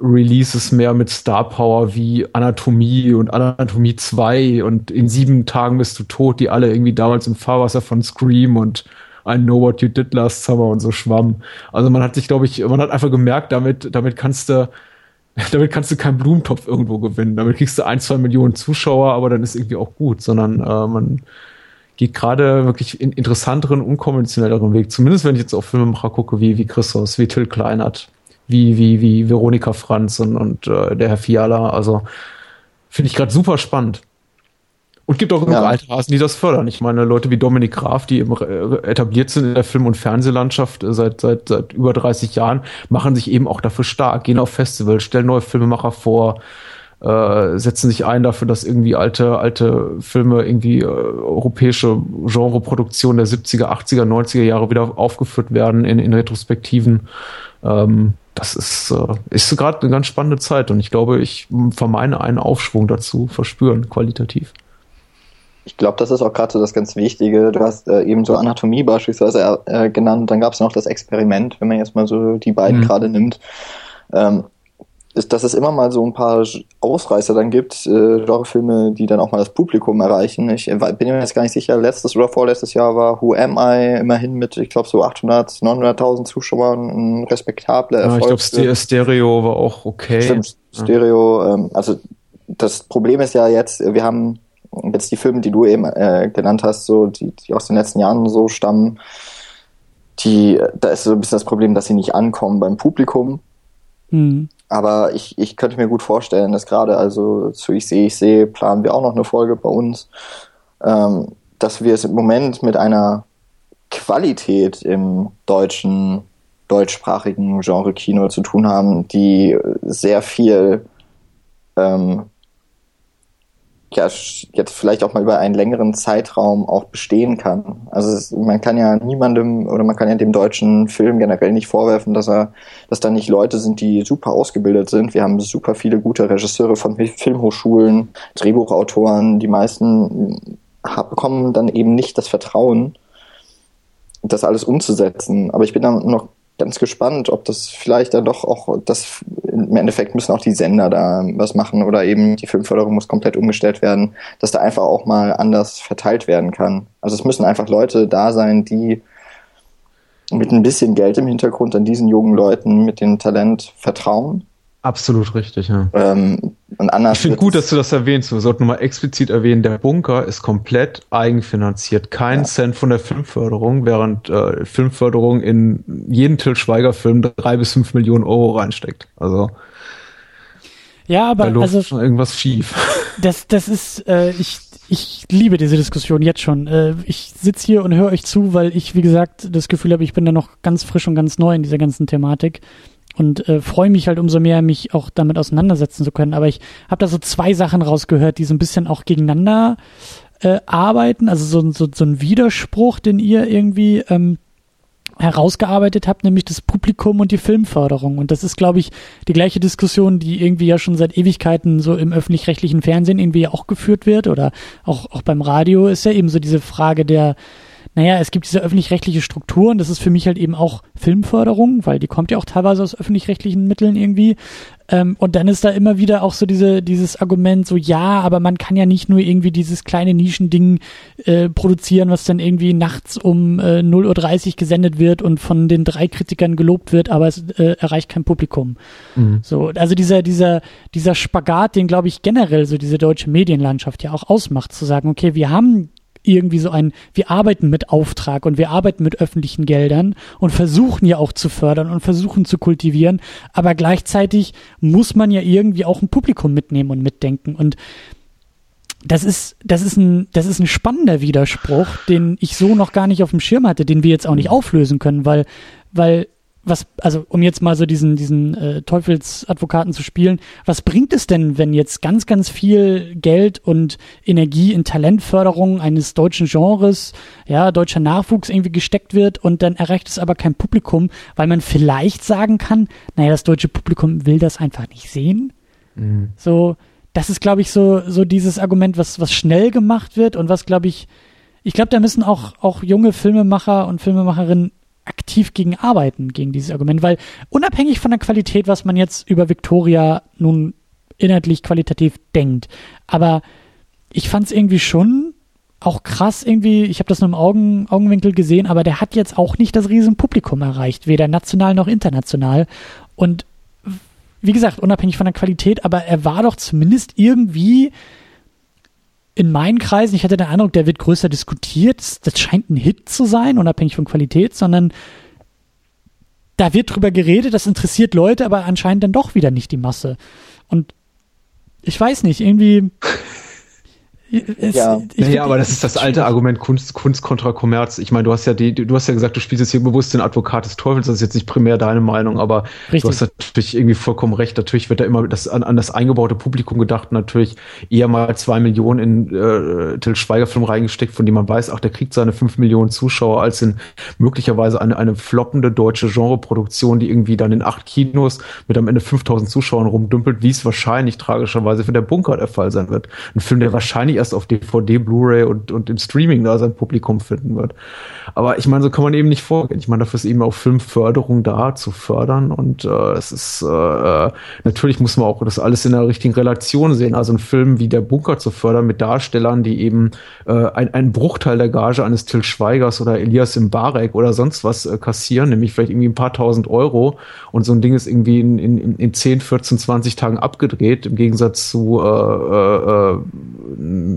Releases mehr mit Star Power wie Anatomie und Anatomie 2 und in sieben Tagen bist du tot, die alle irgendwie damals im Fahrwasser von Scream und I Know What You Did Last Summer und so schwammen. Also man hat sich, glaube ich, man hat einfach gemerkt, damit, damit kannst du damit kannst du keinen Blumentopf irgendwo gewinnen. Damit kriegst du ein, zwei Millionen Zuschauer, aber dann ist irgendwie auch gut, sondern äh, man geht gerade wirklich in interessanteren, unkonventionelleren Weg. Zumindest wenn ich jetzt auf Filmemacher gucke, wie, wie Christos, wie Till Kleinert, wie, wie, wie Veronika Franz und, und äh, der Herr Fiala. Also finde ich gerade super spannend. Und gibt auch genug ja. alte Hasen, die das fördern. Ich meine, Leute wie Dominik Graf, die äh, etabliert sind in der Film- und Fernsehlandschaft äh, seit, seit, seit über 30 Jahren, machen sich eben auch dafür stark, gehen auf Festivals, stellen neue Filmemacher vor, äh, setzen sich ein dafür, dass irgendwie alte, alte Filme, irgendwie äh, europäische Genreproduktionen der 70er, 80er, 90er Jahre wieder aufgeführt werden in, in Retrospektiven. Ähm, das ist, äh, ist gerade eine ganz spannende Zeit und ich glaube, ich vermeine einen Aufschwung dazu verspüren, qualitativ. Ich glaube, das ist auch gerade so das ganz Wichtige. Du hast äh, eben so Anatomie beispielsweise äh, genannt. Dann gab es noch das Experiment, wenn man jetzt mal so die beiden mhm. gerade nimmt. Ähm, ist, dass es immer mal so ein paar Ausreißer dann gibt, äh, Genrefilme, die dann auch mal das Publikum erreichen. Ich äh, bin mir jetzt gar nicht sicher, letztes oder vorletztes Jahr war Who Am I immerhin mit, ich glaube, so 800, 900.000 Zuschauern ein respektabler Erfolg. Ja, ich glaube, Stereo war auch okay. Stimmt, Stereo, ähm, also das Problem ist ja jetzt, wir haben jetzt die Filme, die du eben äh, genannt hast, so die, die aus den letzten Jahren so stammen, die, da ist so ein bisschen das Problem, dass sie nicht ankommen beim Publikum. Mhm. Aber ich, ich könnte mir gut vorstellen, dass gerade also zu Ich sehe, ich sehe, planen wir auch noch eine Folge bei uns, ähm, dass wir es im Moment mit einer Qualität im deutschen, deutschsprachigen Genre-Kino zu tun haben, die sehr viel ähm, ja jetzt vielleicht auch mal über einen längeren Zeitraum auch bestehen kann. Also man kann ja niemandem oder man kann ja dem deutschen Film generell nicht vorwerfen, dass er, dass da nicht Leute sind, die super ausgebildet sind. Wir haben super viele gute Regisseure von Filmhochschulen, Drehbuchautoren. Die meisten bekommen dann eben nicht das Vertrauen, das alles umzusetzen. Aber ich bin da noch ganz gespannt, ob das vielleicht dann doch auch, das im Endeffekt müssen auch die Sender da was machen oder eben die Filmförderung muss komplett umgestellt werden, dass da einfach auch mal anders verteilt werden kann. Also es müssen einfach Leute da sein, die mit ein bisschen Geld im Hintergrund an diesen jungen Leuten mit dem Talent vertrauen. Absolut richtig, ja. Ähm, Und anders ich finde gut, dass du das erwähnst. Wir sollten nochmal explizit erwähnen, der Bunker ist komplett eigenfinanziert. Kein ja. Cent von der Filmförderung, während äh, Filmförderung in jeden Till Schweiger-Film drei bis fünf Millionen Euro reinsteckt. Also ja, aber da also schon irgendwas schief. Das, das ist, äh, ich, ich liebe diese Diskussion jetzt schon. Äh, ich sitze hier und höre euch zu, weil ich, wie gesagt, das Gefühl habe, ich bin da noch ganz frisch und ganz neu in dieser ganzen Thematik und äh, freue mich halt umso mehr, mich auch damit auseinandersetzen zu können. Aber ich habe da so zwei Sachen rausgehört, die so ein bisschen auch gegeneinander äh, arbeiten. Also so, so, so ein Widerspruch, den ihr irgendwie ähm, herausgearbeitet habt, nämlich das Publikum und die Filmförderung. Und das ist, glaube ich, die gleiche Diskussion, die irgendwie ja schon seit Ewigkeiten so im öffentlich-rechtlichen Fernsehen irgendwie auch geführt wird oder auch, auch beim Radio ist ja eben so diese Frage der naja, es gibt diese öffentlich-rechtliche Struktur und das ist für mich halt eben auch Filmförderung, weil die kommt ja auch teilweise aus öffentlich-rechtlichen Mitteln irgendwie. Ähm, und dann ist da immer wieder auch so diese, dieses Argument, so ja, aber man kann ja nicht nur irgendwie dieses kleine Nischending äh, produzieren, was dann irgendwie nachts um äh, 0.30 Uhr gesendet wird und von den drei Kritikern gelobt wird, aber es äh, erreicht kein Publikum. Mhm. So, also dieser, dieser, dieser Spagat, den glaube ich generell so diese deutsche Medienlandschaft ja auch ausmacht, zu sagen, okay, wir haben irgendwie so ein, wir arbeiten mit Auftrag und wir arbeiten mit öffentlichen Geldern und versuchen ja auch zu fördern und versuchen zu kultivieren, aber gleichzeitig muss man ja irgendwie auch ein Publikum mitnehmen und mitdenken. Und das ist, das ist ein, das ist ein spannender Widerspruch, den ich so noch gar nicht auf dem Schirm hatte, den wir jetzt auch nicht auflösen können, weil, weil was, also um jetzt mal so diesen, diesen äh, Teufelsadvokaten zu spielen, was bringt es denn, wenn jetzt ganz, ganz viel Geld und Energie in Talentförderung eines deutschen Genres, ja, deutscher Nachwuchs irgendwie gesteckt wird und dann erreicht es aber kein Publikum, weil man vielleicht sagen kann, naja, das deutsche Publikum will das einfach nicht sehen. Mhm. So, das ist, glaube ich, so, so dieses Argument, was, was schnell gemacht wird und was, glaube ich, ich glaube, da müssen auch, auch junge Filmemacher und Filmemacherinnen aktiv gegen arbeiten, gegen dieses Argument, weil unabhängig von der Qualität, was man jetzt über Victoria nun inhaltlich qualitativ denkt, aber ich fand es irgendwie schon auch krass irgendwie, ich habe das nur im Augen, Augenwinkel gesehen, aber der hat jetzt auch nicht das Riesenpublikum erreicht, weder national noch international. Und wie gesagt, unabhängig von der Qualität, aber er war doch zumindest irgendwie in meinen Kreisen, ich hatte den Eindruck, der wird größer diskutiert. Das scheint ein Hit zu sein, unabhängig von Qualität, sondern da wird drüber geredet, das interessiert Leute, aber anscheinend dann doch wieder nicht die Masse. Und ich weiß nicht, irgendwie es, ja, naja, aber das ist das alte Argument Kunst, Kunst kontra Kommerz. Ich meine, du hast ja die, du hast ja gesagt, du spielst jetzt hier bewusst den Advokat des Teufels. Das ist jetzt nicht primär deine Meinung, aber Richtig. du hast natürlich irgendwie vollkommen recht. Natürlich wird da immer das, an, an das eingebaute Publikum gedacht. Natürlich eher mal zwei Millionen in äh, Till Schweiger Film reingesteckt, von dem man weiß, ach, der kriegt seine fünf Millionen Zuschauer, als in möglicherweise eine, eine floppende deutsche Genreproduktion, die irgendwie dann in acht Kinos mit am Ende 5000 Zuschauern rumdümpelt, wie es wahrscheinlich tragischerweise für der Bunker der Fall sein wird. Ein Film, der wahrscheinlich erst auf DVD, Blu-ray und, und im Streaming da sein Publikum finden wird. Aber ich meine, so kann man eben nicht vorgehen. Ich meine, dafür ist eben auch Filmförderung da, zu fördern. Und äh, es ist äh, äh, natürlich muss man auch das alles in der richtigen Relation sehen. Also ein Film wie Der Bunker zu fördern mit Darstellern, die eben äh, ein, einen Bruchteil der Gage eines Till Schweigers oder Elias Mbarek oder sonst was äh, kassieren, nämlich vielleicht irgendwie ein paar tausend Euro. Und so ein Ding ist irgendwie in, in, in 10, 14, 20 Tagen abgedreht, im Gegensatz zu äh, äh, äh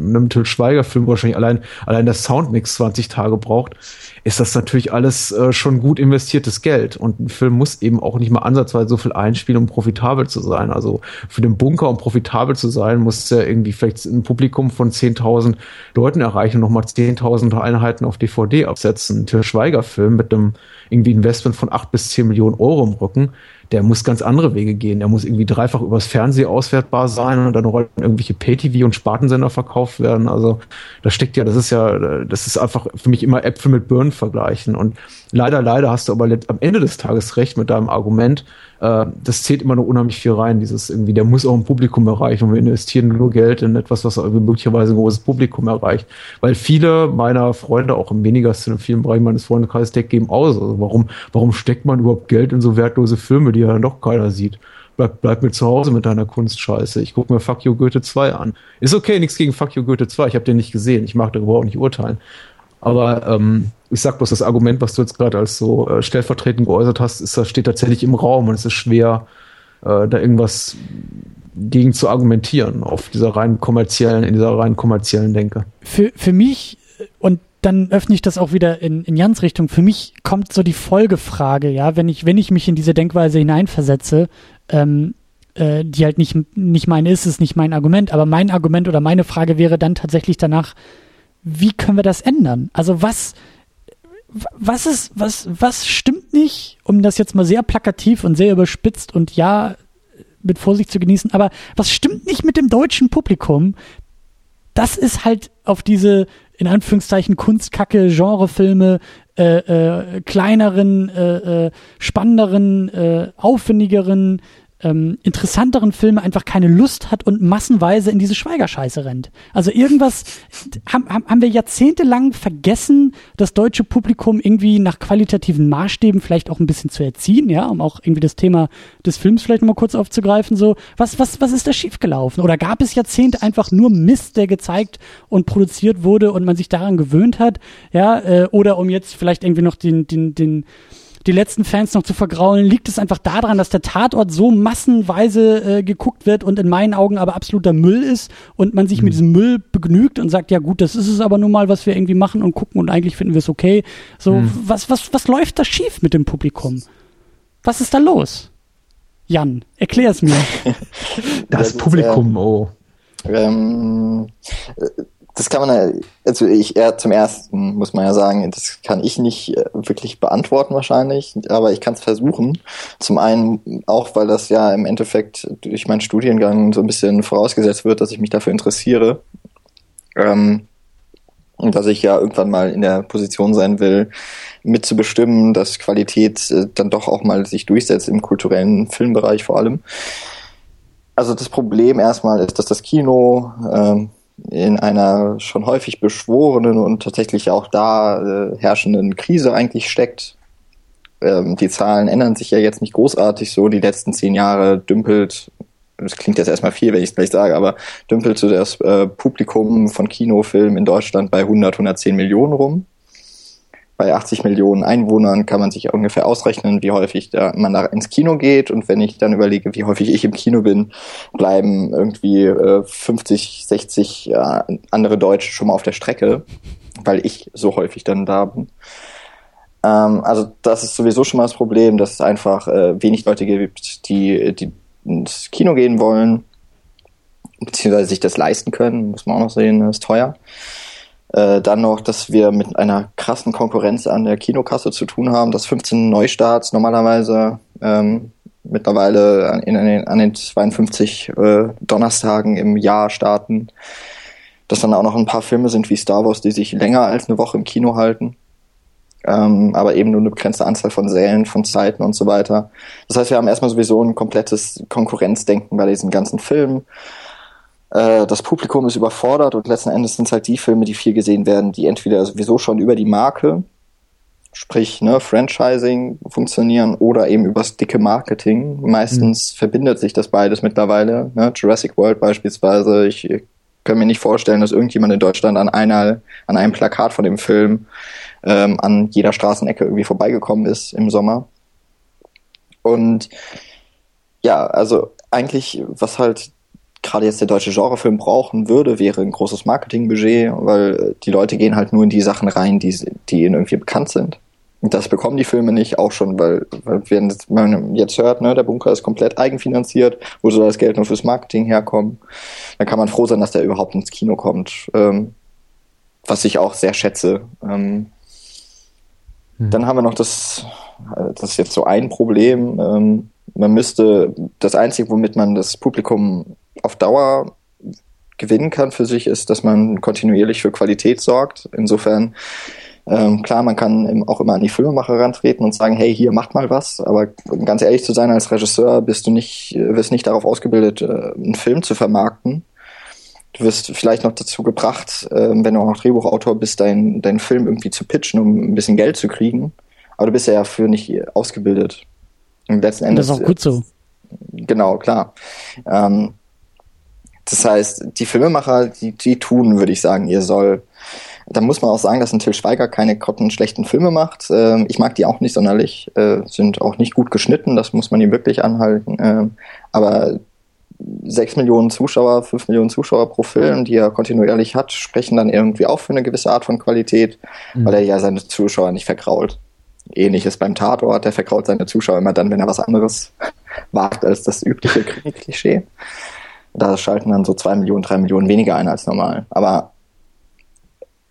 einem Till Schweiger-Film wahrscheinlich allein, allein der Soundmix 20 Tage braucht, ist das natürlich alles äh, schon gut investiertes Geld. Und ein Film muss eben auch nicht mal ansatzweise so viel einspielen, um profitabel zu sein. Also für den Bunker, um profitabel zu sein, muss er irgendwie vielleicht ein Publikum von 10.000 Leuten erreichen und nochmal 10.000 Einheiten auf DVD absetzen. Ein Till Schweiger-Film mit einem irgendwie Investment von 8 bis 10 Millionen Euro im Rücken der muss ganz andere Wege gehen. Der muss irgendwie dreifach übers Fernsehen auswertbar sein und dann rollen irgendwelche Pay-TV und Spartensender verkauft werden. Also da steckt ja, das ist ja, das ist einfach für mich immer Äpfel mit Birnen vergleichen. Und leider, leider hast du aber am Ende des Tages recht mit deinem Argument, äh, das zählt immer noch unheimlich viel rein. Dieses irgendwie, der muss auch ein Publikum erreichen und wir investieren nur Geld in etwas, was möglicherweise ein großes Publikum erreicht. Weil viele meiner Freunde, auch im weniger vielen Bereichen meines Freundeskreises, geben aus. Also warum, warum steckt man überhaupt Geld in so wertlose Filme, die ja dann doch keiner sieht? Bleib, bleib mir zu Hause mit deiner Kunstscheiße. Ich gucke mir Fuck You Goethe 2 an. Ist okay, nichts gegen Fuck You Goethe 2. Ich habe den nicht gesehen. Ich mag darüber auch nicht urteilen. Aber ähm, ich sag bloß, das Argument, was du jetzt gerade als so äh, stellvertretend geäußert hast, ist, das steht tatsächlich im Raum und es ist schwer, äh, da irgendwas gegen zu argumentieren, auf dieser rein kommerziellen, in dieser rein kommerziellen Denke. Für, für mich, und dann öffne ich das auch wieder in, in Jans Richtung, für mich kommt so die Folgefrage, ja, wenn ich, wenn ich mich in diese Denkweise hineinversetze, ähm, äh, die halt nicht, nicht meine ist, ist nicht mein Argument, aber mein Argument oder meine Frage wäre dann tatsächlich danach, wie können wir das ändern? Also was, was ist, was, was stimmt nicht, um das jetzt mal sehr plakativ und sehr überspitzt und ja, mit Vorsicht zu genießen, aber was stimmt nicht mit dem deutschen Publikum? Das ist halt auf diese, in Anführungszeichen, Kunstkacke, Genrefilme, äh, äh, kleineren, äh, äh, spannenderen, äh, aufwendigeren, ähm, interessanteren Filme einfach keine Lust hat und massenweise in diese Schweigerscheiße rennt. Also irgendwas haben, haben wir jahrzehntelang vergessen, das deutsche Publikum irgendwie nach qualitativen Maßstäben vielleicht auch ein bisschen zu erziehen, ja, um auch irgendwie das Thema des Films vielleicht nochmal kurz aufzugreifen. So, was, was, was ist da schiefgelaufen? Oder gab es Jahrzehnte einfach nur Mist, der gezeigt und produziert wurde und man sich daran gewöhnt hat, ja, äh, oder um jetzt vielleicht irgendwie noch den, den, den die letzten Fans noch zu vergraulen, liegt es einfach daran, dass der Tatort so massenweise äh, geguckt wird und in meinen Augen aber absoluter Müll ist und man sich mhm. mit diesem Müll begnügt und sagt, ja gut, das ist es aber nun mal, was wir irgendwie machen und gucken und eigentlich finden wir es okay. So, mhm. was, was, was läuft da schief mit dem Publikum? Was ist da los? Jan, erklär es mir. das, das Publikum, oh. Ähm, das kann man, also ich eher zum ersten muss man ja sagen, das kann ich nicht äh, wirklich beantworten wahrscheinlich, aber ich kann es versuchen. Zum einen auch, weil das ja im Endeffekt durch meinen Studiengang so ein bisschen vorausgesetzt wird, dass ich mich dafür interessiere. Ähm, und dass ich ja irgendwann mal in der Position sein will, mitzubestimmen, dass Qualität äh, dann doch auch mal sich durchsetzt im kulturellen Filmbereich vor allem. Also das Problem erstmal ist, dass das Kino ähm, in einer schon häufig beschworenen und tatsächlich auch da äh, herrschenden Krise eigentlich steckt. Ähm, die Zahlen ändern sich ja jetzt nicht großartig so. Die letzten zehn Jahre dümpelt, das klingt jetzt erstmal viel, wenn ich es gleich sage, aber dümpelt so das äh, Publikum von Kinofilmen in Deutschland bei 100, 110 Millionen rum bei 80 Millionen Einwohnern kann man sich ungefähr ausrechnen, wie häufig da man da ins Kino geht. Und wenn ich dann überlege, wie häufig ich im Kino bin, bleiben irgendwie äh, 50, 60 äh, andere Deutsche schon mal auf der Strecke, weil ich so häufig dann da bin. Ähm, also das ist sowieso schon mal das Problem, dass es einfach äh, wenig Leute gibt, die, die ins Kino gehen wollen, beziehungsweise sich das leisten können, muss man auch noch sehen, das ist teuer. Äh, dann noch, dass wir mit einer krassen Konkurrenz an der Kinokasse zu tun haben, dass 15 Neustarts normalerweise ähm, mittlerweile an, in, an, den, an den 52 äh, Donnerstagen im Jahr starten. Dass dann auch noch ein paar Filme sind wie Star Wars, die sich länger als eine Woche im Kino halten. Ähm, aber eben nur eine begrenzte Anzahl von Sälen, von Zeiten und so weiter. Das heißt, wir haben erstmal sowieso ein komplettes Konkurrenzdenken bei diesen ganzen Filmen. Äh, das Publikum ist überfordert und letzten Endes sind es halt die Filme, die viel gesehen werden, die entweder sowieso schon über die Marke, sprich ne, Franchising funktionieren oder eben übers dicke Marketing. Meistens mhm. verbindet sich das beides mittlerweile. Ne? Jurassic World beispielsweise. Ich kann mir nicht vorstellen, dass irgendjemand in Deutschland an einer, an einem Plakat von dem Film ähm, an jeder Straßenecke irgendwie vorbeigekommen ist im Sommer. Und ja, also eigentlich, was halt gerade jetzt der deutsche Genrefilm brauchen würde, wäre ein großes Marketingbudget, weil die Leute gehen halt nur in die Sachen rein, die, die ihnen irgendwie bekannt sind. Und das bekommen die Filme nicht, auch schon, weil, weil wenn man jetzt hört, ne, der Bunker ist komplett eigenfinanziert, wo soll das Geld nur fürs Marketing herkommen, dann kann man froh sein, dass der überhaupt ins Kino kommt. Ähm, was ich auch sehr schätze. Ähm, hm. Dann haben wir noch das, das ist jetzt so ein Problem. Ähm, man müsste, das Einzige, womit man das Publikum auf Dauer gewinnen kann für sich, ist, dass man kontinuierlich für Qualität sorgt. Insofern, ähm, klar, man kann auch immer an die Filmemacher rantreten und sagen, hey, hier macht mal was, aber um ganz ehrlich zu sein, als Regisseur bist du nicht, wirst nicht darauf ausgebildet, äh, einen Film zu vermarkten. Du wirst vielleicht noch dazu gebracht, äh, wenn du auch noch Drehbuchautor bist, deinen dein Film irgendwie zu pitchen, um ein bisschen Geld zu kriegen. Aber du bist ja dafür nicht ausgebildet. Und letzten Endes. Das ist auch gut so. Genau, klar. Ähm, das heißt, die Filmemacher, die, die tun, würde ich sagen, ihr soll. Da muss man auch sagen, dass ein Till Schweiger keine schlechten Filme macht. Ähm, ich mag die auch nicht sonderlich, äh, sind auch nicht gut geschnitten, das muss man ihm wirklich anhalten. Ähm, aber sechs Millionen Zuschauer, fünf Millionen Zuschauer pro Film, die er kontinuierlich hat, sprechen dann irgendwie auch für eine gewisse Art von Qualität, mhm. weil er ja seine Zuschauer nicht verkrault. Ähnliches beim Tatort, der verkraut seine Zuschauer immer dann, wenn er was anderes wagt als das übliche Klischee. Da schalten dann so zwei Millionen, drei Millionen weniger ein als normal. Aber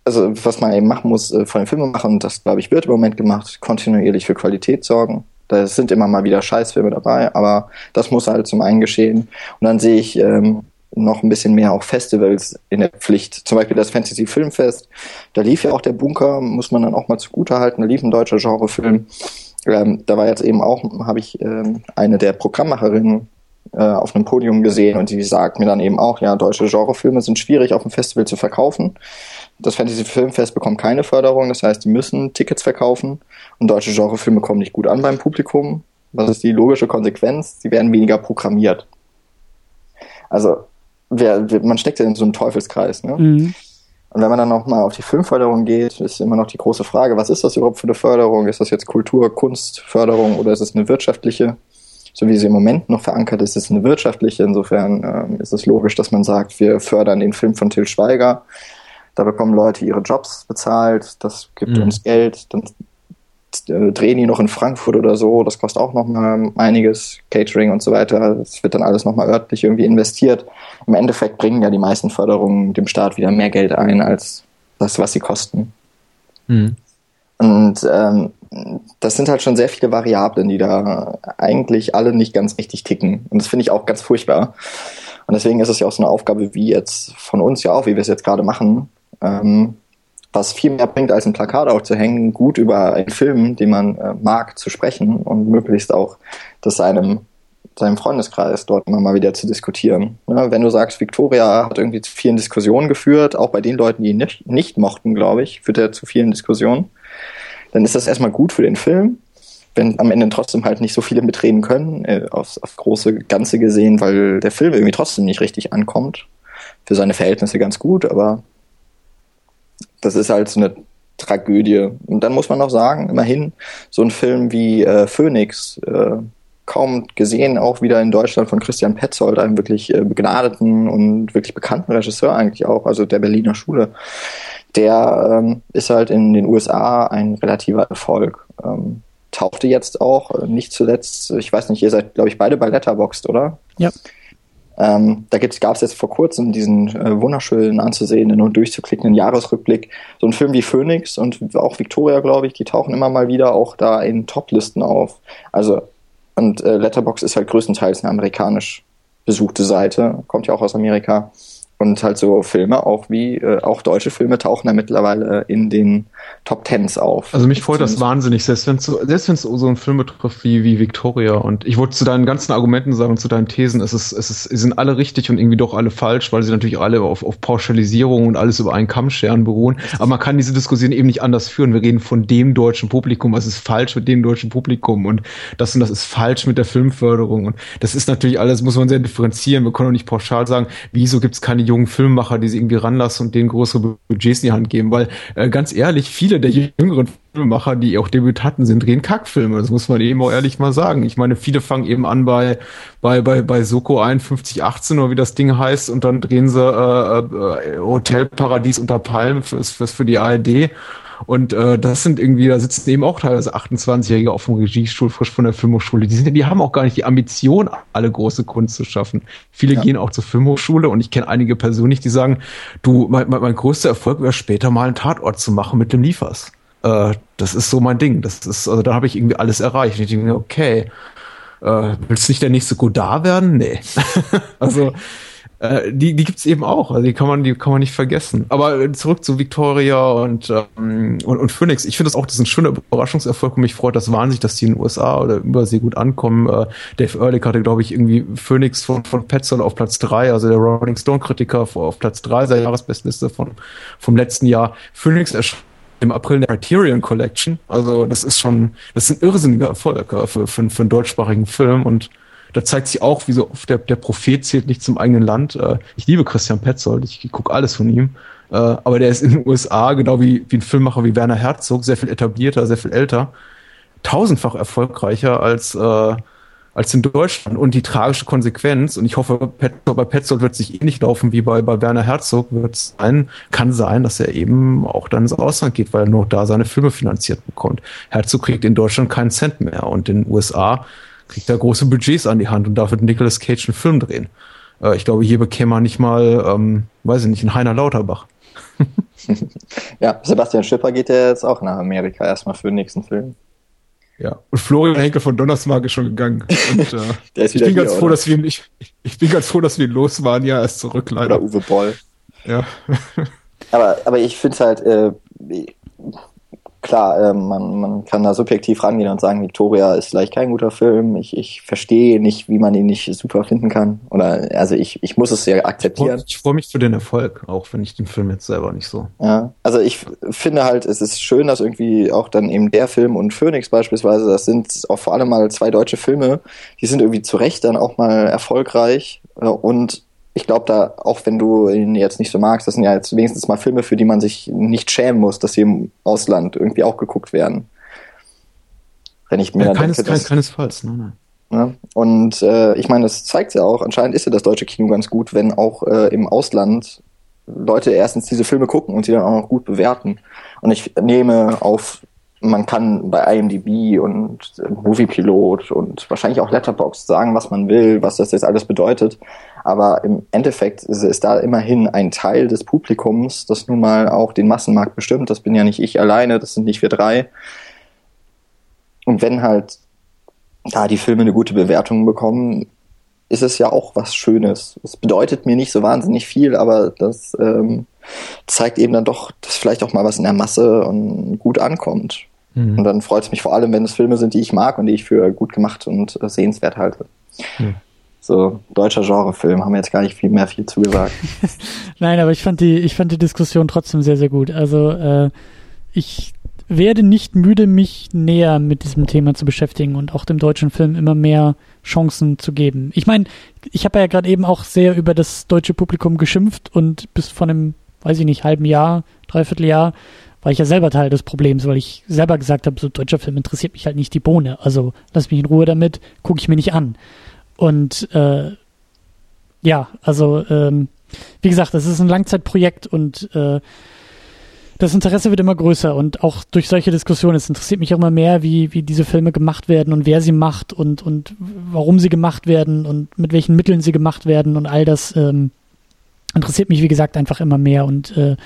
also was man eben machen muss äh, von den Filmen machen, das glaube ich wird im Moment gemacht, kontinuierlich für Qualität sorgen. Da sind immer mal wieder Scheißfilme dabei, aber das muss halt zum einen geschehen. Und dann sehe ich ähm, noch ein bisschen mehr auch Festivals in der Pflicht. Zum Beispiel das Fantasy Filmfest. Da lief ja auch der Bunker, muss man dann auch mal zugute halten. Da lief ein deutscher Genrefilm. Ähm, da war jetzt eben auch, habe ich ähm, eine der Programmmacherinnen äh, auf einem Podium gesehen und die sagt mir dann eben auch, ja, deutsche Genrefilme sind schwierig auf dem Festival zu verkaufen. Das Fantasy Filmfest bekommt keine Förderung, das heißt, die müssen Tickets verkaufen und deutsche Genrefilme kommen nicht gut an beim Publikum. Was ist die logische Konsequenz? Sie werden weniger programmiert. Also, wer, man steckt ja in so einem Teufelskreis. Ne? Mhm. Und wenn man dann nochmal auf die Filmförderung geht, ist immer noch die große Frage, was ist das überhaupt für eine Förderung? Ist das jetzt Kultur, Kunstförderung oder ist es eine wirtschaftliche? So wie sie im Moment noch verankert ist, ist eine wirtschaftliche. Insofern ähm, ist es logisch, dass man sagt, wir fördern den Film von Till Schweiger da bekommen Leute ihre Jobs bezahlt, das gibt mhm. uns Geld, dann äh, drehen die noch in Frankfurt oder so, das kostet auch nochmal einiges, Catering und so weiter. Das wird dann alles nochmal örtlich irgendwie investiert. Im Endeffekt bringen ja die meisten Förderungen dem Staat wieder mehr Geld ein, als das, was sie kosten. Mhm. Und ähm, das sind halt schon sehr viele Variablen, die da eigentlich alle nicht ganz richtig ticken. Und das finde ich auch ganz furchtbar. Und deswegen ist es ja auch so eine Aufgabe wie jetzt von uns ja auch, wie wir es jetzt gerade machen, ähm, was viel mehr bringt, als ein Plakat aufzuhängen, gut über einen Film, den man äh, mag, zu sprechen und möglichst auch das seinem, seinem Freundeskreis dort immer mal wieder zu diskutieren. Ja, wenn du sagst, Victoria hat irgendwie zu vielen Diskussionen geführt, auch bei den Leuten, die ihn nicht, nicht mochten, glaube ich, führt er zu vielen Diskussionen, dann ist das erstmal gut für den Film, wenn am Ende trotzdem halt nicht so viele mitreden können, äh, aufs, aufs große Ganze gesehen, weil der Film irgendwie trotzdem nicht richtig ankommt. Für seine Verhältnisse ganz gut, aber das ist halt so eine Tragödie. Und dann muss man noch sagen, immerhin, so ein Film wie äh, Phoenix, äh, kaum gesehen, auch wieder in Deutschland von Christian Petzold, einem wirklich äh, begnadeten und wirklich bekannten Regisseur eigentlich auch, also der Berliner Schule. Der ähm, ist halt in den USA ein relativer Erfolg. Ähm, tauchte jetzt auch, äh, nicht zuletzt, ich weiß nicht, ihr seid, glaube ich, beide bei Letterboxd, oder? Ja. Ähm, da gab es jetzt vor kurzem diesen äh, wunderschönen anzusehenden und durchzuklickenden Jahresrückblick. So ein Film wie Phoenix und auch Victoria, glaube ich, die tauchen immer mal wieder auch da in Toplisten auf. Also, und äh, Letterbox ist halt größtenteils eine amerikanisch besuchte Seite, kommt ja auch aus Amerika. Und halt so Filme, auch wie, äh, auch deutsche Filme tauchen da mittlerweile in den Top Tens auf. Also mich freut das wahnsinnig, selbst wenn es so, selbst so einen Film betrifft wie, wie Victoria. Und ich wollte zu deinen ganzen Argumenten sagen, zu deinen Thesen, es ist, es ist, sie sind alle richtig und irgendwie doch alle falsch, weil sie natürlich alle auf, auf Pauschalisierung und alles über einen Kamm scheren beruhen. Aber man kann diese Diskussion eben nicht anders führen. Wir reden von dem deutschen Publikum, was ist falsch mit dem deutschen Publikum und das und das ist falsch mit der Filmförderung. Und das ist natürlich alles, muss man sehr differenzieren. Wir können auch nicht pauschal sagen, wieso gibt es keine jungen Filmemacher, die sie irgendwie ranlassen und denen größere Budgets in die Hand geben, weil äh, ganz ehrlich, viele der jüngeren Filmemacher, die auch Debütanten sind, drehen Kackfilme. Das muss man eben auch ehrlich mal sagen. Ich meine, viele fangen eben an bei bei bei bei Soko 5118 oder wie das Ding heißt und dann drehen sie äh, äh, Hotelparadies unter Palmen fürs, fürs für die ARD und äh, das sind irgendwie, da sitzen eben auch teilweise 28-Jährige auf dem Regiestuhl, frisch von der Filmhochschule. Die, sind, die haben auch gar nicht die Ambition, alle große Kunst zu schaffen. Viele ja. gehen auch zur Filmhochschule und ich kenne einige persönlich, die sagen, du, mein, mein, mein größter Erfolg wäre später mal einen Tatort zu machen mit dem Liefers. Äh, das ist so mein Ding. Das ist, also da habe ich irgendwie alles erreicht. Und ich denke, okay, äh, willst du nicht der nächste Godard werden? Nee. also äh, die, die gibt's eben auch, also die kann man, die kann man nicht vergessen. Aber zurück zu Victoria und, ähm, und, und Phoenix. Ich finde das auch, das ist ein schöner Überraschungserfolg und mich freut das wahnsinnig, dass die in den USA oder übersee gut ankommen. Äh, Dave Ehrlich hatte, glaube ich, irgendwie Phoenix von, von Petzold auf Platz drei, also der Rolling Stone Kritiker auf Platz drei seiner Jahresbestliste von, vom letzten Jahr. Phoenix erscheint im April eine Criterion Collection. Also das ist schon, das ist ein irrsinniger Erfolg äh, für, für, für einen deutschsprachigen Film und da zeigt sich auch, wie so oft der, der Prophet zählt nicht zum eigenen Land. Äh, ich liebe Christian Petzold, ich, ich gucke alles von ihm. Äh, aber der ist in den USA, genau wie, wie ein Filmmacher wie Werner Herzog, sehr viel etablierter, sehr viel älter, tausendfach erfolgreicher als, äh, als in Deutschland. Und die tragische Konsequenz, und ich hoffe, bei Petzold wird sich ähnlich laufen wie bei, bei Werner Herzog, wird sein, kann sein, dass er eben auch dann ins Ausland geht, weil er nur da seine Filme finanziert bekommt. Herzog kriegt in Deutschland keinen Cent mehr und in den USA kriegt er große Budgets an die Hand und darf mit Nicolas Cage einen Film drehen. Äh, ich glaube, hier bekäme man nicht mal, ähm, weiß ich nicht, einen Heiner Lauterbach. ja, Sebastian Schipper geht ja jetzt auch nach Amerika erstmal für den nächsten Film. Ja, und Florian Henkel von Donnersmark ist schon gegangen. Und, äh, ich bin hier, ganz froh, dass wir ihn, ich, ich bin ganz froh, dass wir ihn los waren. Ja, er ist zurück leider. Oder Uwe Boll. Ja. aber, aber ich finde es halt, äh, klar, äh, man, man kann da subjektiv rangehen und sagen, Victoria ist vielleicht kein guter Film. Ich, ich verstehe nicht, wie man ihn nicht super finden kann. Oder also ich, ich muss es ja akzeptieren. Ich freue mich für den Erfolg, auch wenn ich den Film jetzt selber nicht so. Ja, also ich finde halt, es ist schön, dass irgendwie auch dann eben der Film und Phoenix beispielsweise, das sind auch vor allem mal zwei deutsche Filme, die sind irgendwie zu Recht dann auch mal erfolgreich und ich glaube da, auch wenn du ihn jetzt nicht so magst, das sind ja jetzt wenigstens mal Filme, für die man sich nicht schämen muss, dass sie im Ausland irgendwie auch geguckt werden. Wenn ich mir ja, keines, denke, dass, keinesfalls, nein, nein. Ja, und äh, ich meine, das zeigt ja auch, anscheinend ist ja das deutsche Kino ganz gut, wenn auch äh, im Ausland Leute erstens diese Filme gucken und sie dann auch noch gut bewerten. Und ich nehme auf man kann bei IMDb und Moviepilot und wahrscheinlich auch Letterboxd sagen, was man will, was das jetzt alles bedeutet. Aber im Endeffekt ist, ist da immerhin ein Teil des Publikums, das nun mal auch den Massenmarkt bestimmt. Das bin ja nicht ich alleine, das sind nicht wir drei. Und wenn halt da die Filme eine gute Bewertung bekommen, ist es ja auch was Schönes. Es bedeutet mir nicht so wahnsinnig viel, aber das ähm, zeigt eben dann doch, dass vielleicht auch mal was in der Masse und gut ankommt. Mhm. Und dann freut es mich vor allem, wenn es Filme sind, die ich mag und die ich für gut gemacht und äh, sehenswert halte. Mhm. So, deutscher Genrefilm, haben wir jetzt gar nicht viel mehr viel zugesagt. Nein, aber ich fand die, ich fand die Diskussion trotzdem sehr, sehr gut. Also, äh, ich werde nicht müde, mich näher mit diesem Thema zu beschäftigen und auch dem deutschen Film immer mehr Chancen zu geben. Ich meine, ich habe ja gerade eben auch sehr über das deutsche Publikum geschimpft und bis vor einem, weiß ich nicht, halben Jahr, dreiviertel Jahr war ich ja selber Teil des Problems, weil ich selber gesagt habe, so deutscher Film interessiert mich halt nicht die Bohne. Also lass mich in Ruhe damit, gucke ich mir nicht an. Und äh, ja, also ähm, wie gesagt, das ist ein Langzeitprojekt und äh, das Interesse wird immer größer und auch durch solche Diskussionen. Es interessiert mich auch immer mehr, wie, wie diese Filme gemacht werden und wer sie macht und, und warum sie gemacht werden und mit welchen Mitteln sie gemacht werden und all das ähm, interessiert mich, wie gesagt, einfach immer mehr und äh,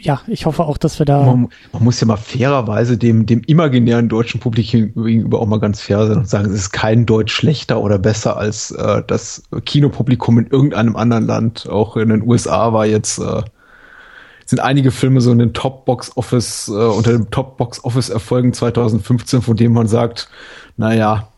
ja, ich hoffe auch, dass wir da. Man, man, muss ja mal fairerweise dem, dem imaginären deutschen Publikum gegenüber auch mal ganz fair sein und sagen, es ist kein Deutsch schlechter oder besser als äh, das Kinopublikum in irgendeinem anderen Land. Auch in den USA war jetzt, äh, sind einige Filme so in den Top-Box-Office, äh, unter den Top-Box-Office-Erfolgen 2015, von denen man sagt, naja,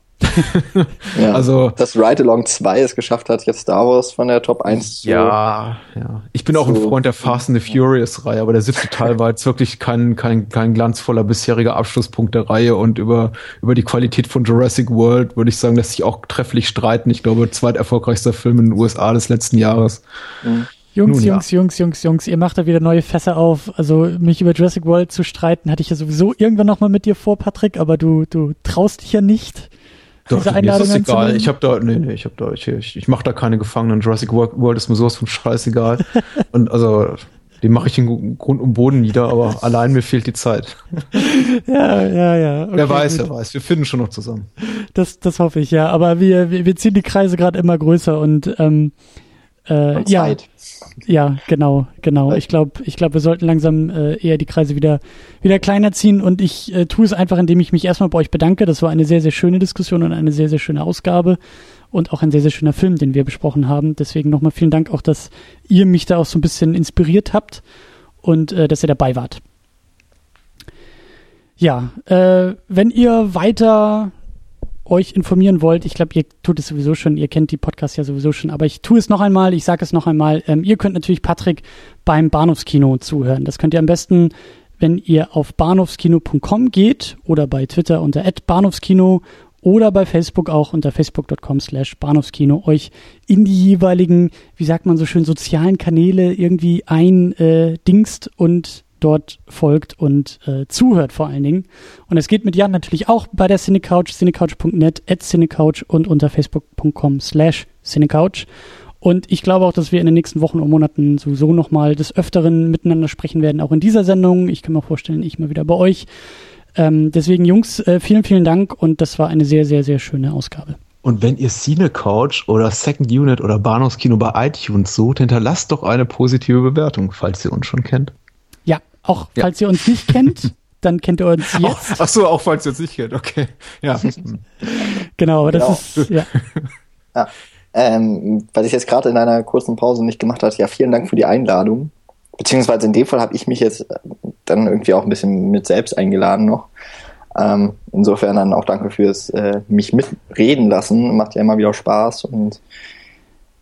ja, also dass Ride Along 2 es geschafft hat, jetzt Star Wars von der Top 1 zu. Ja, ja. Ich bin auch ein Freund der Fast and the Furious Reihe, aber der siebte Teil war jetzt wirklich kein, kein, kein glanzvoller bisheriger Abschlusspunkt der Reihe und über, über die Qualität von Jurassic World würde ich sagen, lässt sich auch trefflich streiten. Ich glaube, zweiterfolgreichster Film in den USA des letzten Jahres. Mhm. Jungs, Nun, Jungs, ja. Jungs, Jungs, Jungs, ihr macht da wieder neue Fässer auf. Also mich über Jurassic World zu streiten, hatte ich ja sowieso irgendwann nochmal mit dir vor, Patrick, aber du, du traust dich ja nicht. Doch, mir ist das egal. Ich habe da, nee, nee, ich habe da, ich, ich, ich mache da keine Gefangenen. Jurassic World ist mir sowas von scheißegal. und also, den mache ich in Grund und Boden nieder, aber allein mir fehlt die Zeit. ja, ja, ja. Okay, wer weiß, gut. wer weiß. Wir finden schon noch zusammen. Das, das hoffe ich, ja. Aber wir, wir, wir ziehen die Kreise gerade immer größer und ähm, äh, ja. Zeit. Ja, genau, genau. Ich glaube, ich glaube, wir sollten langsam äh, eher die Kreise wieder, wieder kleiner ziehen und ich äh, tue es einfach, indem ich mich erstmal bei euch bedanke. Das war eine sehr, sehr schöne Diskussion und eine sehr, sehr schöne Ausgabe und auch ein sehr, sehr schöner Film, den wir besprochen haben. Deswegen nochmal vielen Dank auch, dass ihr mich da auch so ein bisschen inspiriert habt und äh, dass ihr dabei wart. Ja, äh, wenn ihr weiter euch informieren wollt, ich glaube, ihr tut es sowieso schon, ihr kennt die Podcasts ja sowieso schon, aber ich tue es noch einmal, ich sage es noch einmal, ähm, ihr könnt natürlich Patrick beim Bahnhofskino zuhören. Das könnt ihr am besten, wenn ihr auf bahnhofskino.com geht oder bei Twitter unter @bahnhofskino oder bei Facebook auch unter facebook.com slash Bahnhofskino euch in die jeweiligen, wie sagt man so schön, sozialen Kanäle irgendwie eindingst äh, und dort folgt und äh, zuhört vor allen Dingen. Und es geht mit Jan natürlich auch bei der Cinecouch, cinecouch.net, at cinecouch und unter facebook.com slash cinecouch. Und ich glaube auch, dass wir in den nächsten Wochen und Monaten sowieso nochmal des Öfteren miteinander sprechen werden, auch in dieser Sendung. Ich kann mir vorstellen, ich mal wieder bei euch. Ähm, deswegen, Jungs, äh, vielen, vielen Dank und das war eine sehr, sehr, sehr schöne Ausgabe. Und wenn ihr Cine Couch oder Second Unit oder Bahnhofskino bei iTunes sucht, hinterlasst doch eine positive Bewertung, falls ihr uns schon kennt. Auch ja. falls ihr uns nicht kennt, dann kennt ihr uns jetzt. Ach, ach so, auch falls ihr uns nicht kennt, okay. Ja. genau, aber das genau. ist, ja. ja. Ähm, weil ich jetzt gerade in einer kurzen Pause nicht gemacht habe, ja, vielen Dank für die Einladung. Beziehungsweise in dem Fall habe ich mich jetzt äh, dann irgendwie auch ein bisschen mit selbst eingeladen noch. Ähm, insofern dann auch danke fürs äh, mich mitreden lassen. Macht ja immer wieder Spaß und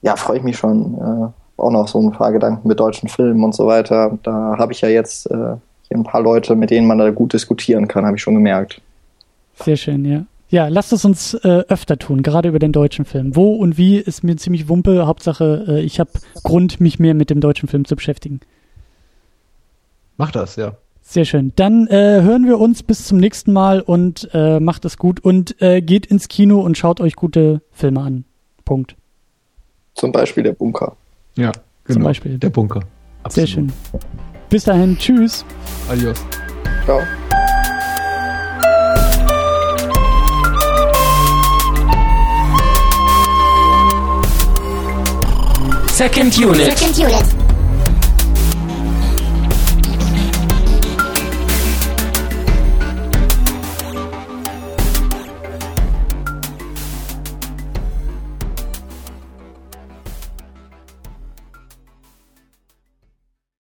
ja, freue ich mich schon. Auch noch so ein paar Gedanken mit deutschen Filmen und so weiter. Da habe ich ja jetzt äh, hier ein paar Leute, mit denen man da gut diskutieren kann, habe ich schon gemerkt. Sehr schön, ja. Ja, lasst es uns äh, öfter tun, gerade über den deutschen Film. Wo und wie ist mir ziemlich wumpe. Hauptsache, äh, ich habe Grund, mich mehr mit dem deutschen Film zu beschäftigen. Mach das, ja. Sehr schön. Dann äh, hören wir uns bis zum nächsten Mal und äh, macht es gut und äh, geht ins Kino und schaut euch gute Filme an. Punkt. Zum Beispiel der Bunker. Ja, genau. Zum Beispiel. Der Bunker. Absolut. Sehr schön. Bis dahin. Tschüss. Adios. Ciao. Second Unit. Second Unit.